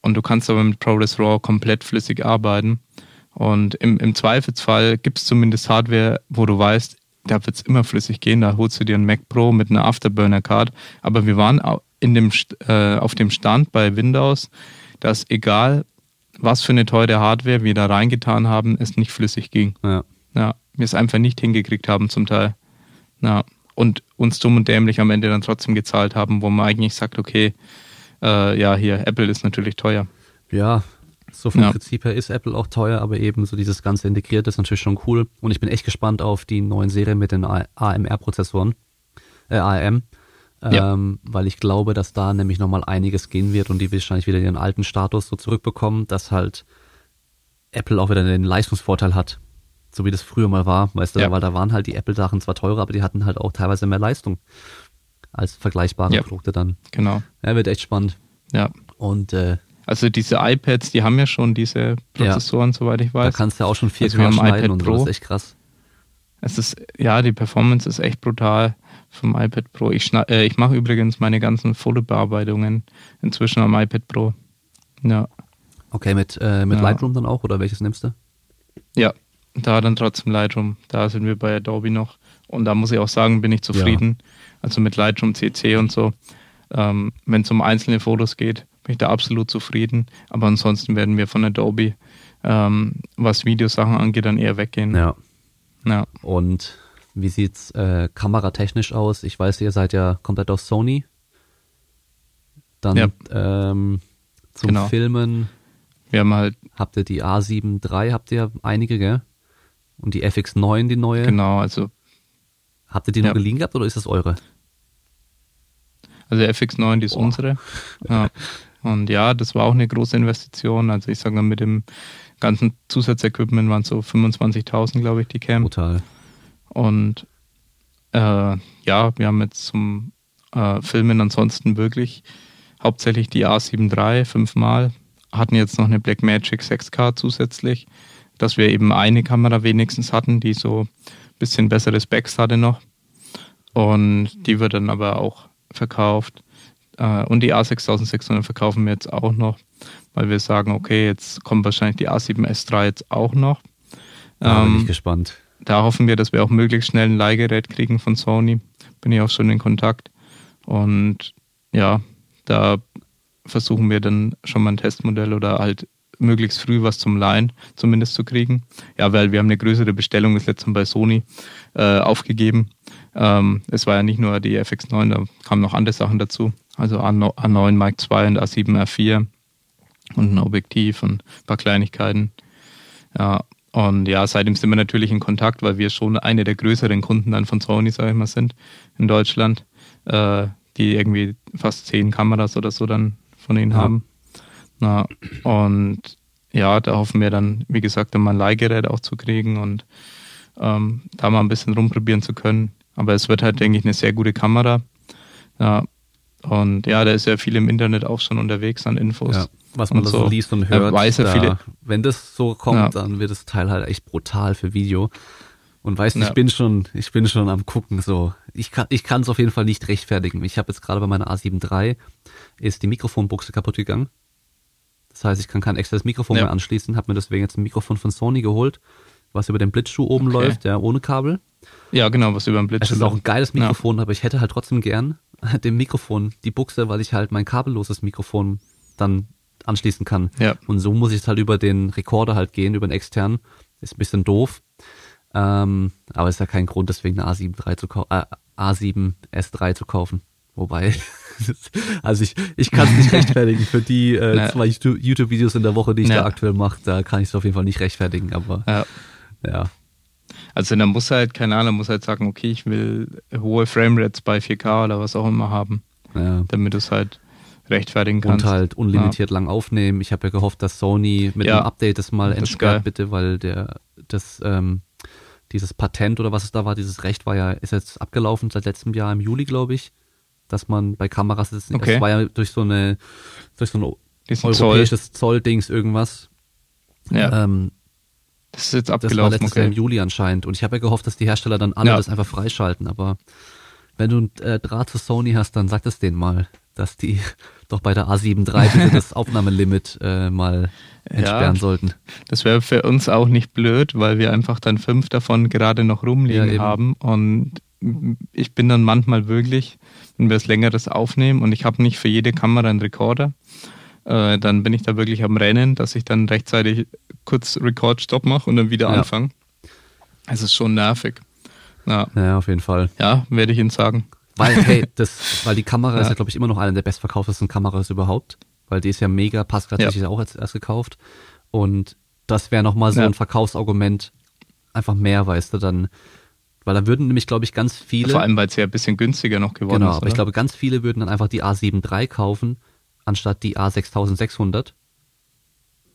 Und du kannst aber mit ProRes RAW komplett flüssig arbeiten. Und im, im Zweifelsfall gibt es zumindest Hardware, wo du weißt, da wird es immer flüssig gehen. Da holst du dir einen Mac Pro mit einer Afterburner-Card. Aber wir waren in dem, äh, auf dem Stand bei Windows, dass egal, was für eine teure Hardware wir da reingetan haben, es nicht flüssig ging. ja. Ja, wir es einfach nicht hingekriegt haben zum Teil. Ja, und uns dumm und dämlich am Ende dann trotzdem gezahlt haben, wo man eigentlich sagt, okay, äh, ja, hier, Apple ist natürlich teuer. Ja, so vom Ja. Prinzip her ist Apple auch teuer, aber eben so dieses ganze Integrierte ist natürlich schon cool. Und ich bin echt gespannt auf die neuen Serien mit den AMR-Prozessoren, äh, ARM, Ja. ähm, weil ich glaube, dass da nämlich nochmal einiges gehen wird und die wahrscheinlich wieder ihren alten Status so zurückbekommen, dass halt Apple auch wieder den Leistungsvorteil hat, so wie das früher mal war, weißt du, Ja. weil da waren halt die Apple-Sachen zwar teurer, aber die hatten halt auch teilweise mehr Leistung als vergleichbare Ja. Produkte dann. Genau. Ja, wird echt spannend. Ja. Und äh, Also diese iPads, die haben ja schon diese Prozessoren, soweit ich da weiß. kannst du ja auch schon 4K Also schneiden iPad und so, Pro. das ist echt krass. Es ist, ja, die Performance ist echt brutal vom iPad Pro. Ich, äh, ich mache übrigens meine ganzen Fotobearbeitungen inzwischen am iPad Pro. Ja. Okay, mit, äh, mit Ja. Lightroom dann auch oder welches nimmst du? Ja, da dann trotzdem Lightroom. Da sind wir bei Adobe noch. Und da muss ich auch sagen, bin ich zufrieden. Also mit Lightroom CC und so. Ähm, Wenn es um einzelne Fotos geht, bin ich da absolut zufrieden. Aber ansonsten werden wir von Adobe, ähm, was Videosachen angeht, dann eher weggehen. Ja. Ja. Und wie sieht's äh, kameratechnisch aus? Ich weiß, ihr seid ja komplett auf Sony. Dann Ja. ähm, zum Genau. Filmen Wir haben halt, habt ihr die A7 III, habt ihr einige, gell? Und die FX9, die neue. genau, also, Habt ihr die noch Ja. geliehen gehabt oder ist das eure? also FX9, die ist Boah. unsere. Ja. Und ja, das war auch eine große Investition. Also ich sage mal, mit dem ganzen Zusatzequipment waren es so 25.000, glaube ich, die Cam. Brutal. Und äh, ja, wir haben jetzt zum äh, Filmen ansonsten wirklich hauptsächlich die A7 III fünfmal, hatten jetzt noch eine Blackmagic 6K zusätzlich, dass wir eben eine Kamera wenigstens hatten, die so ein bisschen bessere Specs hatte noch. Und die wird dann aber auch verkauft. Äh, und die A6600 verkaufen wir jetzt auch noch, weil wir sagen, okay, jetzt kommt wahrscheinlich die A7S III jetzt auch noch. Da bin Ähm, ich gespannt. Da hoffen wir, dass wir auch möglichst schnell ein Leihgerät kriegen von Sony. Bin ich auch schon in Kontakt. Und ja, da versuchen wir dann schon mal ein Testmodell oder halt möglichst früh was zum Leihen zumindest zu kriegen. Ja, weil wir haben eine größere Bestellung das letzte Mal bei Sony äh, aufgegeben. Ähm, es war ja nicht nur die FX9, da kamen noch andere Sachen dazu. Also A9 A9 Mark II und A7 R4 und ein Objektiv und ein paar Kleinigkeiten. Ja, und ja, seitdem sind wir natürlich in Kontakt, weil wir schon eine der größeren Kunden dann von Sony, sag ich mal, sind in Deutschland, äh, die irgendwie fast zehn Kameras oder so dann von ihnen Ja. haben. Na, und ja, da hoffen wir dann, wie gesagt, mal ein Leihgerät auch zu kriegen und ähm, da mal ein bisschen rumprobieren zu können. Aber es wird halt, denke ich, eine sehr gute Kamera. Ja, und ja, da ist ja viel im Internet auch schon unterwegs an Infos. Ja, was man da so liest und hört. Weiß ja viele, wenn das so kommt, ja. dann wird das Teil halt echt brutal für Video. Und weißt du, ja. ich bin schon, ich bin schon am gucken, so. Ich kann, ich kann es auf jeden Fall nicht rechtfertigen. Ich habe jetzt gerade bei meiner A7 III ist die Mikrofonbuchse kaputt gegangen. Das heißt, ich kann kein extra Mikrofon ja. mehr anschließen, habe mir deswegen jetzt ein Mikrofon von Sony geholt, was über den Blitzschuh oben okay. läuft, ja, ohne Kabel. Ja, genau, was über den Blitzschuh. Es ist auch ein geiles Mikrofon, ja. aber ich hätte halt trotzdem gern dem Mikrofon die Buchse, weil ich halt mein kabelloses Mikrofon dann anschließen kann. Ja. Und so muss ich es halt über den Rekorder halt gehen, über den externen. Ist ein bisschen doof. Ähm, aber ist ja kein Grund, deswegen eine A7 III zu kaufen, äh, A7 S3 zu kaufen. Wobei, also ich, ich kann es nicht rechtfertigen für die äh, zwei YouTube-Videos in der Woche, die ich ja. da aktuell mache. Da kann ich es auf jeden Fall nicht rechtfertigen, aber ja. ja. Also dann muss halt, keine Ahnung, muss halt sagen, okay, ich will hohe Framerates bei 4K oder was auch immer haben. Ja. Damit es halt rechtfertigen kannst. Und halt unlimitiert ja. lang aufnehmen. Ich habe ja gehofft, dass Sony mit ja. einem Update das mal entsperrt, bitte, weil der das ähm, dieses Patent oder was es da war, dieses Recht war ja, ist jetzt abgelaufen seit letztem Jahr im Juli, glaube ich dass man bei Kameras ist. Okay. Das war ja durch so eine, durch so ein Diesen europäisches Zoll. Zolldings irgendwas. Ja. Ähm, das ist jetzt abgelaufen. Das war letztes okay. Jahr im Juli anscheinend. Und ich habe ja gehofft, dass die Hersteller dann alle ja. das einfach freischalten. Aber wenn du ein äh, Draht zu Sony hast, dann sag es denen mal, dass die doch bei der A7 III das Aufnahmelimit äh, mal entsperren ja, sollten. Das wäre für uns auch nicht blöd, weil wir einfach dann fünf davon gerade noch rumliegen ja, haben. Und ich bin dann manchmal wirklich, wenn wir es längeres aufnehmen und ich habe nicht für jede Kamera einen Rekorder, äh, dann bin ich da wirklich am Rennen, dass ich dann rechtzeitig kurz Record-Stop mache und dann wieder ja. anfange. Es ist schon nervig. Ja. ja, auf jeden Fall. Ja, werde ich Ihnen sagen. Weil, hey, das, weil die Kamera ja. ist ja, glaube ich, immer noch eine der bestverkauftesten Kameras überhaupt. Weil die ist ja mega, Pascal hat sich ja auch als erst gekauft. Und das wäre nochmal so ja. ein Verkaufsargument, einfach mehr, weißt du, dann weil da würden nämlich, glaube ich, ganz viele. Vor allem, weil es ja ein bisschen günstiger noch geworden genau, ist. Genau, aber ich glaube, ganz viele würden dann einfach die A7 III kaufen, anstatt die A6600.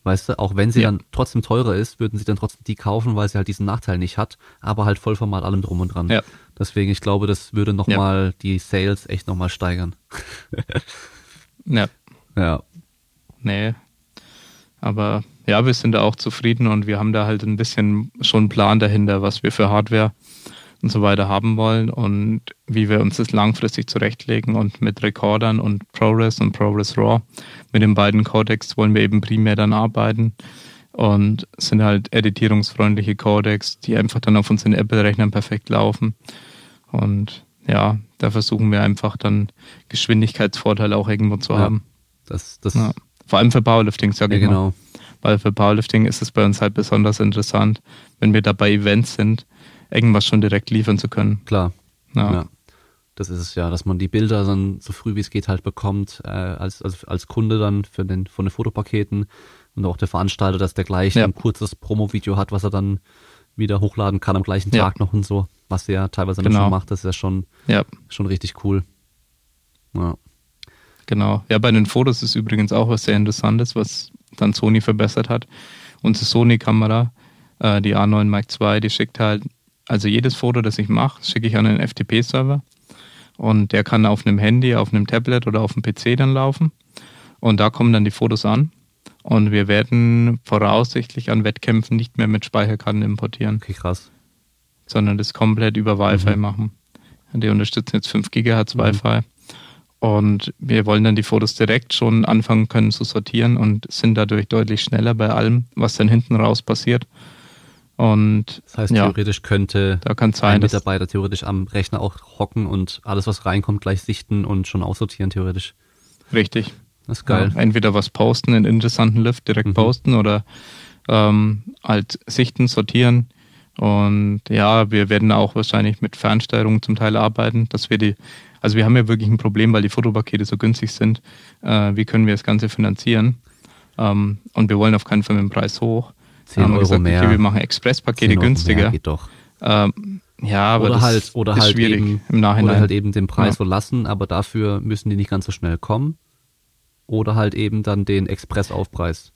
Weißt du, auch wenn sie ja. dann trotzdem teurer ist, würden sie dann trotzdem die kaufen, weil sie halt diesen Nachteil nicht hat, aber halt Vollformat allem drum und dran. Ja. Deswegen, ich glaube, das würde nochmal ja. die Sales echt nochmal steigern. ja. Ja. Nee. Aber ja, wir sind da auch zufrieden und wir haben da halt ein bisschen schon einen Plan dahinter, was wir für Hardware und so weiter haben wollen und wie wir uns das langfristig zurechtlegen und mit Recordern und ProRes und ProRes RAW. Mit den beiden Codecs wollen wir eben primär dann arbeiten und sind halt editierungsfreundliche Codecs, die einfach dann auf unseren Apple-Rechnern perfekt laufen. Und ja, da versuchen wir einfach dann Geschwindigkeitsvorteile auch irgendwo zu ja, haben. Das, das ja. Vor allem für Powerlifting, sage ja, ich genau. mal. Weil für Powerlifting ist es bei uns halt besonders interessant, wenn wir da bei Events sind, irgendwas schon direkt liefern zu können. Klar. Ja. ja. Das ist es ja, dass man die Bilder dann so früh wie es geht halt bekommt, äh, als, als, als Kunde dann für den, von den Fotopaketen und auch der Veranstalter, dass der gleich ja. ein kurzes Promo-Video hat, was er dann wieder hochladen kann am gleichen Tag ja. noch und so, was er teilweise genau. schon macht, das ist ja schon, ja. schon richtig cool. Ja. Genau. Ja, bei den Fotos ist übrigens auch was sehr Interessantes, was dann Sony verbessert hat. Unsere Sony-Kamera, äh, die A9 Mark II, die schickt halt also jedes Foto, das ich mache, schicke ich an einen FTP-Server und der kann auf einem Handy, auf einem Tablet oder auf dem PC dann laufen und da kommen dann die Fotos an und wir werden voraussichtlich an Wettkämpfen nicht mehr mit Speicherkarten importieren. Okay, krass. Sondern das komplett über Wi-Fi mhm. machen. Die unterstützen jetzt 5 GHz mhm. Wi-Fi. Und wir wollen dann die Fotos direkt schon anfangen können zu sortieren und sind dadurch deutlich schneller bei allem, was dann hinten raus passiert. Und das heißt, theoretisch könnte da kann sein, ein Mitarbeiter theoretisch am Rechner auch hocken und alles, was reinkommt, gleich sichten und schon aussortieren, theoretisch. Richtig. Das ist geil. Ja, entweder was posten, einen interessanten Lift direkt mhm. posten oder ähm, halt sichten, sortieren. Und ja, wir werden auch wahrscheinlich mit Fernsteuerung zum Teil arbeiten, dass wir die, also wir haben ja wirklich ein Problem, weil die Fotopakete so günstig sind. Äh, wie können wir das Ganze finanzieren? Ähm, und wir wollen auf keinen Fall mit dem Preis hoch. 10 Euro gesagt, mehr. Okay, wir machen Expresspakete günstiger. Mehr geht doch. Ähm, ja, aber oder das halt, oder ist halt schwierig eben, im Nachhinein. Oder halt eben den Preis ja. so lassen, aber dafür müssen die nicht ganz so schnell kommen. Oder halt eben dann den Expressaufpreis.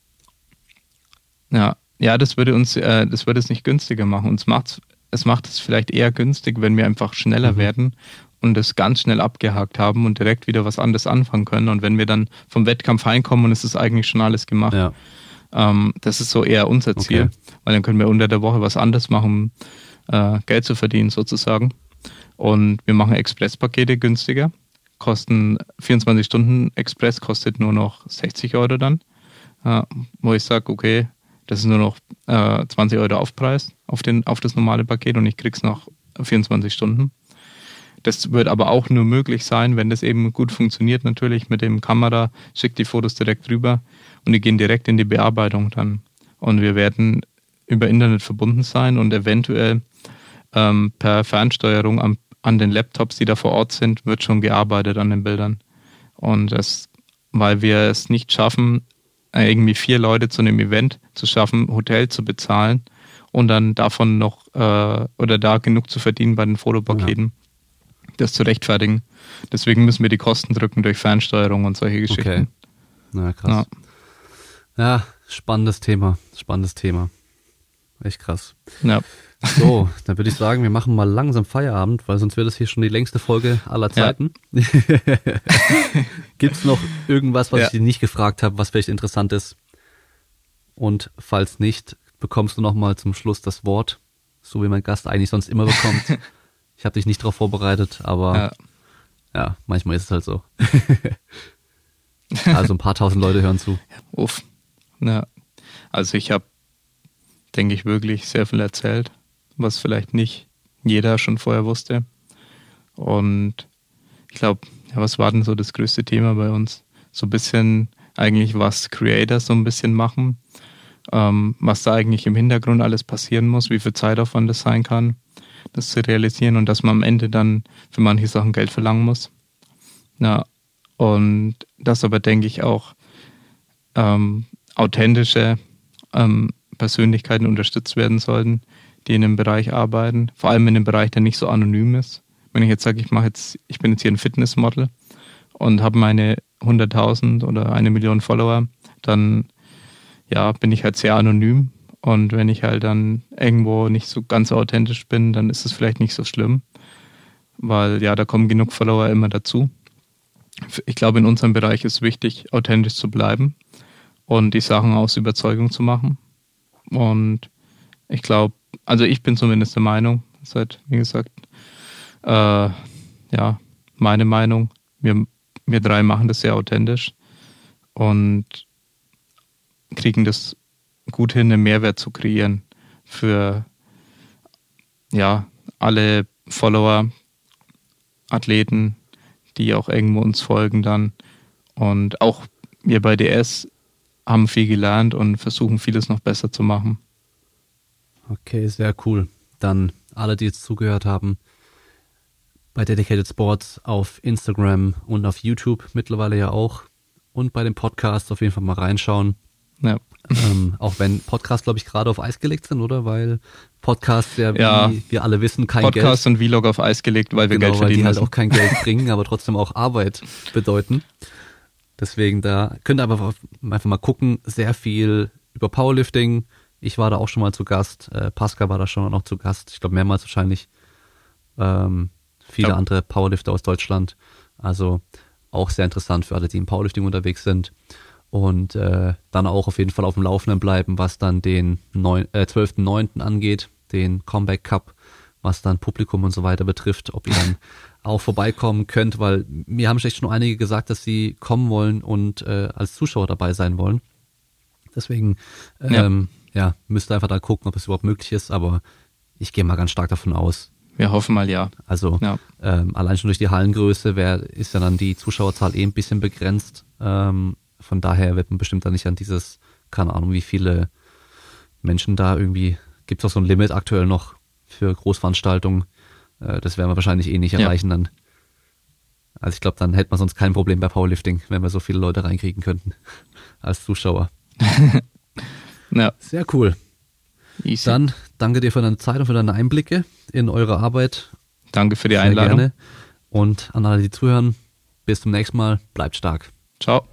Ja, ja, das würde uns, äh, das würde es nicht günstiger machen. Uns macht's, es macht es vielleicht eher günstig, wenn wir einfach schneller mhm. werden und es ganz schnell abgehakt haben und direkt wieder was anderes anfangen können. Und wenn wir dann vom Wettkampf heimkommen und es ist eigentlich schon alles gemacht. Ja. Ähm, das ist so eher unser Ziel, okay. weil dann können wir unter der Woche was anderes machen, äh, Geld zu verdienen sozusagen. Und wir machen Expresspakete günstiger. Kosten 24 Stunden Express kostet nur noch 60 Euro dann. Äh, wo ich sage, okay, das ist nur noch äh, 20 Euro Aufpreis auf, den, auf das normale Paket und ich krieg's nach 24 Stunden. Das wird aber auch nur möglich sein, wenn das eben gut funktioniert, natürlich mit dem Kamera, schickt die Fotos direkt rüber und die gehen direkt in die Bearbeitung dann. Und wir werden über Internet verbunden sein und eventuell ähm, per Fernsteuerung am, an den Laptops, die da vor Ort sind, wird schon gearbeitet an den Bildern. Und das, weil wir es nicht schaffen, äh, irgendwie vier Leute zu einem Event zu schaffen, Hotel zu bezahlen und dann davon noch äh, oder da genug zu verdienen bei den Fotopaketen, ja. Das zu rechtfertigen. Deswegen müssen wir die Kosten drücken durch Fernsteuerung und solche Geschichten. Okay. Na krass. Ja. ja, spannendes Thema, spannendes Thema. Echt krass. Ja. So, dann würde ich sagen, wir machen mal langsam Feierabend, weil sonst wird es hier schon die längste Folge aller Zeiten. Ja. Gibt es noch irgendwas, was ja. ich dir nicht gefragt habe, was vielleicht interessant ist? Und falls nicht, bekommst du noch mal zum Schluss das Wort, so wie mein Gast eigentlich sonst immer bekommt. ich habe dich nicht darauf vorbereitet, aber ja. ja, manchmal ist es halt so. also ein paar tausend Leute hören zu. Uff. Ja. Also ich habe, denke ich, wirklich sehr viel erzählt was vielleicht nicht jeder schon vorher wusste. Und ich glaube, ja, was war denn so das größte Thema bei uns? So ein bisschen eigentlich, was Creators so ein bisschen machen, ähm, was da eigentlich im Hintergrund alles passieren muss, wie viel Zeitaufwand das sein kann, das zu realisieren und dass man am Ende dann für manche Sachen Geld verlangen muss. Ja, und das aber denke ich auch ähm, authentische ähm, Persönlichkeiten unterstützt werden sollten, die in dem Bereich arbeiten, vor allem in dem Bereich, der nicht so anonym ist. Wenn ich jetzt sage, ich mache jetzt, ich bin jetzt hier ein Fitnessmodel und habe meine 100.000 oder eine Million Follower, dann ja, bin ich halt sehr anonym. Und wenn ich halt dann irgendwo nicht so ganz authentisch bin, dann ist es vielleicht nicht so schlimm, weil ja, da kommen genug Follower immer dazu. Ich glaube, in unserem Bereich ist wichtig, authentisch zu bleiben und die Sachen aus Überzeugung zu machen. Und ich glaube, also ich bin zumindest der Meinung, seit, wie gesagt, äh, ja, meine Meinung, wir, wir drei machen das sehr authentisch und kriegen das gut hin, einen Mehrwert zu kreieren für ja, alle Follower, Athleten, die auch irgendwo uns folgen dann. Und auch wir bei DS haben viel gelernt und versuchen vieles noch besser zu machen. Okay, sehr cool. Dann alle, die jetzt zugehört haben, bei Dedicated Sports auf Instagram und auf YouTube mittlerweile ja auch und bei dem Podcast auf jeden Fall mal reinschauen. Ja. Ähm, auch wenn Podcasts, glaube ich, gerade auf Eis gelegt sind, oder? Weil Podcasts ja, wie ja, wir alle wissen, kein Podcast Geld. Podcast und Vlog auf Eis gelegt, weil wir genau, Geld verdienen weil die halt auch kein Geld bringen, aber trotzdem auch Arbeit bedeuten. Deswegen da könnt ihr einfach, einfach mal gucken, sehr viel über Powerlifting, ich war da auch schon mal zu Gast. Äh, Pascal war da schon noch zu Gast. Ich glaube mehrmals wahrscheinlich. Ähm, viele ja. andere Powerlifter aus Deutschland. Also auch sehr interessant für alle, die im Powerlifting unterwegs sind. Und äh, dann auch auf jeden Fall auf dem Laufenden bleiben, was dann den äh, 12.9. angeht, den Comeback Cup, was dann Publikum und so weiter betrifft, ob ihr dann auch vorbeikommen könnt, weil mir haben echt schon einige gesagt, dass sie kommen wollen und äh, als Zuschauer dabei sein wollen. Deswegen ähm, ja ja, müsste einfach da gucken, ob es überhaupt möglich ist, aber ich gehe mal ganz stark davon aus. Wir hoffen mal ja. Also ja. Ähm, allein schon durch die Hallengröße wär, ist ja dann die Zuschauerzahl eh ein bisschen begrenzt. Ähm, von daher wird man bestimmt dann nicht an dieses, keine Ahnung, wie viele Menschen da irgendwie, gibt es auch so ein Limit aktuell noch für Großveranstaltungen. Äh, das werden wir wahrscheinlich eh nicht erreichen ja. dann. Also ich glaube, dann hätte man sonst kein Problem bei Powerlifting, wenn wir so viele Leute reinkriegen könnten als Zuschauer. Ja. Sehr cool. Easy. Dann danke dir für deine Zeit und für deine Einblicke in eure Arbeit. Danke für die Sehr Einladung. Gerne. Und an alle, die zuhören, bis zum nächsten Mal. Bleibt stark. Ciao.